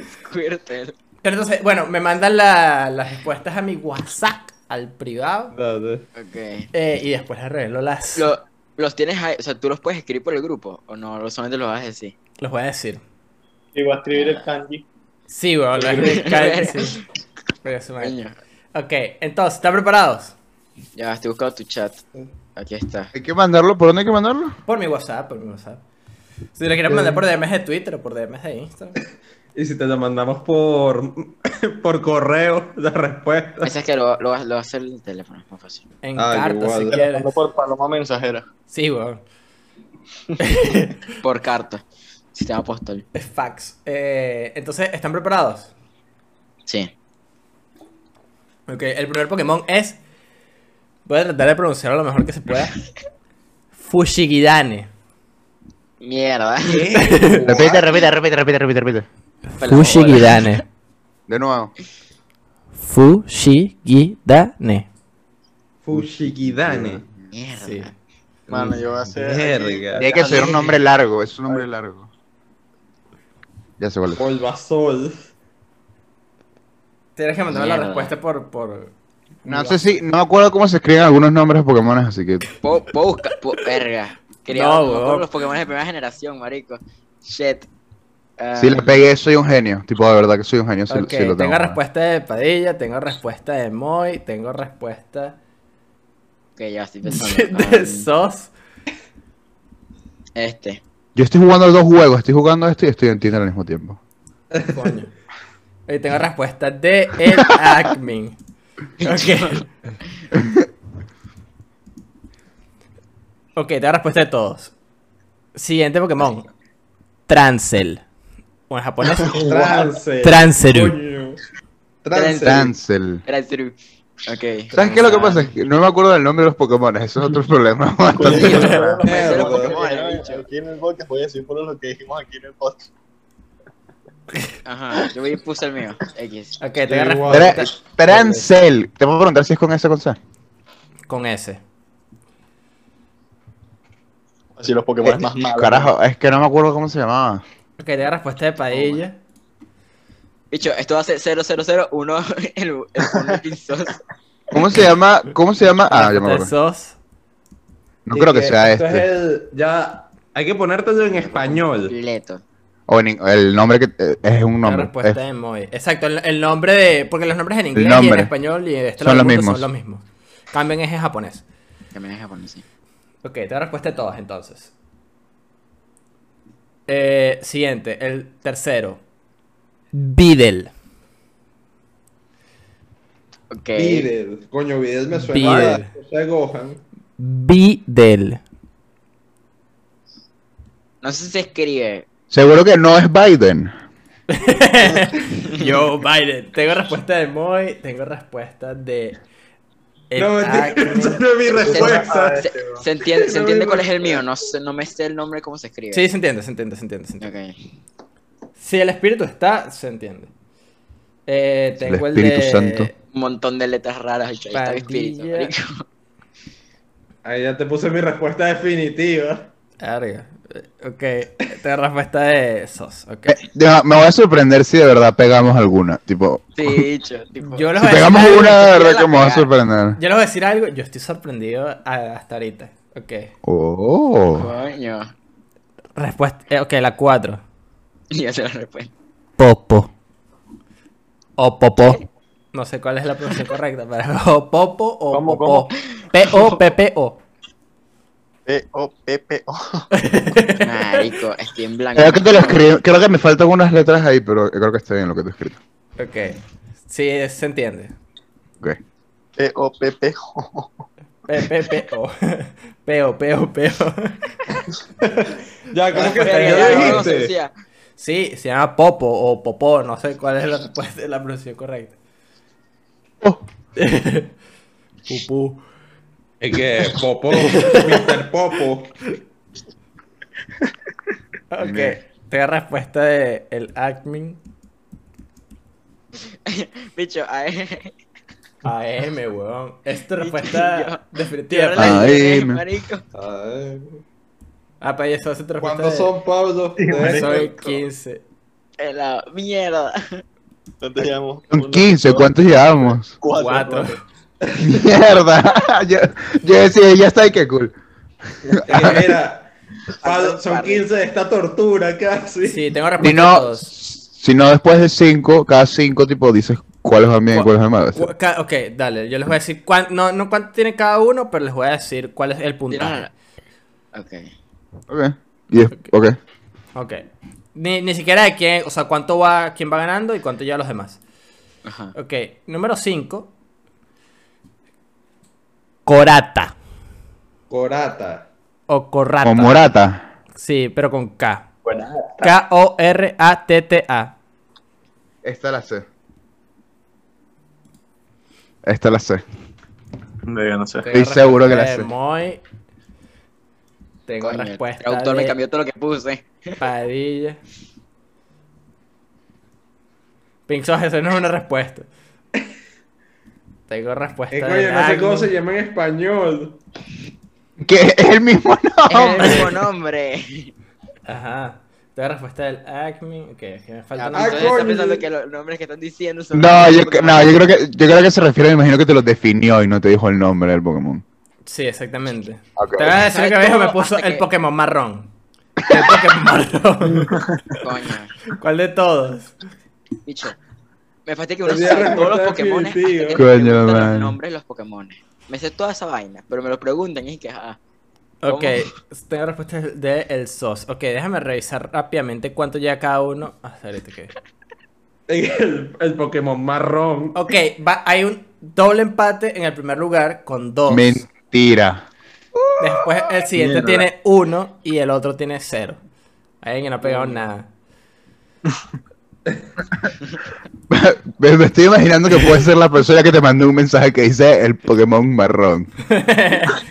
Squirtle. Pero entonces, bueno, me mandan la- las respuestas a mi WhatsApp, al privado. Dale. Ok. eh, y después revelo las. Lo- los tienes ahí, o sea, tú los puedes escribir por el grupo o no, solamente los vas a decir. Los voy a decir. Y voy a escribir el kanji. Sí, lo (laughs) escribí- sí. Pero eso me- Coño. Ok, entonces, ¿están preparados? Ya, estoy buscando tu chat. Aquí está. ¿Hay que mandarlo? ¿Por dónde hay que mandarlo? Por mi WhatsApp, por mi WhatsApp. Si lo quieren mandar por DMs de Twitter o por DMs de Instagram. Y si te lo mandamos por. (laughs) por correo, la respuesta. Ese es que lo, lo, va- lo hacer el teléfono, es más fácil. En Ah, cartas, igual. si Te lo quieres. por paloma mensajera. Sí, weón. Por carta. Sistema postal. (laughs) Es fax. Eh, entonces, ¿están preparados? Sí. Ok, el primer Pokémon es. Voy a tratar de pronunciarlo lo mejor que se pueda. (laughs) Fushigidane. Mierda. (laughs) Repite, repite, repite, repite, repite, repite. Fushigidane. De nuevo. Fushigidane. Fushigidane. Mierda. Sí. Mano, yo voy a hacer. Tiene que ser un nombre largo, es un nombre largo. Ya cuál es. Bulbasaur. Tienes que mandarme la respuesta por. por... No sé si, no me acuerdo cómo se escriben algunos nombres de Pokémon, así que. Puedo, buscar. puedo- verga. Quería No, los Pokémon de primera generación, marico. Shit. Ah, Si le pegué, soy un genio. Tipo, de verdad que soy un genio. Si, lo tengo. tengo respuesta de Padilla, tengo respuesta de Moy, tengo respuesta Ok, ya estoy (laughs) pensando. de Um, Sos. este. Yo estoy jugando dos juegos, estoy jugando este y estoy en Tinder al mismo tiempo. Coño. Y tengo respuesta de el (laughs) Acmin. Ok. Ok, tengo respuesta de todos. Siguiente Pokémon. Transel. O en japonés. (laughs) Trance. Transeru. Coño. Trance. Cancel. Era el True. Ok. ¿Sabes qué es lo que pasa? Es que no me acuerdo del nombre de los Pokémon, eso es otro (laughs) problema. bastante. Aquí en el podcast voy a decir por lo que dijimos aquí en el podcast. Ajá, yo voy y puse el mío. X. Ok, tengo Igual. respuesta Tra- Trancel. Te puedo preguntar si es con S o con C. con S. Así los Pokémon más malos. Carajo, es que no me acuerdo cómo se llamaba. Ok, tengo respuesta de Padilla. Bicho, esto va a ser 0001 (laughs) el, el. ¿Cómo se llama? ¿Cómo se llama? Ah, ya me acuerdo. Sos. No creo que sea esto este. Es el, ya. Hay que ponértelo en español. Completo. O en el nombre que eh, es un La nombre. respuesta Es- de Moy. Exacto, el, el nombre de. Porque los nombres en inglés y en español y en este Son los mismos. son los mismos. Cambian es en japonés. También es japonés, sí. Ok, tengo respuesta de todas entonces. Eh, siguiente, el tercero. Videl. Ok. Videl. Coño, Videl me suena. Videl. a José Gohan. Videl. No sé si se escribe. Seguro que no es Biden. Yo, Biden. Tengo respuesta de Moy, tengo respuesta de. el No, mentira, (laughs) esa no es mi respuesta. Se, se entiende, se entiende cuál es el mío, no, sé, no me sé el nombre cómo se escribe. Sí, se entiende, se entiende, se entiende, se entiende. Ok. Si el espíritu está, se entiende. Eh, El tengo el, Espíritu de... Santo. Un montón de letras raras. ahí está mi espíritu, Padilla. marico. Ahí ya te puse mi respuesta definitiva. Verga. Eh, Ok, tengo respuesta de Sos. Ok. Eh, deja- me voy a sorprender si de verdad pegamos alguna. Tipo, Sí. Tipo, Yo si pegamos algo. una, de verdad que me voy a sorprender. Yo les voy a decir algo. Yo estoy sorprendido hasta ahorita. Ok. Oh. Coño. Respuesta. eh, ok, la 4. (laughs) Ya se la respuesta. Popo. O Popo. No sé cuál es la pronunciación correcta, pero (laughs) o Popo o ¿Cómo, Popo. P-O-P-P-O. P-O-P-P-O. (laughs) Marico, estoy en blanco. Creo que te lo escribí, creo que me faltan unas letras ahí, pero creo que está bien lo que te he escrito. Ok. Sí, se entiende. Ok. P-O-P-P-O. P, P, P, O. (laughs) Peo, peo, peo. Ya, ¿cómo que Verga, ya ya, lo ¿cómo se dijiste? decía? Sí, se llama Popo o Popó, no sé cuál es la la pronunciación correcta. Oh. (laughs) Pupú. Es que Popo, (laughs) Mr. Popo. Ok. Tengo respuesta de el admin (laughs) Bicho, a AM, weón. Es tu respuesta definitiva. no pa. la Ay, dije, me- marico. A ver, Ah, para eso hace tu respuesta. ¿Cuántos de- son, Pablo? Soy 15. Eh, La mierda. ¿Cuántos llevamos? Son Uno, 15, dos, ¿cuántos llevamos? Cuatro. (laughs) Mierda. yo, yo decía, ya está, y qué cool. Que mira, son 15 de esta tortura casi. Sí, tengo Si respuesta de no, todos. si no después de 5, cada 5 tipo dices cuáles van bien y cuáles van mal. Ok, dale, yo les voy a decir cuán- no, no cuánto tiene cada uno, pero les voy a decir cuál es el puntaje. Ok. Ok. Y es- ok. Ok. Ni, ni siquiera de quién, o sea, cuánto va, quién va ganando y cuánto lleva los demás. Ajá. Ok, número 5. Corata. Corata. O corrata. Con Morata. Sí, pero con K. K-O-R-A-T-T-A. Esta la sé. Esta la sé. Verga, no sé. Estoy seguro que la sé. Moy. Tengo Coño, el respuesta traductor me de cambió todo lo que puse. Padilla. Sauce, eso no es una respuesta. Tengo respuesta Eh, coño, no sé cómo se llama en español. Que es el mismo Es el nombre. mismo (laughs) nombre. Ajá. Tengo respuesta del Acme. Ok, que me falta Ah, una- Ah, pensando que los nombres que están diciendo son. No, yo, no yo, creo que, yo creo que se refiere, me imagino que te lo definió y no te dijo el nombre del Pokémon. Sí, exactamente. Ok. Te voy a decir ¿Sabes que me dijo, me puso el que- Pokémon marrón. El Pokémon (laughs) marrón. Coño. ¿Cuál de todos? Bicho. Me falta que uno sabe todos los Pokémon. Coño, man. los nombres de los Pokémon. Me sé toda esa vaina, pero me lo preguntan y es que. Ah, Ok, tengo respuesta de el SOS. Ok, déjame revisar rápidamente cuánto ya cada uno. Ah, ahorita que. El, el Pokémon marrón. Ok, va, hay un doble empate en el primer lugar con dos. Mentira. Después el siguiente Mierda. tiene uno y el otro tiene cero. Hay alguien que no ha pegado nada. (laughs) (laughs) me, me estoy imaginando que puede ser la persona que te mandó un mensaje que dice el Pokémon marrón. (laughs)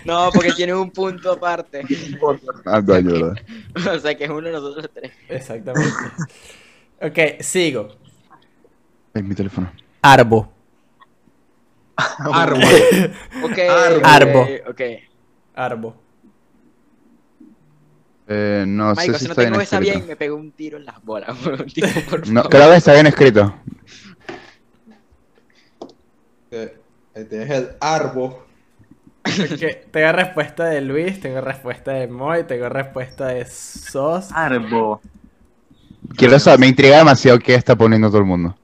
No, porque tiene un punto aparte. Ah, ¿verdad? (laughs) o sea que es uno de nosotros tres. Exactamente. Ok, sigo. Es mi teléfono. Arbo. Árbol. Ok. Arbo. ok, Ok. Arbo. Eh, no sé si si no está bien tengo esa escrito. bien, me pego un tiro en las bolas. (laughs) Tipo, por No, creo que está bien escrito. (laughs) Que- Ahí tienes el. Ok, Tengo respuesta de Luis, tengo respuesta de Moy, tengo respuesta de Sos. Arbo. Quiero saber, me intriga demasiado qué está poniendo todo el mundo.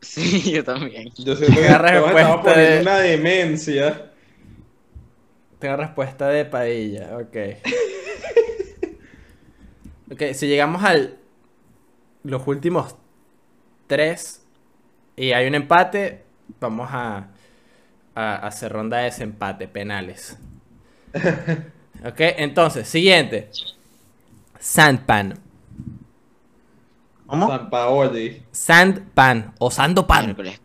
Sí, (laughs) yo también. Yo siento que respuesta estamos poniendo de- una demencia. Tengo respuesta de Padilla, ok. Ok, si llegamos al. Los últimos tres y hay un empate, vamos a, a hacer ronda de desempate, penales. (laughs) Ok, entonces, siguiente. Sandpan. ¿Cómo? San Paoli. Sandpan o Sandopan. Miércoles.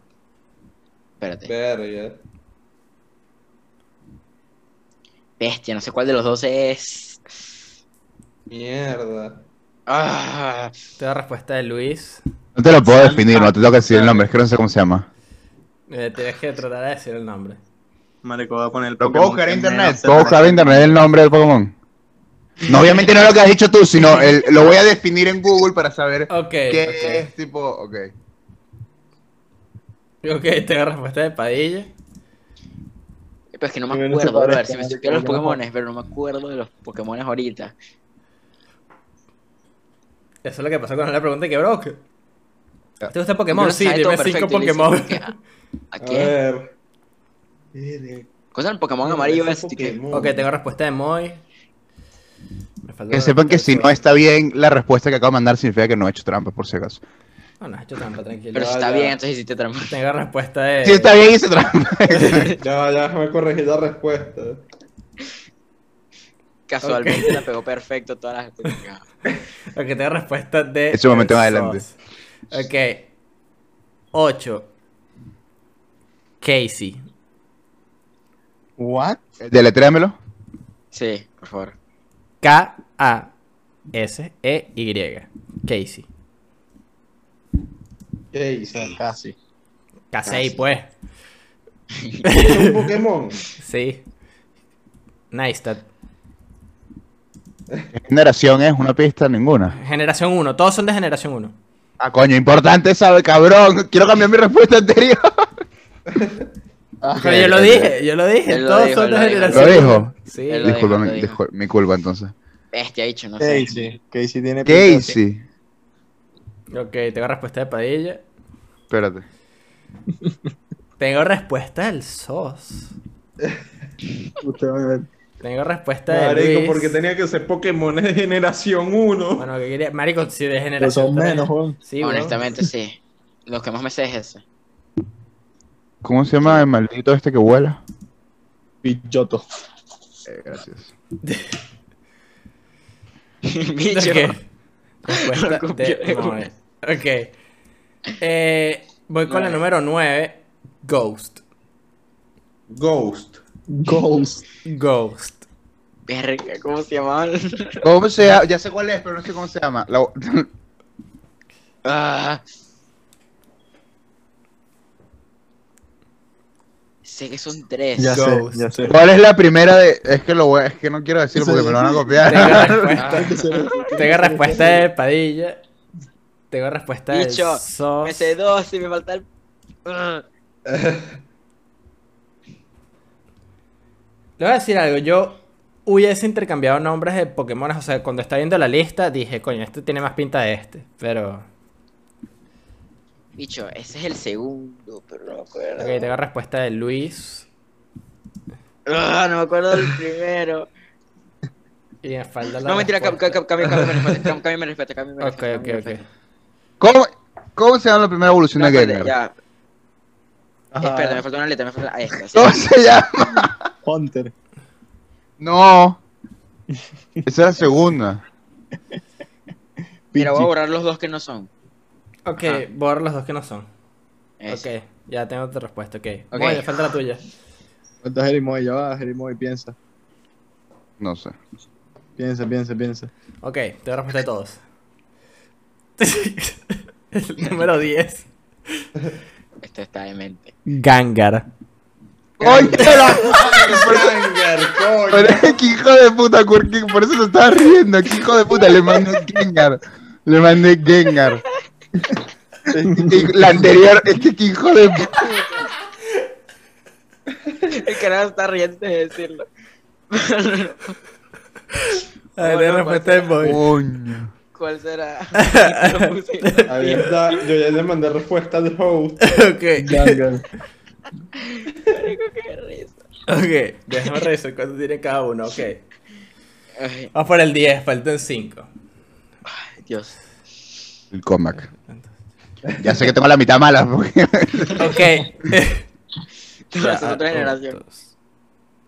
Espérate. Verga. Bestia, no sé cuál de los dos es. Mierda. Ah, Tengo respuesta de Luis. No te lo puedo definir, no te tengo que decir el nombre, es que no sé cómo se llama. Eh, tienes que tratar de decir el nombre. Marico, voy a poner el Lo puedo Pokémon buscar en internet, puedo buscar en parece. internet el nombre del Pokémon. No, obviamente no lo que has dicho tú, sino el- lo voy a definir en Google para saber Ok, qué ok. es, tipo, ok. Ok, tengo respuesta de Padilla. pero es que no me no acuerdo, brother. parezca, Si me marico, supieran los Pokémon, pero no me acuerdo de los Pokémon ahorita. Eso es lo que pasó cuando le pregunté que bro. ¿Te gusta Pokémon? lo Sí, dime cinco Pokémon. que, ¿A, a A ver. Verga. Cosa del Pokémon No, amarillo es. Pokémon. Ok, tengo respuesta de Moy. falta Que sepan que si no está bien la respuesta que acabo de mandar, significa que no he hecho trampa, por si acaso. No, no has hecho trampa, tranquilo. Pero si está ya. bien, entonces hiciste trampa. Tengo respuesta de. Si está bien, hice trampa. (laughs) Ya, ya, déjame corregir la respuesta. Casualmente la pegó perfecto todas las (laughs) Ok, tengo respuesta de. Ese momento el más adelante. Ok. 8. Casey. What? Deletréamelo. Sí, por favor. K-A-S-E-Y. Casey. ¿Qué O sea, hice? casi. Casey, pues. (laughs) ¿Es un Pokémon? Sí. Nice. ¿Qué (laughs) generación es? Una pista, ninguna. Generación 1. Todos son de generación 1. Ah, coño, importante sabe, cabrón. Quiero cambiar mi respuesta anterior. (laughs) Ah, Pero yo lo dije, yo lo dije. Él lo Todos dijo, son de dijo. generación ¿Lo 1. dijo? Sí. Él lo dijo, Disculpa, lo mi, dijo. mi culpa entonces. Bestia, dicho, no sé. Casey. Casey tiene pinta Casey. Ok, tengo respuesta de Padilla. Espérate. Tengo respuesta del SOS. Tengo respuesta de Marico, Luis. porque tenía que ser Pokémon de generación 1. Bueno, que quería. Marico, si de Pero generación. son tres. menos, weón. Sí. Honestamente, sí. Lo que más me sé es ese. ¿Cómo se llama el maldito este que vuela? Pilloto. Eh, gracias. (laughs) Bicho. Ok. Respuesta Lo copié de. Ok. Eh, voy con la Nueve. número 9. Ghost. Ghost. Ghost. Ghost. Verga, ¿cómo se llamaban? (laughs) ¿Cómo se llama? Ya sé cuál es, pero no sé cómo se llama. La- (laughs) Ah. Sé que son tres. Ya Ghost. sé, ya sé. ¿Cuál es la primera de.? Es que lo voy... es que no quiero decir porque me lo van a Tengo copiar. (laughs) respuesta. Tengo respuesta de Padilla. Tengo respuesta de Bicho, SOS. Me sé dos y me falta el. Ah. Le voy a decir algo, yo hubiese intercambiado nombres de Pokémon, o sea, cuando estaba viendo la lista dije, coño, este tiene más pinta de este, pero... Bicho, ese es el segundo, pero no me acuerdo. Ok, tengo respuesta de Luis Ah, no me acuerdo del primero. (laughs) y me falta la No, mentira, cam- respuesta. cam- cambia cambia mi respuesta. (laughs) cam- Cambia mi respuesta, cambia mi Ok, ok, ok. ¿Cómo, ¿Cómo se llama la primera evolución No, de Gengar? ya. Ajá. Espérate, me falta una letra, me falta. Ahí está. sí. ¿Cómo se llama? (laughs) Hunter. No. Esa es la segunda. Mira, voy a borrar los dos que no son. Ok, Ah. borra los dos que no son. Ese. Ok, ya tengo tu respuesta, ok. Ok. Muy bien, falta la tuya. Falta Jerimoy, ya va, Jerimoy, piensa. No sé. Piensa, piensa, piensa. Ok, tengo respuesta de todos. (laughs) El número 10. Esto está demente. Gangar. ¡Coño! Pero es que hijo de puta, Quirky, por eso se estaba riendo. Que hijo de puta, le mandé Gengar. Le mandé Gengar. La anterior, es que hijo de puta. El carajo está riendo de decirlo. A ver, No, tengo no, respuesta de Boy. Coño. ¿Cuál será? (laughs) Yo ya le mandé respuesta de host. ok, Ok, déjame revisar cuánto tiene cada uno, ok. Ay, Vamos por el 10, faltan 5. Dios. El comeback. Ya sé que tengo la mitad mala. Porque... Ok. (laughs) (laughs) Ya, haces otra ah, generación.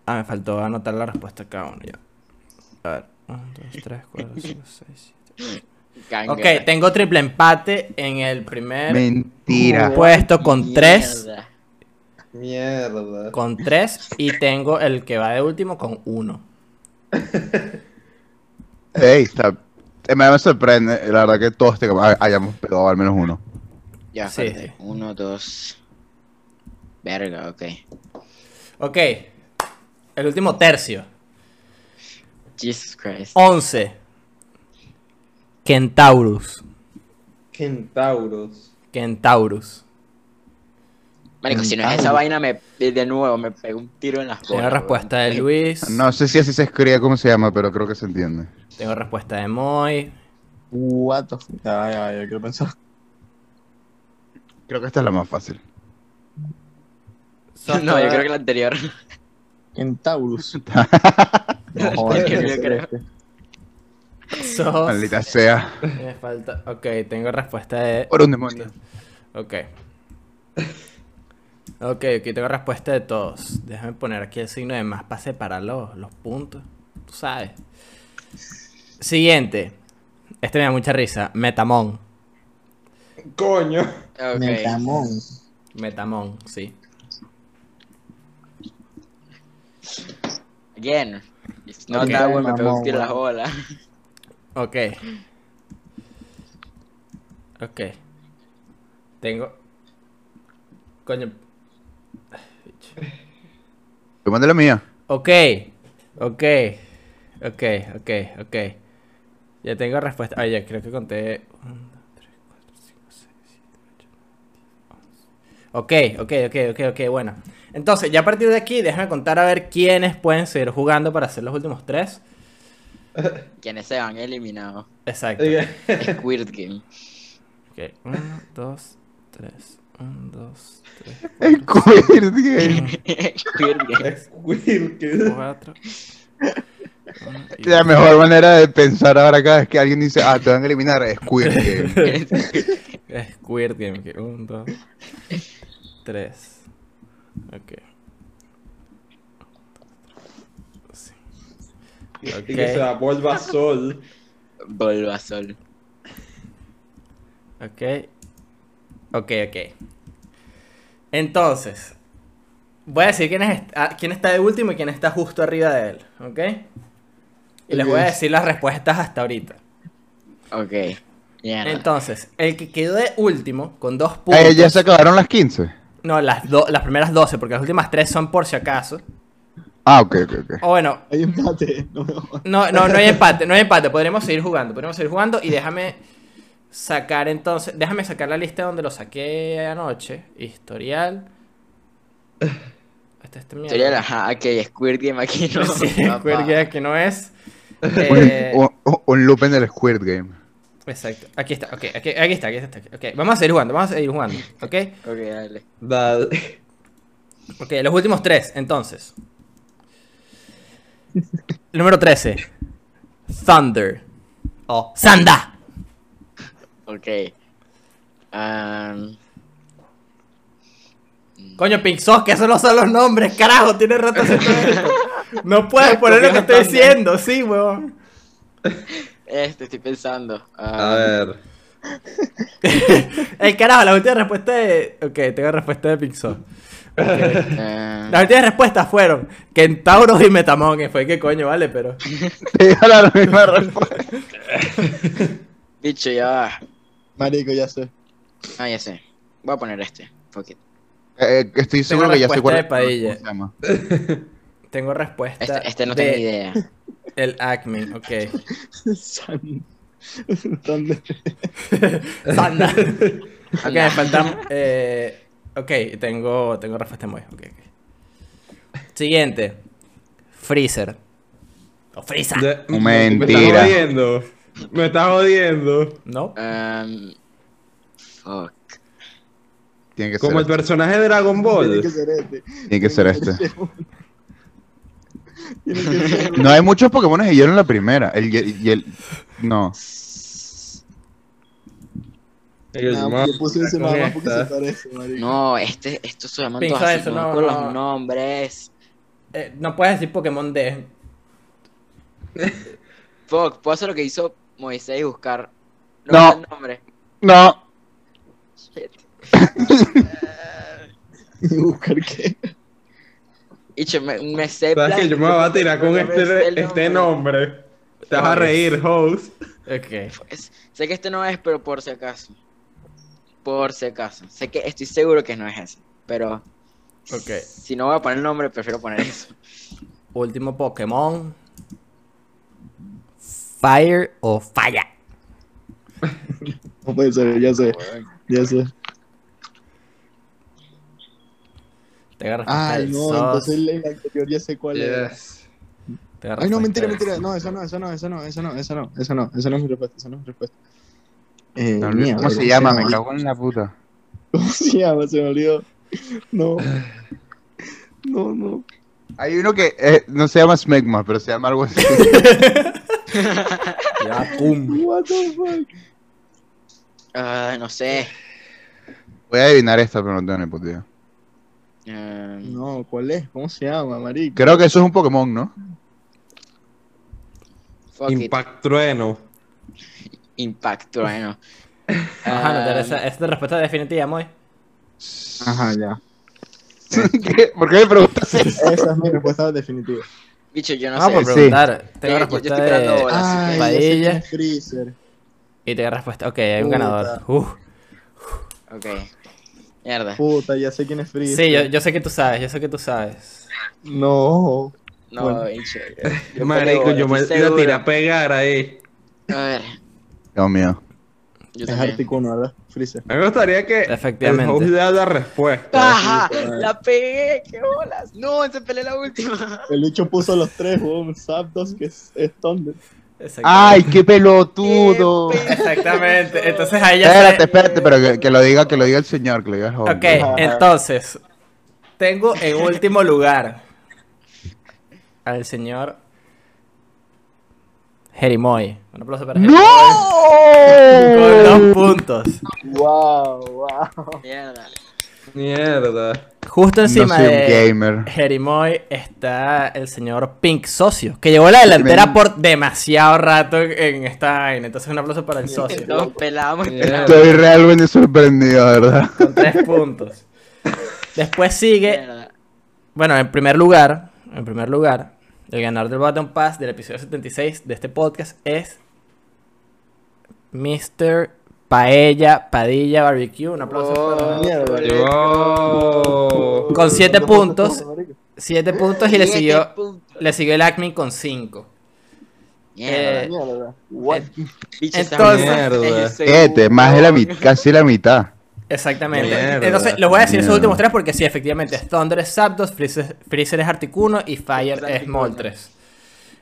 Ah, me faltó anotar la respuesta a cada uno ya. A ver. 1, 2, 3, 4, 5, 6, 7. Gangar. Ok, tengo triple empate en el primer Mentira. puesto con 3. Mierda. Con 3 y tengo el que va de último con 1. Ey, está. eh, Me me sorprende, la verdad, que todos te- hay- hayamos pegado al menos uno. Ya, Sí, espérate. Uno, dos. Verga, ok. Ok. El último tercio. Jesus Christ. 11. Kentaurus. Kentauros. Kentaurus. Marico, si no es esa vaina, me, de nuevo me pego un tiro en las bolas. Tengo respuesta de. Luis. No sé si así se escribe cómo se llama, pero creo que se entiende. Tengo respuesta de Moy. What the fuck. Ya, ya, ya, quiero pensar. Creo que esta es la más fácil. (laughs) No, yo creo que la anterior. Kentaurus. Es que yo creo. Sos. Maldita sea. Me falta. Ok, tengo respuesta de. Por un demonio. Ok. Ok, ok, tengo respuesta de todos. Déjame poner aquí el signo de más para separar los, los puntos. Tú sabes. Siguiente. Este me da mucha risa. Metamon. Coño. Ok. Metamon. Metamon, sí. Again. It's not Ok. that me las. Ok. Ok. Tengo. Coño. Te mandé la mía. Ok. Ok. Ok, ok, ok. Ya tengo respuesta. Ah, ya creo que conté. 1, 2, 3, 4, 5, 6, 7, 8, 9, 10, 11. Ok, ok, ok, ok, ok, bueno. Entonces, ya a partir de aquí, déjame contar a ver quiénes pueden seguir jugando para hacer los últimos tres. (laughs) Quienes se van eliminados. Exacto. (laughs) Squirt Game. Ok, 1, 2, 3. 1, 2, 3, El Queer Game. 4. (laughs) La mejor manera de pensar ahora cada vez que alguien dice, ah, te van a eliminar, es Queer Game. Squirt Game. 1, 2, 3. Ok. Sí. Y que se sol. Volvasol. Ok. Ok, ok. Entonces, voy a decir quién, es, ah, quién está de último y quién está justo arriba de él. ¿Ok? Y les voy a decir las respuestas hasta ahorita. Ok. Mierda. Entonces, el que quedó de último con dos puntos. Eh, ya se acabaron las 15. No, las, do- las primeras 12, porque las últimas tres son por si acaso. Ah, ok, ok, ok. O bueno, Hay empate. No no, no, no hay empate, no hay empate. Podremos seguir jugando, podremos seguir jugando y déjame sacar entonces, déjame sacar la lista donde lo saqué anoche. Historial. Este, este la ajá, ok, Squirt Game aquí no. (laughs) Sí. Squid Game que no es. Un, Eh, un- un loop en el Squirt Game. exacto. Aquí está, ok, aquí, aquí está, aquí está. Ok, vamos a seguir jugando, vamos a seguir jugando, ok. Ok, dale. Dale. Ok, los últimos tres, entonces. Número 13. Thunder. O Sanda. Ok. Um, Coño, Pink Sauce, que esos no son los nombres, carajo, tiene rato. (laughs) No puedes poner lo que estoy diciendo, sí, weón. este, estoy pensando. A ver. (laughs) El carajo, la última respuesta de. Ok, tengo respuesta de Pink Sauce. eh, Las últimas respuestas fueron Kentauros y Metamon, que fue que coño, vale, pero. (laughs) Te digo la misma respuesta. bicho, ya va. Marico, ya sé. Ah, ya sé. Voy a poner este. Fuck it. Eh, estoy seguro que ya sé cuál respuesta de Padilla. ¿cómo se llama? (laughs) Tengo respuesta. Este, este no de tengo idea. (laughs) El Acme, ok. San. ¿Dónde? (laughs) Sanda. ok, me faltan. Eh, ok, tengo, tengo respuesta muy. Ok, ok. Siguiente. Freezer. O Freeza. De- Mentira. Me estás jodiendo. (laughs) Me estás jodiendo. ¿No? Um, fuck. Tiene que Como el ser, personaje de Dragon Tiene que Ball. ser este. tiene que ser este. Tiene que ser No hay muchos Pokémon de hielo en la primera. El, y el, y el- no. Más, yo puse ese más porque se parece, marico. No, este, estos se llaman Piensa todos así, eso, no, no, con no. los nombres. Eh, no puedes decir Pokémon D. Fuck, puedo hacer lo que hizo Moisés y buscar. No. el nombre. No. Shit. (laughs) ¿Y buscar qué? (laughs) Y che, me, me sé. ¿Sabes que yo me voy a tirar con este, este nombre? Te vas a reír, host. Ok. Es- sé que este no es, pero por si acaso. Por si acaso. Sé que estoy seguro que no es ese. Pero Ok. si no voy a poner el nombre, prefiero poner eso. Último Pokémon. Fire o Falla. (laughs) No puede ser, ya sé. Ya sé. Tengo respuesta Ay, no, SOS. entonces el el anterior ya sé cuál es. Ay, no, mentira, mentira. No, eso no, eso no, eso no, eso no, eso no, eso no, eso no es mi respuesta, eso no es mi respuesta. Eh, No, mierda, ¿Cómo se llama? Me cago en la puta. ¿Cómo se llama? Se me olvidó. No. (sighs) No, no. Hay uno que eh, no se llama Smegma, pero se llama algo así. (laughs) (laughs) (laughs) Ya, pum. What the fuck. Ah, no sé. Voy a adivinar esta, pero no tengo ni puta idea. Eh, No, ¿cuál es? ¿Cómo se llama, marico? Creo que eso es un Pokémon, ¿no? fuck it. Impact Trueno. Impacto, bueno. Ajá, no te esa, esa es tu respuesta definitiva, Moy. Ajá, ya. (laughs) ¿Qué? ¿Por qué me preguntas eso? Esa es mi respuesta definitiva. Bicho, yo no Ah, sé. por Sí. preguntar. Tengo Yo- yo respuesta estoy esperando de. Ay, Padilla Freezer. y tengo respuesta. Ok, hay un Puta. ganador. Uf. Ok. Mierda. Puta, ya sé quién es Freezer. Sí, yo, yo sé que tú sabes, yo sé que tú sabes. No. No, Bueno. bicho. (laughs) Marico, yo me la a pegar ahí. A ver, Dios mío. Yo Es. Articuno, ¿verdad? Freezer. A mí me gustaría que Efectivamente. el host dé la respuesta. ¡Paja! Sí, pues. ¡La pegué! ¡Qué bolas! ¡No! ¡Se peleé la última! El bicho puso los tres, weón. Zapdos, que es, es Thunder. ¡Ay, qué pelotudo! (laughs) Exactamente. Entonces ahí ya Espérate, espérate, pero que, que lo diga, que lo diga el señor, que lo diga el joven. Ok, entonces. Tengo en último lugar al señor Jerimoy. Un aplauso para Jerimoy. Con dos puntos. Wow, wow. Mierda. Mierda. Justo No encima de gamer. Jerimoy está el señor Pink Socio, que llevó la delantera por demasiado rato en, esta vaina. Entonces un aplauso para el socio. Pelamos. Estoy realmente sorprendido, ¿verdad? Con tres puntos. Después sigue Mierda. Bueno, en primer lugar, en primer lugar, el ganador del Button Pass del episodio 76 de este podcast es Mr. Paella Padilla Barbecue. Un aplauso Oh, para Mierda. Con siete ¿Cuántos puntos. marico? 7 puntos y le siguió, le siguió el Acme con 5. Mierda. Eh, entonces- Este, más de la mitad, casi la mitad. Exactamente. Mierda. Entonces, les voy a decir esos últimos tres porque sí, efectivamente, es Thunder es Zapdos, Freezer, Freezer es Articuno y Fire Es. Moltres.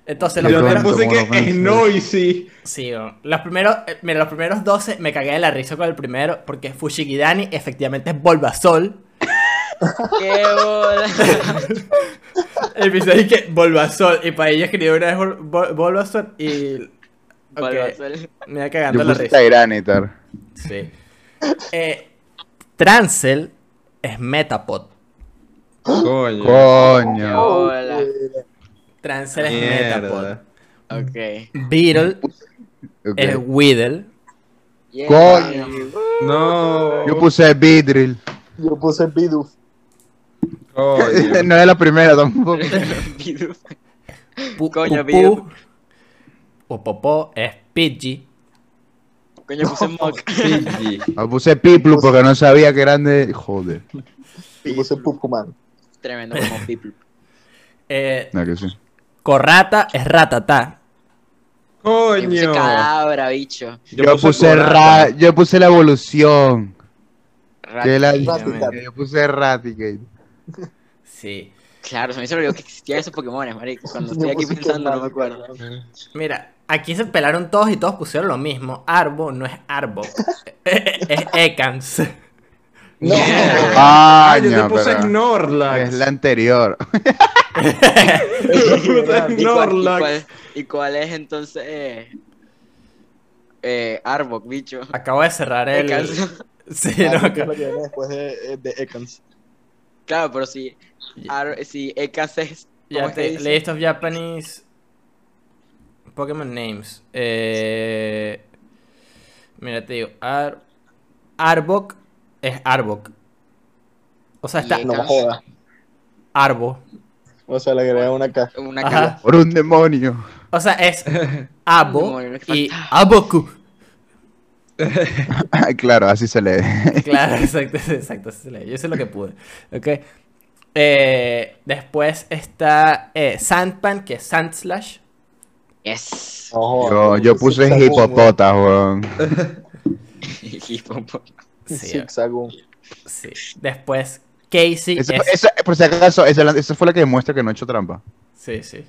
Entonces, los Yo primeros... puse ¿Cómo lo que es noisy. Sí, los primeros, eh, mira, los primeros 12 me cagué de la risa con el primero porque Fushigidani efectivamente es Bulbasol. ¡Qué bola! (laughs) El episodio es que Bulbasol y para ella escribió una vez Bul- Bul- Bulbasol y... Ok, Bulbasaur. me iba cagando Yo la risa. Tyranitar. Sí. Eh, Trancel es Metapod. Coño. ¡Qué Coño. Trancel es Metapod. Ok. Beetle Ok. es Weedle. Yeah. Coño. No. Yo puse Beedrill. Yo puse Bidoof. Coño. (laughs) no es la primera tampoco. (laughs) Bidoof. Coño, o Popó es Pidgey. Coño, puse (laughs) Mock. Pidgey. Yo puse Piplu porque no sabía que eran de. Joder. Yo puse Pupuman. Tremendo como people. Eh, No, que sí. Corrata es Ratatá. Yo puse Coño. cadabra, bicho. Yo, puse ra, yo puse la evolución. Que la Raticate. yo puse Raticate. Sí. Claro, se me hizo olvidó que existían esos Pokémon, marico. Cuando estoy aquí pensando, no me acuerdo. Mira, aquí se pelaron todos y todos pusieron lo mismo. Arbo no es Arbo. (laughs) es Ekans. No. Ah, yo te puse Snorlax. Es la anterior. (laughs) ¿Y cuál, y, cuál, y cuál es entonces eh, eh, Arbok, bicho? Acabo de cerrar el. Ekans. (laughs) Sí, Ah, no, viene después de, de Ekans. Claro, pero si, Ar, si Ekans es. List of Japanese Pokémon names. Eh, mira, te digo, Ar, Arbok es Arbok. O sea, está No me Ekans. jodas. Arbo. O sea, le agregué una K. Una cara. Por un demonio. O sea, es (laughs) Abo Demonio, ¿qué y? Aboku. (laughs) claro, así se lee. (laughs) Claro, exacto, exacto. así se lee. Yo sé lo que pude. Ok. Eh, después está eh, Sandpan, que es Sandslash. Yes. Jodas, Yo, yo puse hipopota, weón. Hippopo. Sí, Zigzagoon. sí. Después Casey Esa, es... por si acaso, esa, fue la que demuestra que no he hecho trampa. Sí, sí.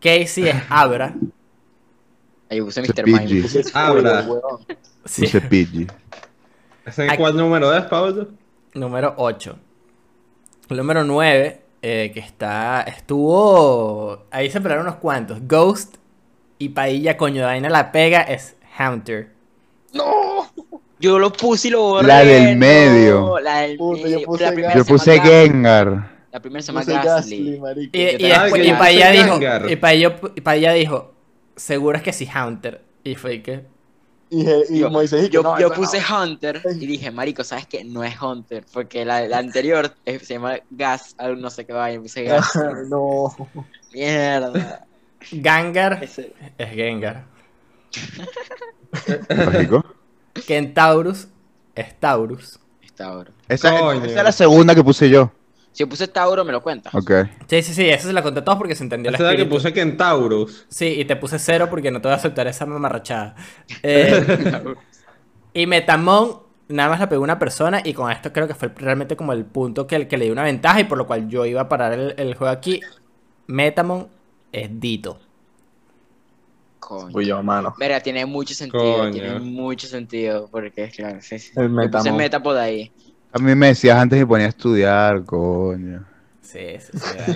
Casey es Abra. Ahí puse Mr. Squirtle, weón. Sí. Puse Pidgey. ¿Ese en cuál número es, Pablo? Número 8. El número 9, eh, que está. Estuvo. Ahí se pelaron unos cuantos. Ghost Y Pailla, coño, de vaina la pega es Hunter. ¡No! Yo lo puse y lo borré. La del medio. La del yo medio. puse La primera Yo se puse Gengar. La primera se llama Gasly. Gasly, marico. Y, que y Ah, después, que y Pailla puse dijo, y dijo, seguro es que sí Hunter. Y fue que, Y, y Yo, Moisés y que yo, no, yo eso puse no. Hunter y dije, marico, ¿sabes qué? No es Hunter, porque la, la anterior (laughs) se llama Gas, no sé qué vaya, puse Gas. (laughs) no. Mierda. Gangar Ese- es Gengar. (laughs) Lógico. Kentaurus es Taurus. Está ahora. Esa, Coño. esa es la segunda que puse yo. Si yo puse Tauro, me lo cuentas. Ok. Sí, sí, sí, eso se la conté a todos porque se entendió el Esa es la que puse Kentaurus. Sí, y te puse cero porque no te voy a aceptar esa mamarrachada. (laughs) Eh, y Metamon nada más la pegó una persona y con esto creo que fue realmente como el punto que, que le dio una ventaja y por lo cual yo iba a parar el, el juego aquí. Metamon es Dito. Coño. Fui yo, mano. Mira, tiene mucho sentido, Coño. tiene mucho sentido, porque claro, sí, sí. El puse Metamon. Metapod ahí. A mí me decías antes y ponía a estudiar, coño. Sí, sí, sí.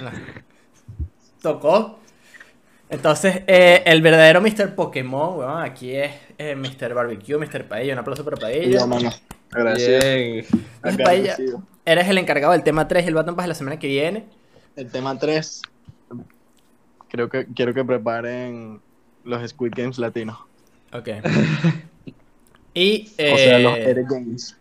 Tocó. Entonces, eh, el verdadero Mr. Pokémon, weón, aquí es eh, Mr. Barbecue, Mr. Paella. Un aplauso para Paella. yo, mano. Agradecido. Bien. Entonces, Paella, eres el encargado del tema 3 y el Baton Pass la semana que viene. El tema 3. Creo que quiero que preparen los Squid Games latinos. Ok. (laughs) Y. O sea, los eh, Ere Games.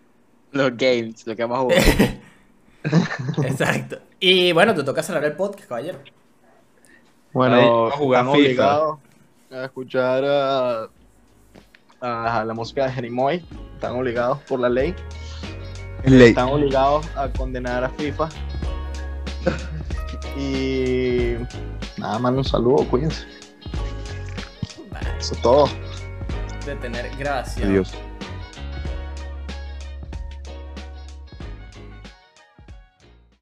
Los games, lo que vamos a jugar. (laughs) Exacto. Y bueno, te toca cerrar el podcast, caballero. Bueno, vamos a jugar obligados a escuchar a, a la música de Jerimoy. Están obligados por la ley. Ley. Están obligados a condenar a FIFA. Y nada más un saludo, cuídense. Eso es todo. De tener gracia. Adiós.